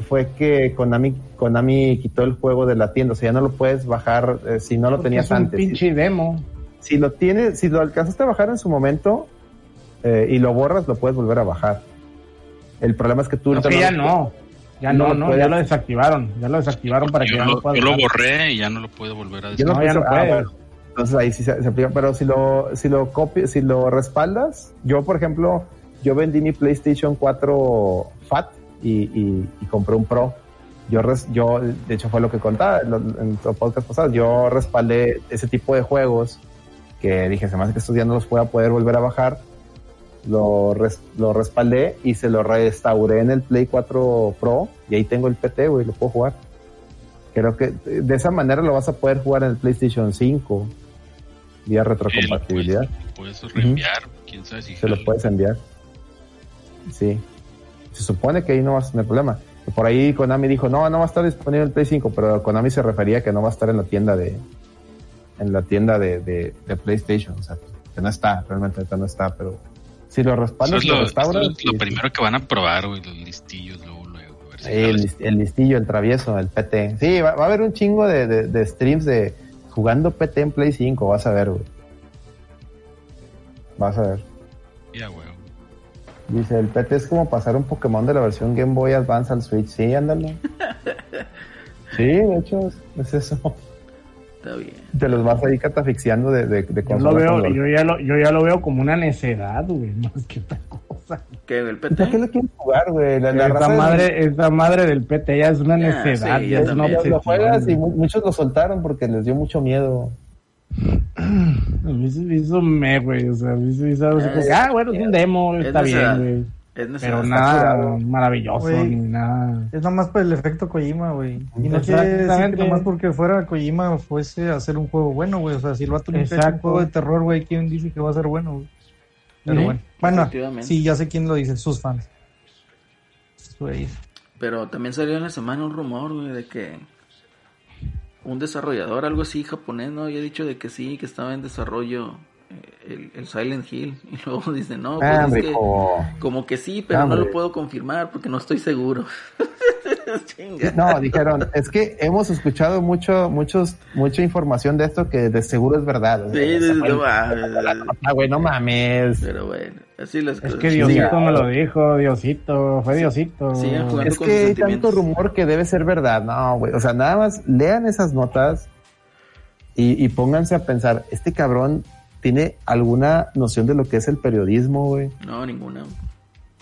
fue que Konami, Konami quitó el juego de la tienda, o sea, ya no lo puedes bajar eh, si no lo Porque tenías es un antes. pinche demo. Si lo tienes, si lo alcanzaste a bajar en su momento eh, y lo borras, lo puedes volver a bajar. El problema es que tú No, que ya lo- no. Ya no no, no, ya lo desactivaron. Ya lo desactivaron para que Yo, ya no lo, puedas yo lo borré y ya no lo puedo volver a no, No, ya no ah, bueno. Entonces ahí sí se, se aplica, pero si lo, si lo copias, si lo respaldas, yo por ejemplo, yo vendí mi PlayStation 4 Fat y, y- y compré un Pro. Yo, res- yo, de hecho fue lo que contaba en, lo- en los podcast pasados, yo respaldé ese tipo de juegos que dije, se me hace que estos días no los voy a poder volver a bajar. Lo, res- lo respaldé y se lo restauré en el Play 4 Pro y ahí tengo el PT, güey, lo puedo jugar. Creo que de esa manera lo vas a poder jugar en el PlayStation 5 vía retrocompatibilidad. Lo puedes reenviar, quién sabe si Se lo puedes enviar. Sí. Se supone que ahí no vas a tener problema. Por ahí Konami dijo, no, no va a estar disponible el Play 5, pero Konami se refería a que no va a estar en la tienda de en la tienda de, de, de PlayStation. O sea, que no está, realmente no está, pero si lo respaldas lo lo, restauras, eso es lo primero que van a probar, güey, los listillos luego, luego. A ver ver si El, el listillo, el travieso, el PT. Sí, va, va a haber un chingo de, de- de streams de jugando PT en Play 5, vas a ver, güey. Vas a ver. Ya, güey. Dice, el PT es como pasar un Pokémon de la versión Game Boy Advance al Switch. Sí, ándale. Sí, de hecho, es, es eso. Está bien. Te los vas ahí catafixiando de, de, de Yo lo veo, yo ya lo, yo ya lo veo como una necedad, güey, más que otra cosa. ¿Qué? ¿El ¿Para qué PT? lo quieren jugar, güey? La, raza de- madre, esta madre del PT ya es una Ya, necedad, sí, ya es una también. lo, juegas y muchos lo soltaron porque les dio mucho miedo. A mí se me hizo me, güey, o sea, a mí se me hizo que, ah, bueno, es un demo, Es está bien, güey. Es Pero necesario. nada maravilloso, ni nada. Es nada más para el efecto Kojima, güey. Y no quiere decir que nomás porque fuera Kojima fuese a hacer un juego bueno, güey. O sea, si nunca ha hecho un Exacto. juego de terror, güey, ¿quién dice que va a ser bueno, güey? Pero Sí, bueno. Bueno, sí, ya sé quién lo dice, sus fans. Güeyes. Pero también salió en la semana un rumor, güey, de que un desarrollador, algo así japonés, ¿no? Había dicho de que sí, que estaba en desarrollo el, el Silent Hill. Y luego dice, no, pues Ah, es que como- que sí, pero no lo puedo confirmar porque no estoy seguro. No, dijeron, es que hemos escuchado mucho, muchos, mucha información de esto que de seguro es verdad. Sí, O sea, no mames. Ah, güey, no mames. Pero bueno, así las Es cosas. que Diosito me lo dijo, Diosito, fue Diosito. Es con que hay tanto rumor que debe ser verdad. No, güey. O sea, nada más lean esas notas y, y pónganse a pensar, este cabrón tiene alguna noción de lo que es el periodismo, güey. No, ninguna.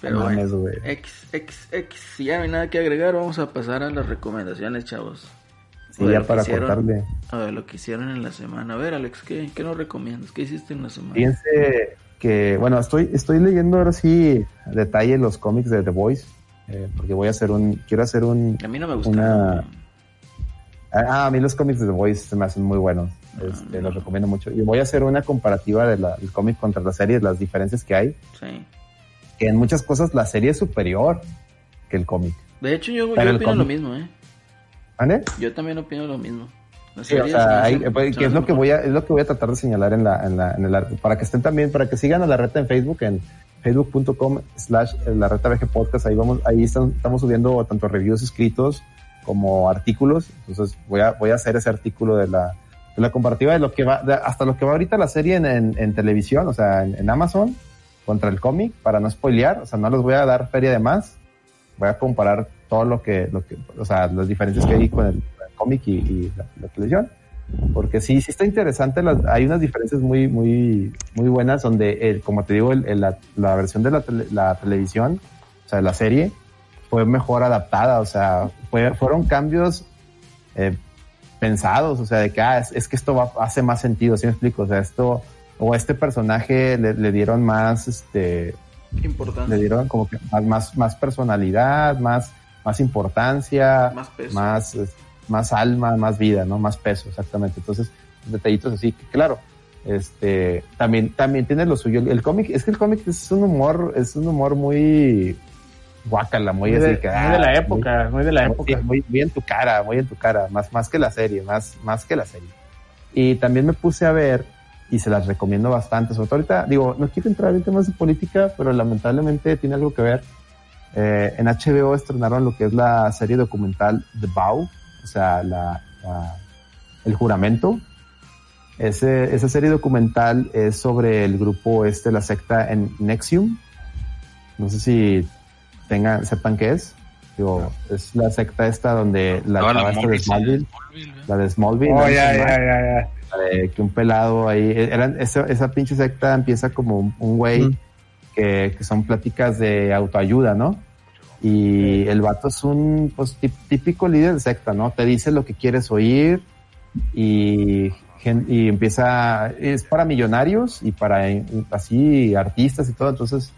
Pero bueno, mames, güey. X, X, X. Si ya no hay nada que agregar, vamos a pasar a las recomendaciones, chavos. Sí, ya para hicieron- cortarle. A ver, lo que hicieron en la semana. A ver, Alex, ¿qué, qué nos recomiendas? ¿Qué hiciste en la semana? Fíjense que, bueno, estoy, estoy leyendo ahora sí a detalle los cómics de The Voice, eh, porque voy a hacer un, quiero hacer un, A mí no me gusta. una- Ah, a mí los cómics de The Voice se me hacen muy buenos. Este, Los recomiendo mucho. Y voy a hacer una comparativa de del cómic contra la serie, las diferencias que hay. Sí. Que en muchas cosas la serie es superior que el cómic. De hecho, yo, yo opino lo mismo, ¿eh? Yo también opino lo mismo. La Sí, o serie se sea, me hay- hace- pues, se que es me lo que voy a, es lo que voy a tratar de señalar en la, en la, en el arte, para que estén también, para que sigan a la reta en Facebook, en facebook.com slash la reta VG podcast, ahí vamos, ahí están- estamos subiendo tanto reviews escritos como artículos, entonces voy a, voy a hacer ese artículo de la, de la comparativa de lo que va, de- hasta lo que va ahorita la serie en, en, en televisión, o sea, en, en Amazon, contra el cómic, para no spoilear, o sea, no les voy a dar feria de más, voy a comparar todo lo que, lo que, o sea, las diferencias que hay con el, el cómic y, y la, la televisión. Porque sí, sí está interesante, las- hay unas diferencias muy, muy, muy buenas donde, el, como te digo, el, el- la, la versión de la, tele- la televisión, o sea, la serie, fue mejor adaptada, o sea, fue- fueron cambios eh, pensados, o sea, de que, ah, es, es que esto va, hace más sentido, ¿sí me explico? O sea, esto, o este personaje le, le dieron más, este, importante. le dieron como que más, más, más personalidad, más, más importancia, Más peso. más, más alma, más vida, ¿no? Más peso, exactamente. Entonces, detallitos así, que claro, este, también, también tiene lo suyo. El cómic, es que el cómic es un humor, es un humor muy guacala, muy, Muy así de, que, muy de la ah, época, muy de la muy- época. muy, muy en tu cara, muy en tu cara, más, más que la serie, más, más que la serie. Y también me puse a ver, y se las recomiendo bastante, sobre todo ahorita, digo, no quiero entrar en temas de política, pero lamentablemente tiene algo que ver. Eh, en HBO estrenaron lo que es la serie documental The Vow, o sea, la, la- el juramento. Ese, esa serie documental es sobre el grupo este, la secta en Nexium. No sé si tengan, sepan qué es. Digo, es la secta esta donde la Estaba la chava de Smallville, la de Smallville. Oh, ya, ya, ya, ya. la de que un pelado ahí, eran, esa, esa pinche secta empieza como un, un güey Ujú. que, que son pláticas de autoayuda, ¿no? Y el vato es un pues, típico líder de secta, ¿no? Te dice lo que quieres oír y, y empieza, es para millonarios y para así artistas y todo, entonces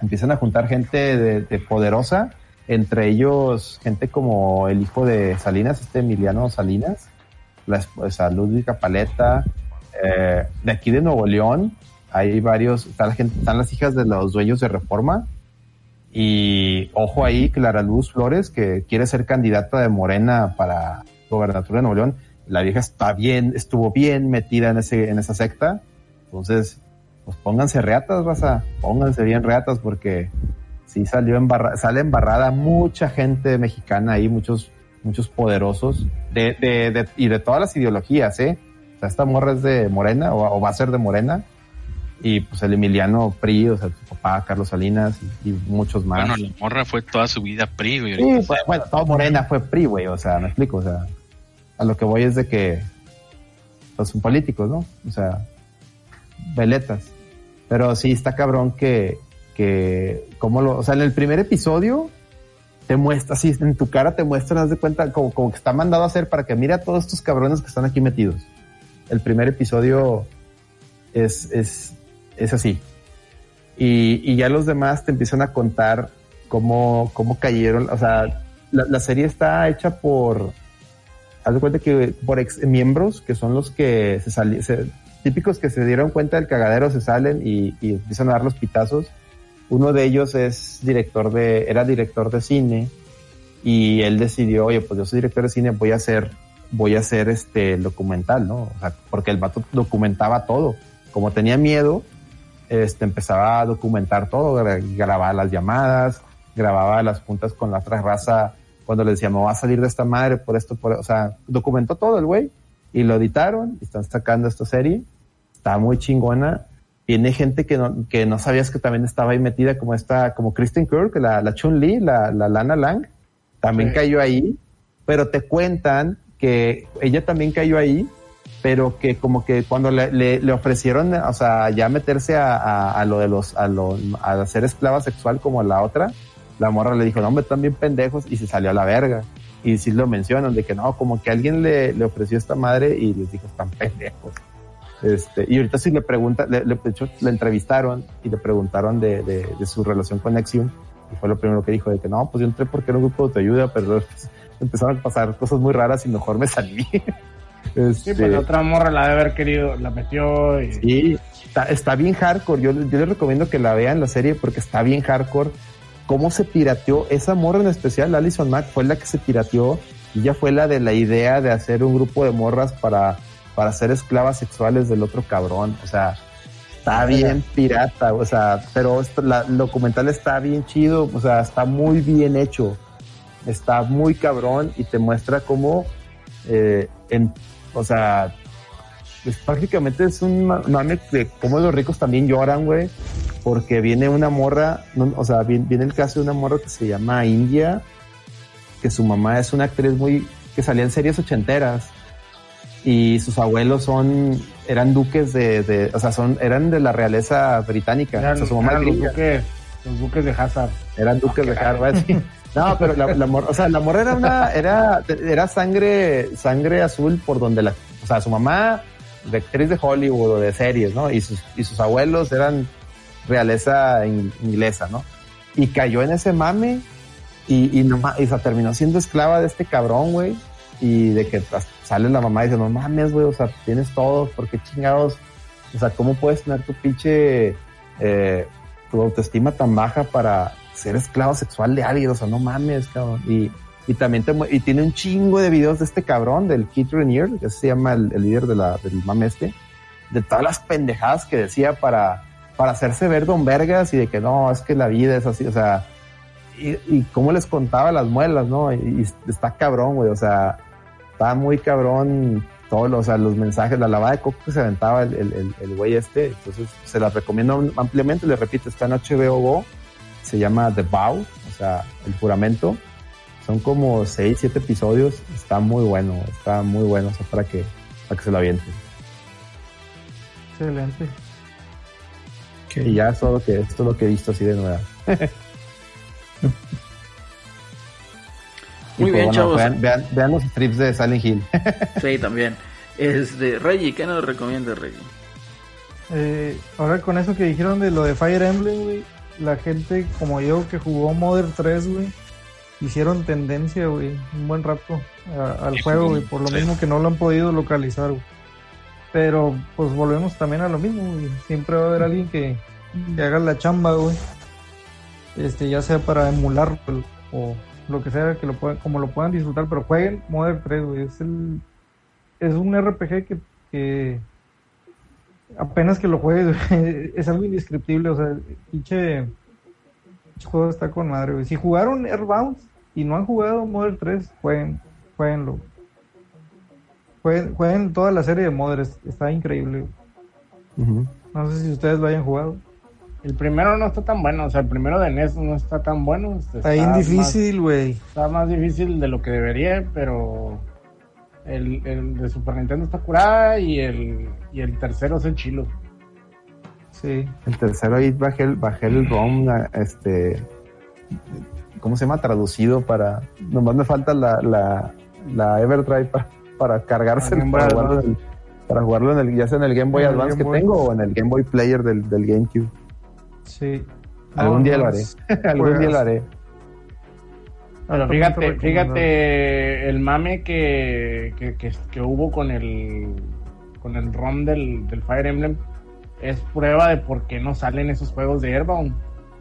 empiezan a juntar gente de, de poderosa, entre ellos gente como el hijo de Salinas, este Emiliano Salinas, la esposa Ludwika Paleta, eh, de aquí de Nuevo León, hay varios, está la gente, están las hijas de los dueños de Reforma, y ojo ahí, Clara Luz Flores, que quiere ser candidata de Morena para gobernatura de Nuevo León, la vieja está bien, estuvo bien metida en ese, en esa secta, entonces, pues pónganse reatas, raza, pónganse bien reatas porque sí salió embarra, sale embarrada mucha gente mexicana ahí, muchos, muchos poderosos de, de, de- y de todas las ideologías, ¿eh? O sea, esta morra es de Morena o, o va a ser de Morena. Y pues el Emiliano PRI, o sea, su papá Carlos Salinas y, y muchos más. Bueno, la morra fue toda su vida PRI, güey. Sí, bueno, todo Morena fue PRI, güey, o sea, me explico, o sea, a lo que voy es de que, pues son políticos, ¿no? O sea, veletas. Pero sí está cabrón que, que, como lo, o sea, en el primer episodio te muestra, así en tu cara te muestran, haz de cuenta, como, como que está mandado a hacer para que mire a todos estos cabrones que están aquí metidos. El primer episodio es, es, es así. Y, y ya los demás te empiezan a contar cómo, cómo cayeron. O sea, la, la serie está hecha por. Haz de cuenta que por ex miembros que son los que se salieron. Típicos que se dieron cuenta del cagadero se salen y, y empiezan a dar los pitazos. Uno de ellos es director de, era director de cine y él decidió, oye, pues yo soy director de cine, voy a hacer, voy a hacer este documental, ¿no? O sea, porque el vato documentaba todo. Como tenía miedo, este, empezaba a documentar todo, gra- grababa las llamadas, grababa las juntas con la otra raza cuando le decía, me va a salir de esta madre por esto, por, o sea, documentó todo el güey y lo editaron y están sacando esta serie. Está muy chingona. Viene gente que no, que no sabías que también estaba ahí metida, como esta, como Kristen Kirk, la, la Chun Li, la, la Lana Lang, también Sí. cayó ahí, pero te cuentan que ella también cayó ahí, pero que como que cuando le, le, le ofrecieron, o sea, ya meterse a, a, a lo de los, a lo, a ser esclava sexual como la otra, la morra le dijo, no, hombre, están bien pendejos y se salió a la verga. Y sí lo mencionan, de que no, como que alguien le, le ofreció esta madre y les dijo, están pendejos. Este, y ahorita sí le pregunta, le, le, de hecho, le entrevistaron y le preguntaron de, de, de su relación con Nexium y fue lo primero que dijo, de que no, pues yo entré porque era un grupo de autoayuda, pero después empezaron a pasar cosas muy raras y mejor me salí. Sí, pues la otra morra la debe haber querido, la metió y... Sí, está, está bien hardcore. Yo, yo les recomiendo que la vean la serie porque está bien hardcore. Cómo se pirateó esa morra en especial, Alison Mack, fue la que se pirateó y ella fue la de la idea de hacer un grupo de morras para, para ser esclavas sexuales del otro cabrón. O sea, está bien pirata, o sea, pero esto- la, el documental está bien chido, o sea, está muy bien hecho. Está muy cabrón y te muestra cómo, eh, en, o sea, pues prácticamente es un ma- mame de cómo los ricos también lloran, güey, porque viene una morra, no, o sea, viene, viene el caso de una morra que se llama India, que su mamá es una actriz muy, que salía en series ochenteras y sus abuelos son, eran duques de, de o sea, son, eran de la realeza británica, Eran, o sea, su mamá eran los, buques, los buques de Hazard. Eran duques de Harvard. sí. No, pero la, la morra, o sea, la morra era una, era, era sangre, sangre azul por donde la, o sea, su mamá, de actriz de Hollywood o de series, ¿no? Y sus, y sus abuelos eran realeza in- inglesa, ¿no? Y cayó en ese mame y, y, no ma- y se terminó siendo esclava de este cabrón, güey. Y de que sale la mamá y dice, no mames, güey, o sea, tienes todo, ¿por qué chingados? O sea, ¿cómo puedes tener tu pinche, eh, tu autoestima tan baja para ser esclavo sexual de alguien? O sea, no mames, cabrón. Y, y también te, y tiene un chingo de videos de este cabrón, del Keith Renier, que se llama el, líder de la, del mame este, de todas las pendejadas que decía para, para hacerse ver don vergas y de que no, es que la vida es así, o sea, y, y cómo les contaba las muelas, ¿no? Y está cabrón, güey, o sea, está muy cabrón todo, lo- o sea, los mensajes, la lavada de coco que se aventaba el, el, el- el güey este, entonces se las recomiendo ampliamente, les repito, está en HBO Go, se llama The Vow, o sea, el juramento, son como seis, siete episodios, está muy bueno, está muy bueno, o sea, para que, para que se lo avienten. Excelente. Y ya es todo lo que, esto es lo que he visto así de nueva. Muy pues, bien, bueno, chavos. Vean, vean, vean los strips de Silent Hill. Sí, también. Este, Reggie, ¿qué nos recomiendas, Reggie? Eh, ahora con eso que dijeron de lo de Fire Emblem, güey, la gente como yo que jugó Modern 3, güey, hicieron tendencia, güey, un buen rato a- al juego, güey, por lo sí. mismo que no lo han podido localizar, güey. Pero pues volvemos también a lo mismo, güey. Siempre va a haber alguien que, que haga la chamba, güey. Este, ya sea para emular o lo que sea, que lo puedan, como lo puedan disfrutar, pero jueguen Modern 3, güey. Es el es un RPG que, que apenas que lo juegues, güey, es algo indescriptible, o sea, pinche juego está con madre, güey. Si jugaron Airbound y no han jugado Modern 3, jueguen, jueguenlo. Jueguen, jueguen toda la serie de Modern, es- está increíble. No sé si ustedes lo hayan jugado. El primero no está tan bueno, o sea, el primero de NES no está tan bueno. este, Está bien difícil, güey. está más difícil de lo que debería, pero el, el de Super Nintendo está curada y el, y el tercero es el chilo. Sí. El tercero ahí bajé el, bajé el ROM, este, ¿cómo se llama? Traducido para, nomás me falta la, la, la Everdrive para, para cargarse, para jugarlo, en el, para jugarlo en el, ya sea en el Game Boy Advance Game que Boy. tengo o en el Game Boy Player del, del GameCube. Sí. Algún No, día lo haré. Algún día lo haré. Totalmente fíjate, fíjate el mame que, que, que, que hubo con el con el ROM del, del Fire Emblem es prueba de por qué no salen esos juegos de Airbound.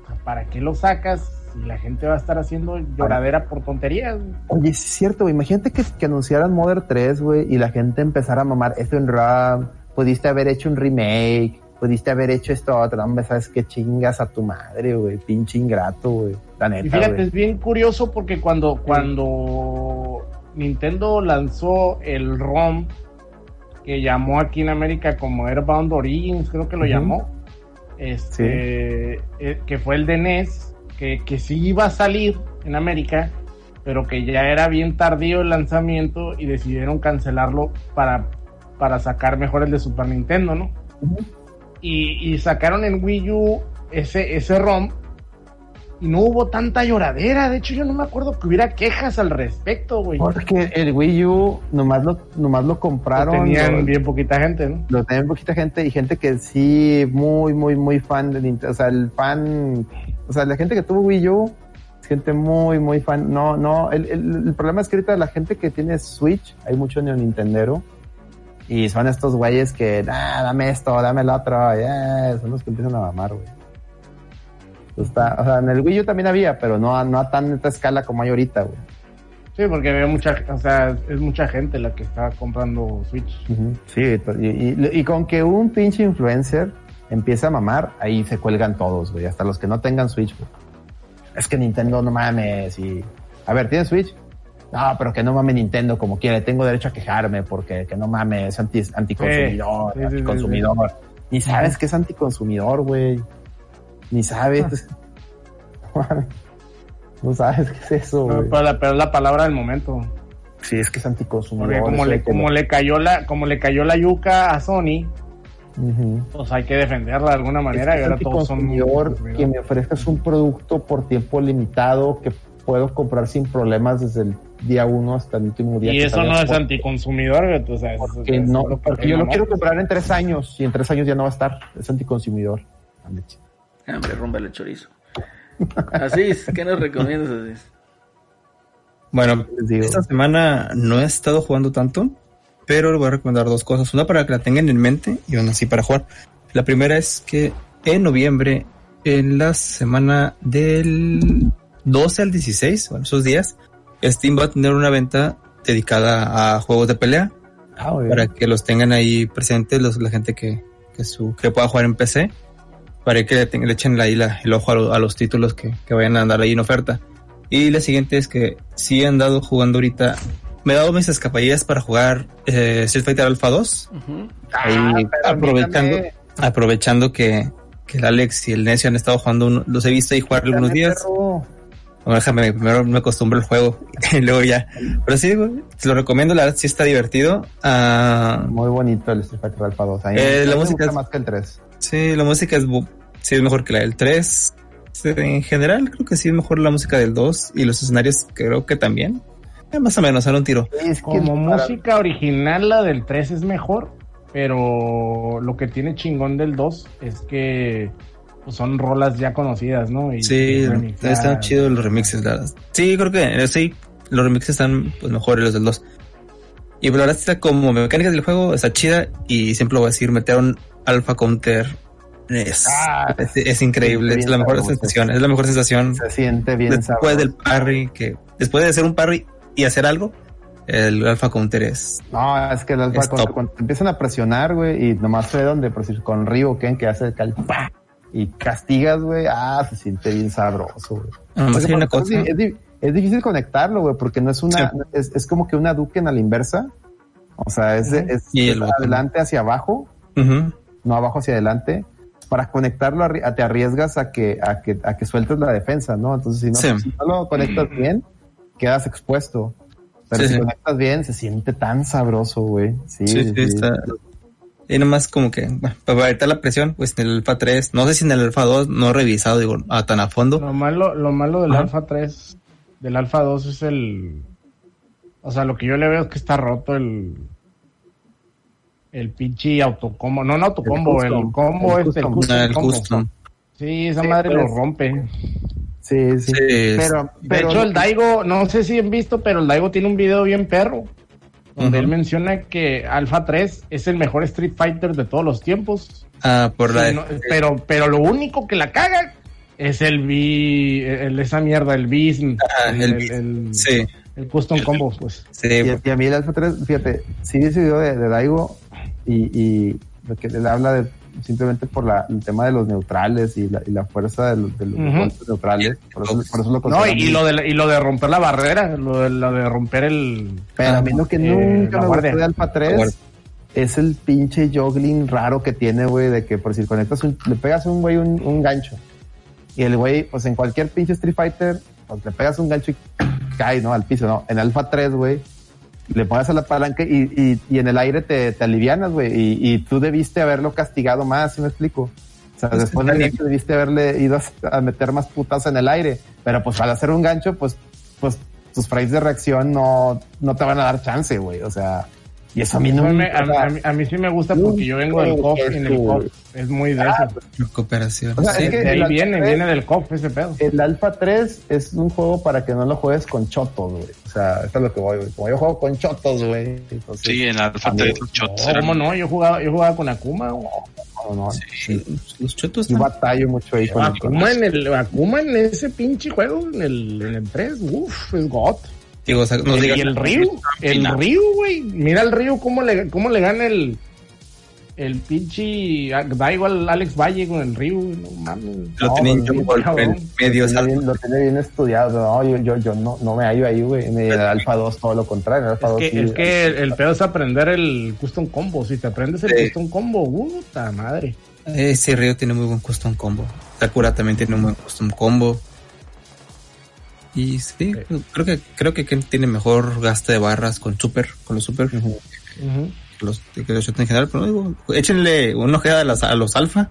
O sea, ¿Para qué lo sacas si la gente va a estar haciendo lloradera por tonterías? Oye, es cierto, güey. Imagínate que, que anunciaran Modern 3, güey, y la gente empezara a mamar esto en RAM. Pudiste haber hecho un remake, pudiste haber hecho esto otro. Hombre, sabes qué chingas a tu madre, güey. Pinche ingrato, güey. La Y neta, fíjate, güey. es bien curioso porque cuando, cuando Nintendo lanzó el ROM que llamó aquí en América como Airbound Origins, creo que lo llamó, este, eh, que fue el de NES, que, que sí iba a salir en América, pero que ya era bien tardío el lanzamiento y decidieron cancelarlo para, para sacar mejor el de Super Nintendo, ¿no? Y, y sacaron en Wii U ese, ese ROM y no hubo tanta lloradera. De hecho, yo no me acuerdo que hubiera quejas al respecto, güey. Porque el Wii U nomás lo, nomás lo Lo compraron. tenían lo- bien poquita gente, ¿no? lo tenían poquita gente y gente que sí, muy, muy, muy fan de Nintendo. O sea, el fan, o sea, la gente que tuvo Wii U gente muy, muy fan. No, no, el, el, el problema es que ahorita la gente que tiene Switch, hay mucho neo Nintendero y son estos güeyes que, ah, dame esto, dame el otro, yeah, son los que empiezan a mamar, güey. Está, o sea, en el Wii U también había, pero no, no a tanta escala como hay ahorita, güey. Sí, porque ve mucha, o sea, es mucha gente la que está comprando Switch. Sí, y, y- y con que un pinche influencer empieza a mamar, ahí se cuelgan todos, güey, hasta los que no tengan Switch, güey. Es que Nintendo no mames y... A ver, ¿tienes Switch? No, pero que no mame Nintendo como quiere, tengo derecho a quejarme porque que no mames, es anti, anticonsumidor, Sí, sí, sí, anticonsumidor. Ni sabes que es anticonsumidor, güey. Ni sabes. No mames. No sabes qué es eso, Pero, la, pero es la palabra del momento. Sí, es que es anticonsumidor. Como le, que como le cayó la, como le cayó la yuca a Sony, pues hay que defenderla de alguna manera. Es y ahora todos son consumidor que me ofrezcas un producto por tiempo limitado que puedo comprar sin problemas desde el día uno hasta el último día. Y eso no es por- anticonsumidor, o sea, eso- Porque, no, porque yo lo quiero comprar en tres años y en tres años ya no va a estar. Es anticonsumidor. Ch- Hombre, rómbale el chorizo. Asís, ¿qué nos recomiendas, Asís? Bueno, Les digo. esta semana no he estado jugando tanto, pero les voy a recomendar dos cosas. Una para que la tengan en mente y una así para jugar. La primera es que en noviembre, en la semana del 12 al 16, bueno, esos días, Steam va a tener una venta dedicada a juegos de pelea Ah, para que los tengan ahí presentes los, la gente que, que, su, que pueda jugar en PC, para que le, tengan- le echen ahí la- el ojo a, lo- a los títulos que, que vayan a andar ahí en oferta. Y la siguiente es que si he andado jugando ahorita, me he dado mis escapadillas para jugar eh, Street Fighter Alpha 2, Ujú. ahí Ah, aprovechando, aprovechando que, que el Alex y el Necio han estado jugando, uno- los he visto ahí jugar algunos días. perro. Bueno, déjame, primero me acostumbro al juego y luego ya. Pero sí, güey, te lo recomiendo, la verdad sí está divertido. Ah, Muy bonito el Street Fighter Alpha 2. A mí Eh, la gusta música es- más que el 3. Sí, la música es, sí, es mejor que la del 3. Sí, En general, creo que sí es mejor la música del 2 y los escenarios creo que también. Eh, más o menos, ahora un tiro. Es que Como para- música original, la del 3 es mejor, pero lo que tiene chingón del 2 es que pues, son rolas ya conocidas, ¿no? Y Sí, están chidos los remixes. la. Sí, creo que eh, sí, los remixes están pues, mejores los del 2. Y pero la verdad está como mecánica del juego, está chida y siempre lo voy a decir, meter un alpha counter es, Ah, es, es increíble, es la mejor sabroso. sensación, es la mejor sensación se siente bien después sabroso. del parry, que después de hacer un parry y hacer algo, el alpha counter es No, es que el Alpha Es cuando, te empiezan a presionar, güey, y nomás sé dónde, por decir, con Ryu, Ken, que hace el cal, ¡pa! Y castigas, güey, ah, se siente bien sabroso, güey. Cosa- Es, di- es difícil conectarlo, güey, porque no es una, Sí. es, es como que una Duken a la inversa. O sea, es, es Y el adelante hacia abajo, Ujú. no abajo hacia adelante. Para conectarlo arri- te arriesgas a que, a que, a que sueltes la defensa, ¿no? Entonces, si no, Sí. si no lo conectas bien, quedas expuesto. Pero Sí, si conectas bien, se siente tan sabroso, güey. Sí, sí. está. Y nomás como que, bueno, para evitar la presión, pues en el Alpha 3, no sé si en el Alpha 2 no he revisado, digo, a tan a fondo. Lo malo, lo malo del Ajá. Alpha 3, del Alpha 2 es el. O sea, lo que yo le veo es que está roto el. El pinche autocombo. No, no autocombo, El el, custom. combo El este, el custom. custom, Ah, el custom. Sí, esa Sí, madre pues. lo rompe. Sí, sí. Sí, es- Pero, De pero hecho, el Daigo, no sé si han visto, pero el Daigo tiene un video bien perro. Donde él menciona que Alpha 3 es el mejor Street Fighter de todos los tiempos. Ah, por la. Sí, no, pero, pero lo único que la caga es el B, el, esa mierda, el Beast, Ah, el, el el, Sí, el custom combo, pues. sí, Y, y a mí el Alpha 3, fíjate, sí ese video de, de Daigo y, y lo que él habla de simplemente por la, el tema de los neutrales y la, y la fuerza de los, de neutrales. Por eso, por eso lo No, y, lo de, y lo de romper la barrera, lo de, lo de romper el... Pero a mí lo que eh, nunca me gustó de Alpha La 3 guardia. es el pinche juggling raro que tiene, güey, de que por si conectas un, le pegas a un güey un, un gancho. Y el güey, pues en cualquier pinche Street Fighter, pues le pegas un gancho y cae, ¿no? Al piso, ¿no? En Alpha 3, güey, le pones a la palanca y, y, y en el aire te, te alivianas, güey. Y, y tú debiste haberlo castigado más, ¿sí me explico? O sea, después del gancho debiste haberle ido a, a meter más putas en el aire. Pero pues al hacer un gancho, pues, pues tus frames de reacción no, no te van a dar chance, güey. O sea, y eso a mí no Eso me- me a, a mí, a mí sí me gusta porque yo vengo del COF y en el COF es muy de eso. recuperación. O sea, Sí. es que De ahí viene, 3 viene del COF ese pedo. El Alpha 3 es un juego para que no lo juegues con chotos, güey. O sea, esto es lo que voy, güey. Como yo juego con chotos, güey. entonces, Sí, en Alpha 3 los eran- ¿Cómo no? Yo jugaba, yo jugaba con Akuma. güey. no, no. Sí, los chotos Yo batallo mucho ahí con Akuma en el Akuma en ese pinche juego, en el, en el 3, uff, es God. Digo, o sea, no y el Ryu, el. Ryu, güey. Mira el Ryu cómo le, cómo le gana el el pinche Daigo al Alex Valle con el Ryu, no mames. Lo No, tenía yo medio lo, tiene salto. bien, lo tiene bien estudiado. No, yo, yo, yo no, no me hallo ahí, güey. En el Alpha 2 todo lo contrario. En el Alpha Es 2 que, sí, es que el, el pedo es aprender el custom combo. Si te aprendes el Sí. custom combo, puta madre. Ese Río tiene muy buen custom combo. Sakura también tiene un buen custom combo. Y sí, creo que creo que Ken tiene mejor gasto de barras con super, con los super, que los, que los en general, pero no digo, échenle una ojeada a, las- a los alfa,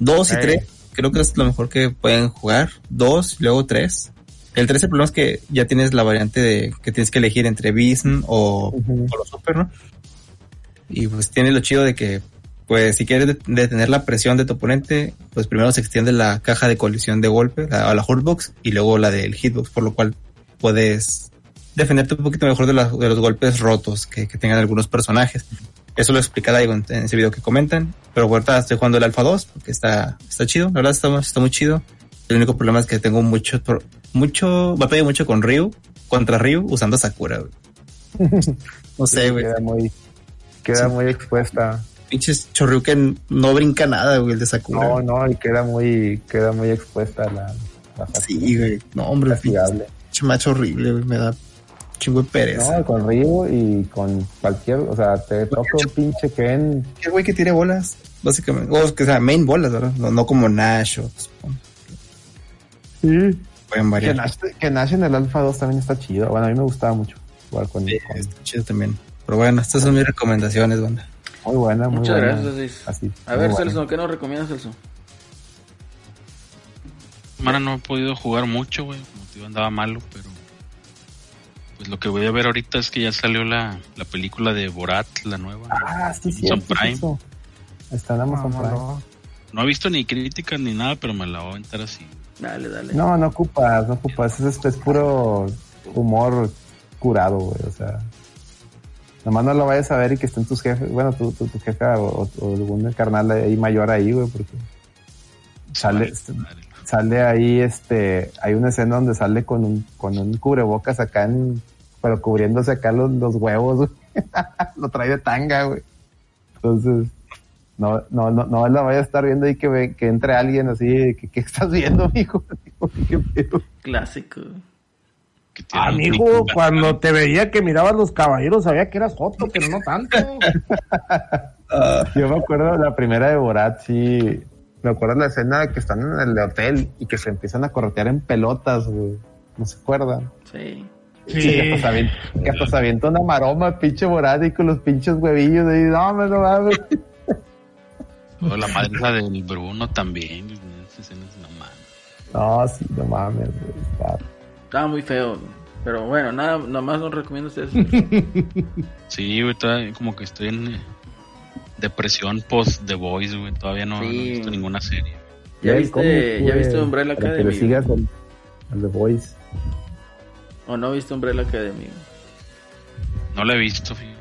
dos y tres, creo que es lo mejor que pueden jugar, dos, luego tres. El tres el problema es que ya tienes la variante de que tienes que elegir entre Beason o, o los super, ¿no? Y pues tiene lo chido de que, pues si quieres det- detener la presión de tu oponente, pues primero se extiende la caja de colisión de golpe, la, a la hurtbox, y luego la del hitbox, por lo cual puedes defenderte un poquito mejor de, la- de los golpes rotos que, que tengan algunos personajes. Eso lo explica Daigo en, en ese video que comentan, pero ahorita estoy jugando el Alpha 2 porque está, está chido, la verdad está, está muy chido. El único problema es que tengo mucho, mucho, va a pedir mucho con Ryu, contra Ryu, usando Sakura, güey. No sé, güey. Queda muy, queda Sí. muy expuesta. Pinches Choryuken no brinca nada, güey, el de Sakura. No, no, y queda muy, queda muy expuesta la, la Sí, güey. No, hombre, pinche macho horrible, güey. Me da chingo de pereza. No, con Ryu y con cualquier, o sea, te toca un pinche Ken. ¿Qué güey que tire bolas? Básicamente. O que sea, main bolas, ¿verdad? No, no como Nash o. Pueden Que. Nash, que Nash en el Alpha 2 también está chido. Bueno, a mí me gustaba mucho jugar con, Sí, con- está chido también. Pero bueno, estas son mis recomendaciones, banda. Muy buena, muy Muchas buena. gracias. Así, A ver. Celso, ¿qué nos recomiendas, Celso? Semana no he podido jugar mucho, güey. Como te digo, andaba malo, pero. Pues lo que voy a ver ahorita es que ya salió la, la película de Borat, la nueva. Ah, sí, sí. Prime. Está en Amazon No, Prime. no. No he visto ni críticas ni nada, pero me la voy a aventar así. Dale, dale. No, no ocupas, no ocupas. Es, es puro humor curado, güey. O sea, nomás no lo vayas a ver y que estén tus jefes, bueno, tu, tu, tu jefe o, o algún carnal ahí mayor ahí, güey, porque sale, Madre, sale ahí, este, hay una escena donde sale con un, con un cubrebocas acá en, pero cubriéndose acá los, los huevos, güey. lo trae de tanga, güey. Entonces, No, no, no, no la vaya a estar viendo y que, ve- que entre alguien así, que, ¿qué estás viendo, mijo? Clásico. Que tiene Amigo, cuando te veía que mirabas los caballeros, sabía que eras joto, pero no tanto. Yo me acuerdo de la primera de Borat, sí. Me acuerdo de la escena de que están en el hotel y que se empiezan a corretear en pelotas, güey. ¿No se acuerdan? Sí. Sí. Que hasta se avienta, que hasta se avienta una maroma, pinche Borat, y con los pinches huevillos ahí. No, me no mames. Oh, la madre esa del Bruno también. Esa escena es no mames. No, sí, no mames, güey. Estaba muy feo. Pero bueno, nada, nada más no recomiendo ustedes. Sí, güey, todavía como que estoy en eh, depresión post The Voice, güey. Todavía no, no he Sí. visto ninguna serie. ¿Ya el viste, ¿ya viste Umbrella para que le Academy? sigas al, al The Voice. ¿O no viste Umbrella Academy? No la he visto, fíjate.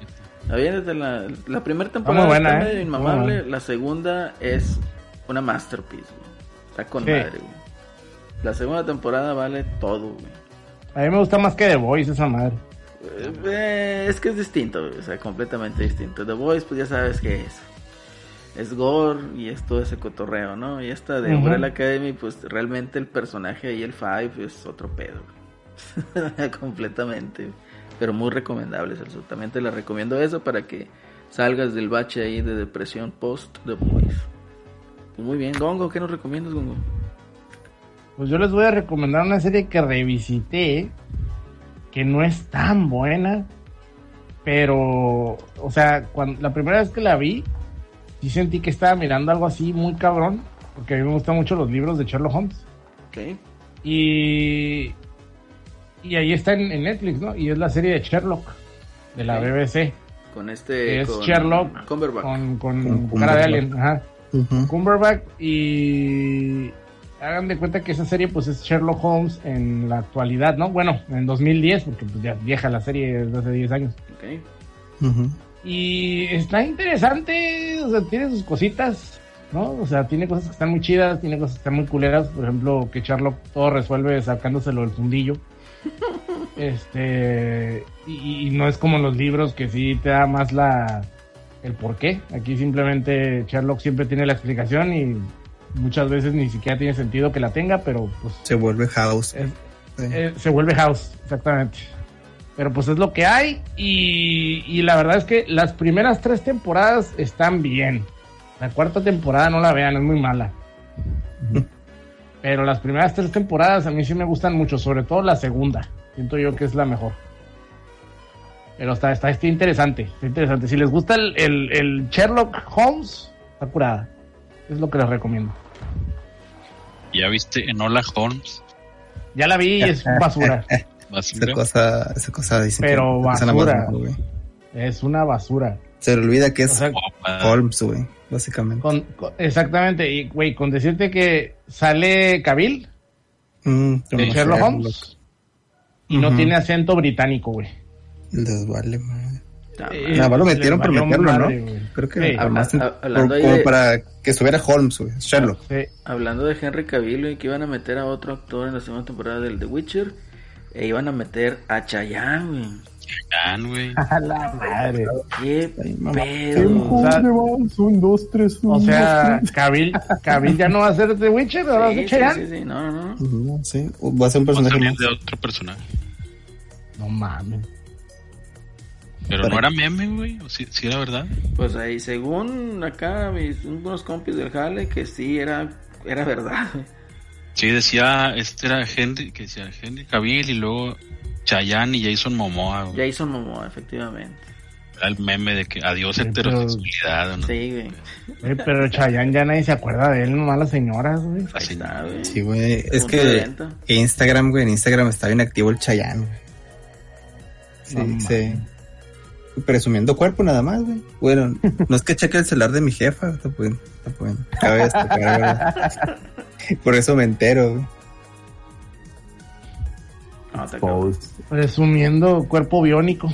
Aviéntate la, la primera temporada muy buena, está ¿eh? inmamable, la segunda es una masterpiece, güey. Está con Sí. madre, güey. La segunda temporada vale todo, güey. A mí me gusta más que The Voice esa madre. Eh, eh, es que es distinto, güey, o sea, completamente distinto. The Voice, pues ya sabes qué es. Es gore y es todo ese cotorreo, ¿no? Y esta de. Umbrella Academy, pues realmente el personaje ahí, el Five, es otro pedo, güey. completamente. Pero muy recomendables, absolutamente. Les recomiendo eso para que salgas del bache ahí de depresión post The Voice. Pues muy bien, Gongo, ¿qué nos recomiendas, Gongo? Pues yo les voy a recomendar una serie que revisité, que no es tan buena, pero, o sea, cuando, la primera vez que la vi, sí sentí que estaba mirando algo así muy cabrón, porque a mí me gustan mucho los libros de Sherlock Holmes. Ok. Y, y ahí está en, en Netflix, ¿no? Y es la serie de Sherlock, de la. BBC. Con este. Es con Sherlock Cumberbatch. Con, con, Con cara de alien, ajá. Ujú. Cumberbatch y hagan de cuenta que esa serie pues es Sherlock Holmes en la actualidad, ¿no? Bueno, en 2010, porque pues ya vieja la serie desde hace 10 años. Ok. Ujú. Y está interesante, o sea, tiene sus cositas, ¿no? O sea, tiene cosas que están muy chidas, tiene cosas que están muy culeras, por ejemplo, que Sherlock todo resuelve sacándoselo del fundillo. Este, y, y no es como en los libros que sí te da más la el por qué. Aquí simplemente Sherlock siempre tiene la explicación y muchas veces ni siquiera tiene sentido que la tenga, pero pues Se vuelve House. es- Sí. eh, se vuelve house, exactamente. Pero pues es lo que hay y, y la verdad es que las primeras tres temporadas están bien. La cuarta temporada no la vean, es muy mala. Pero las primeras tres temporadas a mí sí me gustan mucho, sobre todo la segunda. Siento yo que es la mejor. Pero está, está, está interesante, está interesante. Si les gusta el, el, el Sherlock Holmes, está curada. Es lo que les recomiendo. ¿Ya viste Enola Holmes? Ya la vi y es basura. Basura. Esa cosa, esa cosa dice Pero que es una basura. Es una basura. Se le olvida que es O sea, Guapa. Holmes, güey, básicamente. Con, con- exactamente, y güey, con decirte que sale Cavill Mm, de Sherlock Holmes y no tiene acento británico, güey. Les vale, madre. Eh, más lo metieron por meterlo, madre, ¿no? Creo que Habla- por- hablando ahí como de- para que estuviera Holmes, güey. Sherlock. Sí. Hablando de Henry Cavill, güey, que iban a meter a otro actor en la segunda temporada del The Witcher. E iban a meter a Chayanne, güey. Chayanne, güey. A la madre. Qué pedo. O sea, un, dos, tres, O sea, Cavill, Cavill ya no va a ser The Witcher, ahora va a Sí, ser sí, Chayanne. sí, sí, no, no, no. Ujú, sí. Va a ser un Va a personaje más. de otro personaje. No mames. Pero Para- no era meme, güey. ¿O sí, sí era verdad? Pues ahí, según acá, mis unos compis del Jale, que sí era, era verdad. güey. Sí, decía, este era Henry, que decía Henry Cavill y luego Chayanne y Jason Momoa, güey. Jason Momoa, efectivamente. Era el meme de que adiós Sí, heterosexualidad, ¿o ¿no? Sí, güey. Güey, pero Chayanne ya nadie se acuerda de él, nomás las señoras, güey. Así, está, güey. Sí, güey. Es que. Instagram, güey, en Instagram está bien activo el Chayanne, güey. Sí, No sí. Presumiendo cuerpo nada más, güey. Bueno, no es que cheque el celular de mi jefa, está bien, está bien. Cabe destacar, ¿verdad? Por eso me entero, güey. No. Resumiendo, cuerpo biónico.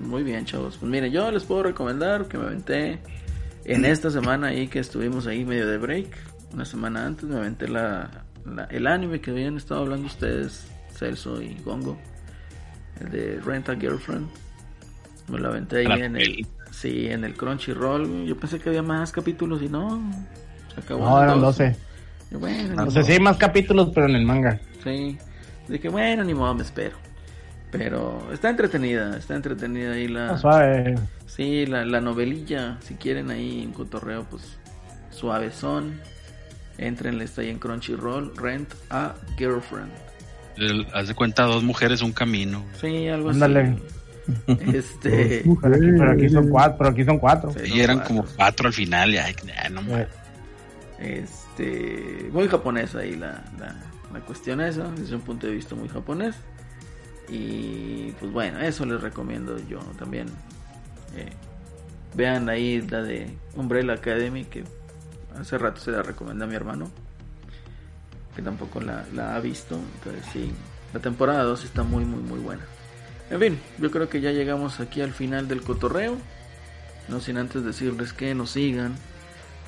Muy bien, chavos. Pues miren, yo les puedo recomendar que me aventé en esta semana ahí que estuvimos ahí medio de break. Una semana antes me aventé la, la- el anime que habían estado hablando ustedes, Celso y Gongo. El de Rent a Girlfriend. Me lo aventé ahí en el. Sí, en el Crunchyroll. Yo pensé que había más capítulos y no. Se acabó. No, eran dos. 12. Y bueno, O ni sea, modo. sí hay más capítulos, pero en el manga. Sí. Dije, bueno, ni modo, me espero. Pero está entretenida, está entretenida ahí la... Ah, suave. Sí, la, la novelilla, si quieren ahí en cotorreo, pues suavezón. Entrenle, está ahí en Crunchyroll, Rent a Girlfriend. El- haz de cuenta, dos mujeres, un camino. Sí, algo Ándale. así. Este... Pero aquí, pero aquí son cuatro, pero aquí son cuatro. Sí, Y eran cuatro. como cuatro al final. Ay, ya, no. Eh, Este, muy japonesa ahí la, la, la cuestión esa, desde un punto de vista muy japonés. Y pues bueno, eso les recomiendo yo también. Eh, vean ahí la de Umbrella Academy que hace rato se la recomendé a mi hermano, que tampoco la, la ha visto. Entonces sí, la temporada 2 está muy muy muy buena. En fin, yo creo que ya llegamos aquí al final del cotorreo. No sin antes decirles que nos sigan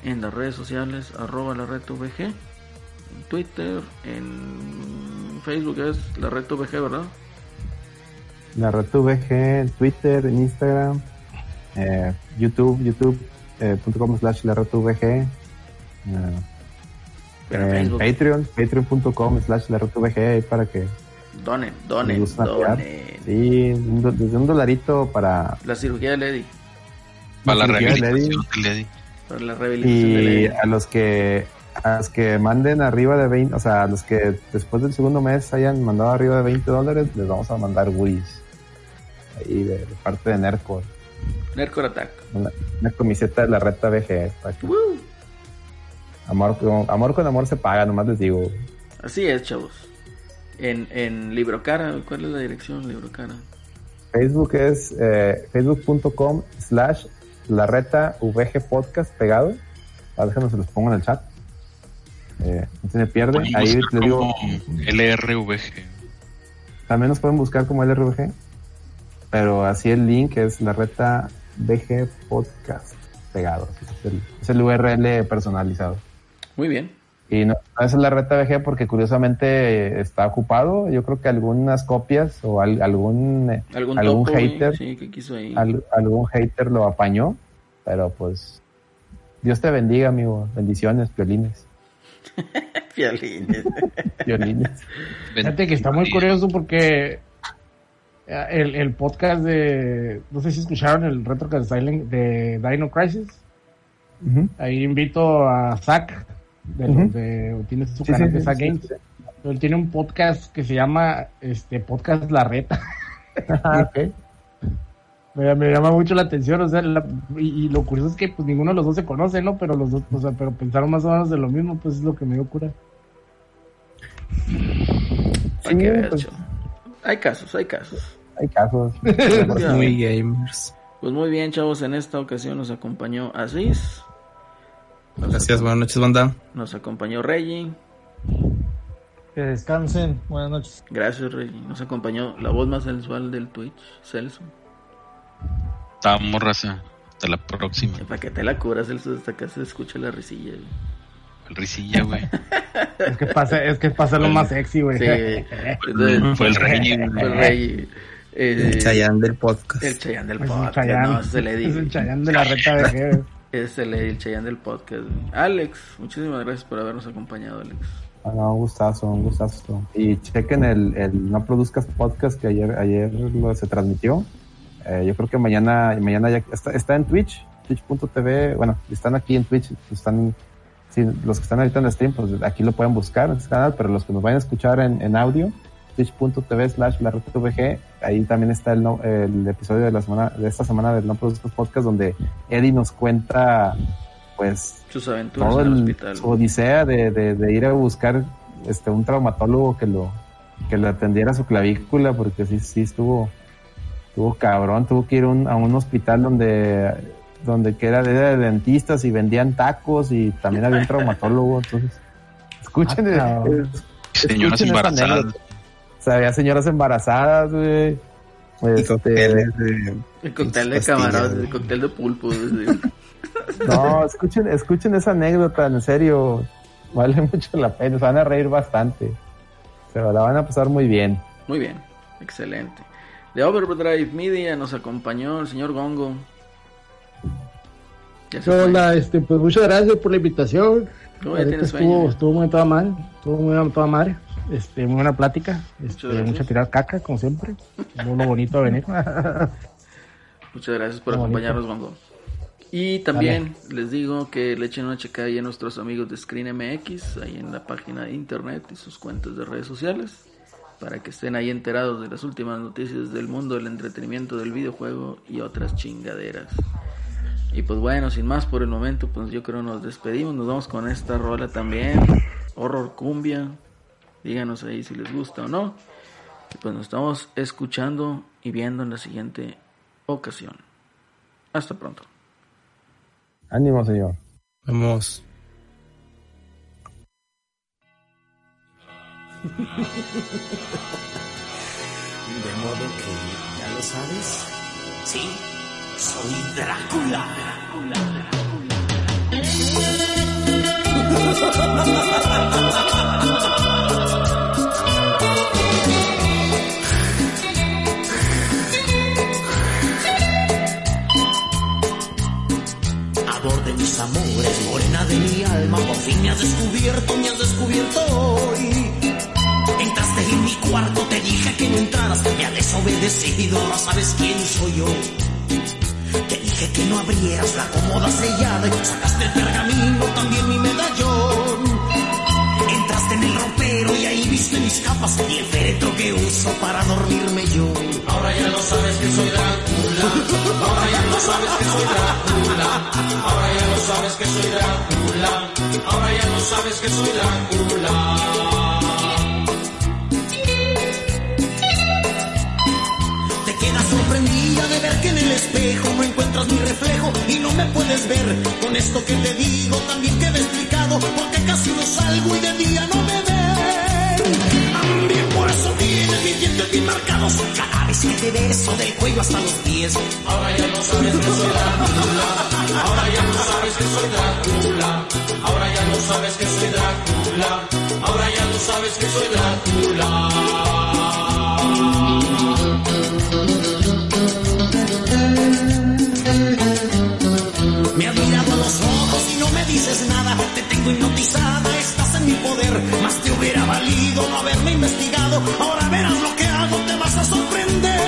en las redes sociales, arroba la red VG, en Twitter, en Facebook es la red VG, ¿verdad? La red VG, en Twitter, en Instagram, eh, YouTube, youtube.com slash la red VG, eh, Pero en Patreon, patreon.com slash la ahí para que donen, donen, donen. Sí, desde un dolarito para, La cirugía de Lady, Para la quieres, rehabilitación del Lady. para la rehabilitación de y Lady. a los que a los que manden arriba de 20, o sea, a los que después del segundo mes hayan mandado arriba de 20 dólares, les vamos a mandar goodies. Ahí de, de parte de Nerco. Nercor Attack. Una, una camiseta de la reta que- Woo. Amor, con, amor con amor se paga, nomás les digo. Así es, chavos. En, en Libro Cara, ¿cuál es la dirección Libro Cara? Facebook es eh, facebook.com slash la reta VG podcast pegado. A déjenme se los pongo en el chat. Eh, no se me pierde. Ahí les digo, LRVG. también nos pueden buscar como LRVG. Pero así el link es la reta VG podcast pegado. Es el, es el URL personalizado. Muy bien. Y no, no es la reta VG porque curiosamente está ocupado. Yo creo que algunas copias o al- algún, eh, ¿Algún, algún topo, hater, Sí, que quiso ahí. al- algún hater lo apañó. Pero pues Dios te bendiga, amigo. Bendiciones, violines. Violines. Violines. Fíjate que está muy curioso porque eh, el, el podcast de. No sé si escucharon el Retrocast Silent de Dino Crisis. Ahí invito a Zach, de los de. Tiene su Sí, canal sí, de sí, sí, Games. sí. Él tiene un podcast que se llama este Podcast La Reta. Ah. Me, me llama mucho la atención, o sea, la- y, y lo curioso es que pues ninguno de los dos se conoce, ¿no? Pero los dos, o sea, pero pensaron más o menos de lo mismo, pues es lo que me dio cura. Para que pues-. Hay casos, hay casos. Hay casos. Muy gamers. Pues muy bien, chavos. En esta ocasión nos acompañó Aziz. Nos Gracias, buenas noches, banda. Nos acompañó Reggie. Que descansen. Buenas noches. Gracias, Reggie. Nos acompañó la voz más sensual del Twitch, Celso. Estamos, raza. Hasta la próxima. Para que te la curas, Celso, hasta acá se escucha la risilla. güey. El risilla, güey. Es que pasa, es que pasa lo más sexy, güey. Sí. Entonces, Fue el Reggie, güey. fue el Reggie. Eh, El Chayán del podcast. El Chayán del Es un podcast. Chayán. No, se le Es dice. un Chayán de la reta de Es el, el Chayán del podcast. Alex, muchísimas gracias por habernos acompañado, Alex. Ah, no, un gustazo, un gustazo. Y chequen el, el No Produzcas Podcast que ayer, ayer lo, se transmitió. Eh, yo creo que mañana, mañana ya está, está en Twitch, twitch.tv. Bueno, están aquí en Twitch, están, sí, los que están ahorita en el stream, pues aquí lo pueden buscar en este canal, pero los que nos vayan a escuchar en, en audio, twitch.tv slash la VG, ahí también está el, no- el episodio de la semana, de esta semana del No Produzcas Podcast, donde Eddie nos cuenta, pues, Sus aventuras todo en el hospital. su odisea de, de, de ir a buscar este un traumatólogo que lo que le atendiera su clavícula porque sí sí estuvo estuvo cabrón tuvo que ir un- a un hospital donde donde que era de, de dentistas y vendían tacos y también había un traumatólogo entonces escuchen Ah, Señoras escuchen esa embarazadas. anécdota. O sea había señoras embarazadas güey Y Este, cócteles de- El cóctel de pastillas, camarones, el cóctel de pulpo. güey. No, escuchen, escuchen esa anécdota, en serio. Vale mucho la pena, se van a reír bastante. Se la van a pasar muy bien. Muy bien, excelente. De Overdrive Media nos acompañó el señor Gongo. Ya se ¿Qué fue. onda? Este, pues muchas gracias por la invitación. No, estuvo, sueño. estuvo muy toda madre. Estuvo muy toda madre. Este, muy buena plática. Este, mucha tirar caca, como siempre. Muy lo bonito venir. Muchas gracias por acompañarnos, Gongo. Y también les digo que le echen una checada ahí a nuestros amigos de Screen MX, ahí en la página de internet y sus cuentas de redes sociales, para que estén ahí enterados de las últimas noticias del mundo del entretenimiento, del videojuego y otras chingaderas. Y pues bueno, sin más por el momento, pues yo creo nos despedimos, nos vamos con esta rola también, Horror Cumbia, díganos ahí si les gusta o no. Y pues nos estamos escuchando y viendo en la siguiente ocasión. Hasta pronto. Ánimo, señor. Vamos. De modo que ya lo sabes. Sí, soy Drácula. Amor de mis amores, morena de mi alma, por fin me has descubierto, me has descubierto hoy. Entraste en mi cuarto, te dije que no entraras, me has desobedecido, ahora sabes quién soy yo. Te dije que no abrieras la cómoda sellada y sacaste el pergamino, también mi medallón. Viste mis capas y el féretro que uso para dormirme yo. Ahora ya lo sabes que soy Drácula. Ahora ya lo sabes que soy Drácula. Ahora ya lo sabes que soy Drácula. Ahora ya lo sabes que soy Drácula. Te quedas sorprendida de ver que en el espejo no encuentras mi reflejo y no me puedes ver. Con esto que te digo también queda explicado porque casi no salgo y de día no me ven. Por eso tienes mis dientes bien marcados cada vez que te beso del cuello hasta los pies. Ahora ya no sabes que soy Drácula. Ahora ya no sabes que soy Drácula. Ahora ya no sabes que soy Drácula. Ahora ya no sabes que soy Drácula. Me has mirado a los ojos y no me dices nada. Te tengo hipnotizada, mi poder. Más te hubiera valido no haberme investigado. Ahora verás lo que hago, te vas a sorprender.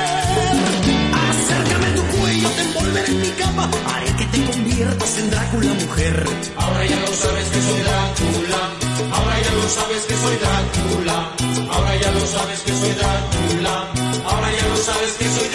Acércame tu cuello, te envolveré en mi cama. Haré que te conviertas en Drácula mujer. Ahora ya lo sabes que soy Drácula. Ahora ya lo sabes que soy Drácula. Ahora ya lo sabes que soy Drácula. Ahora ya lo sabes que soy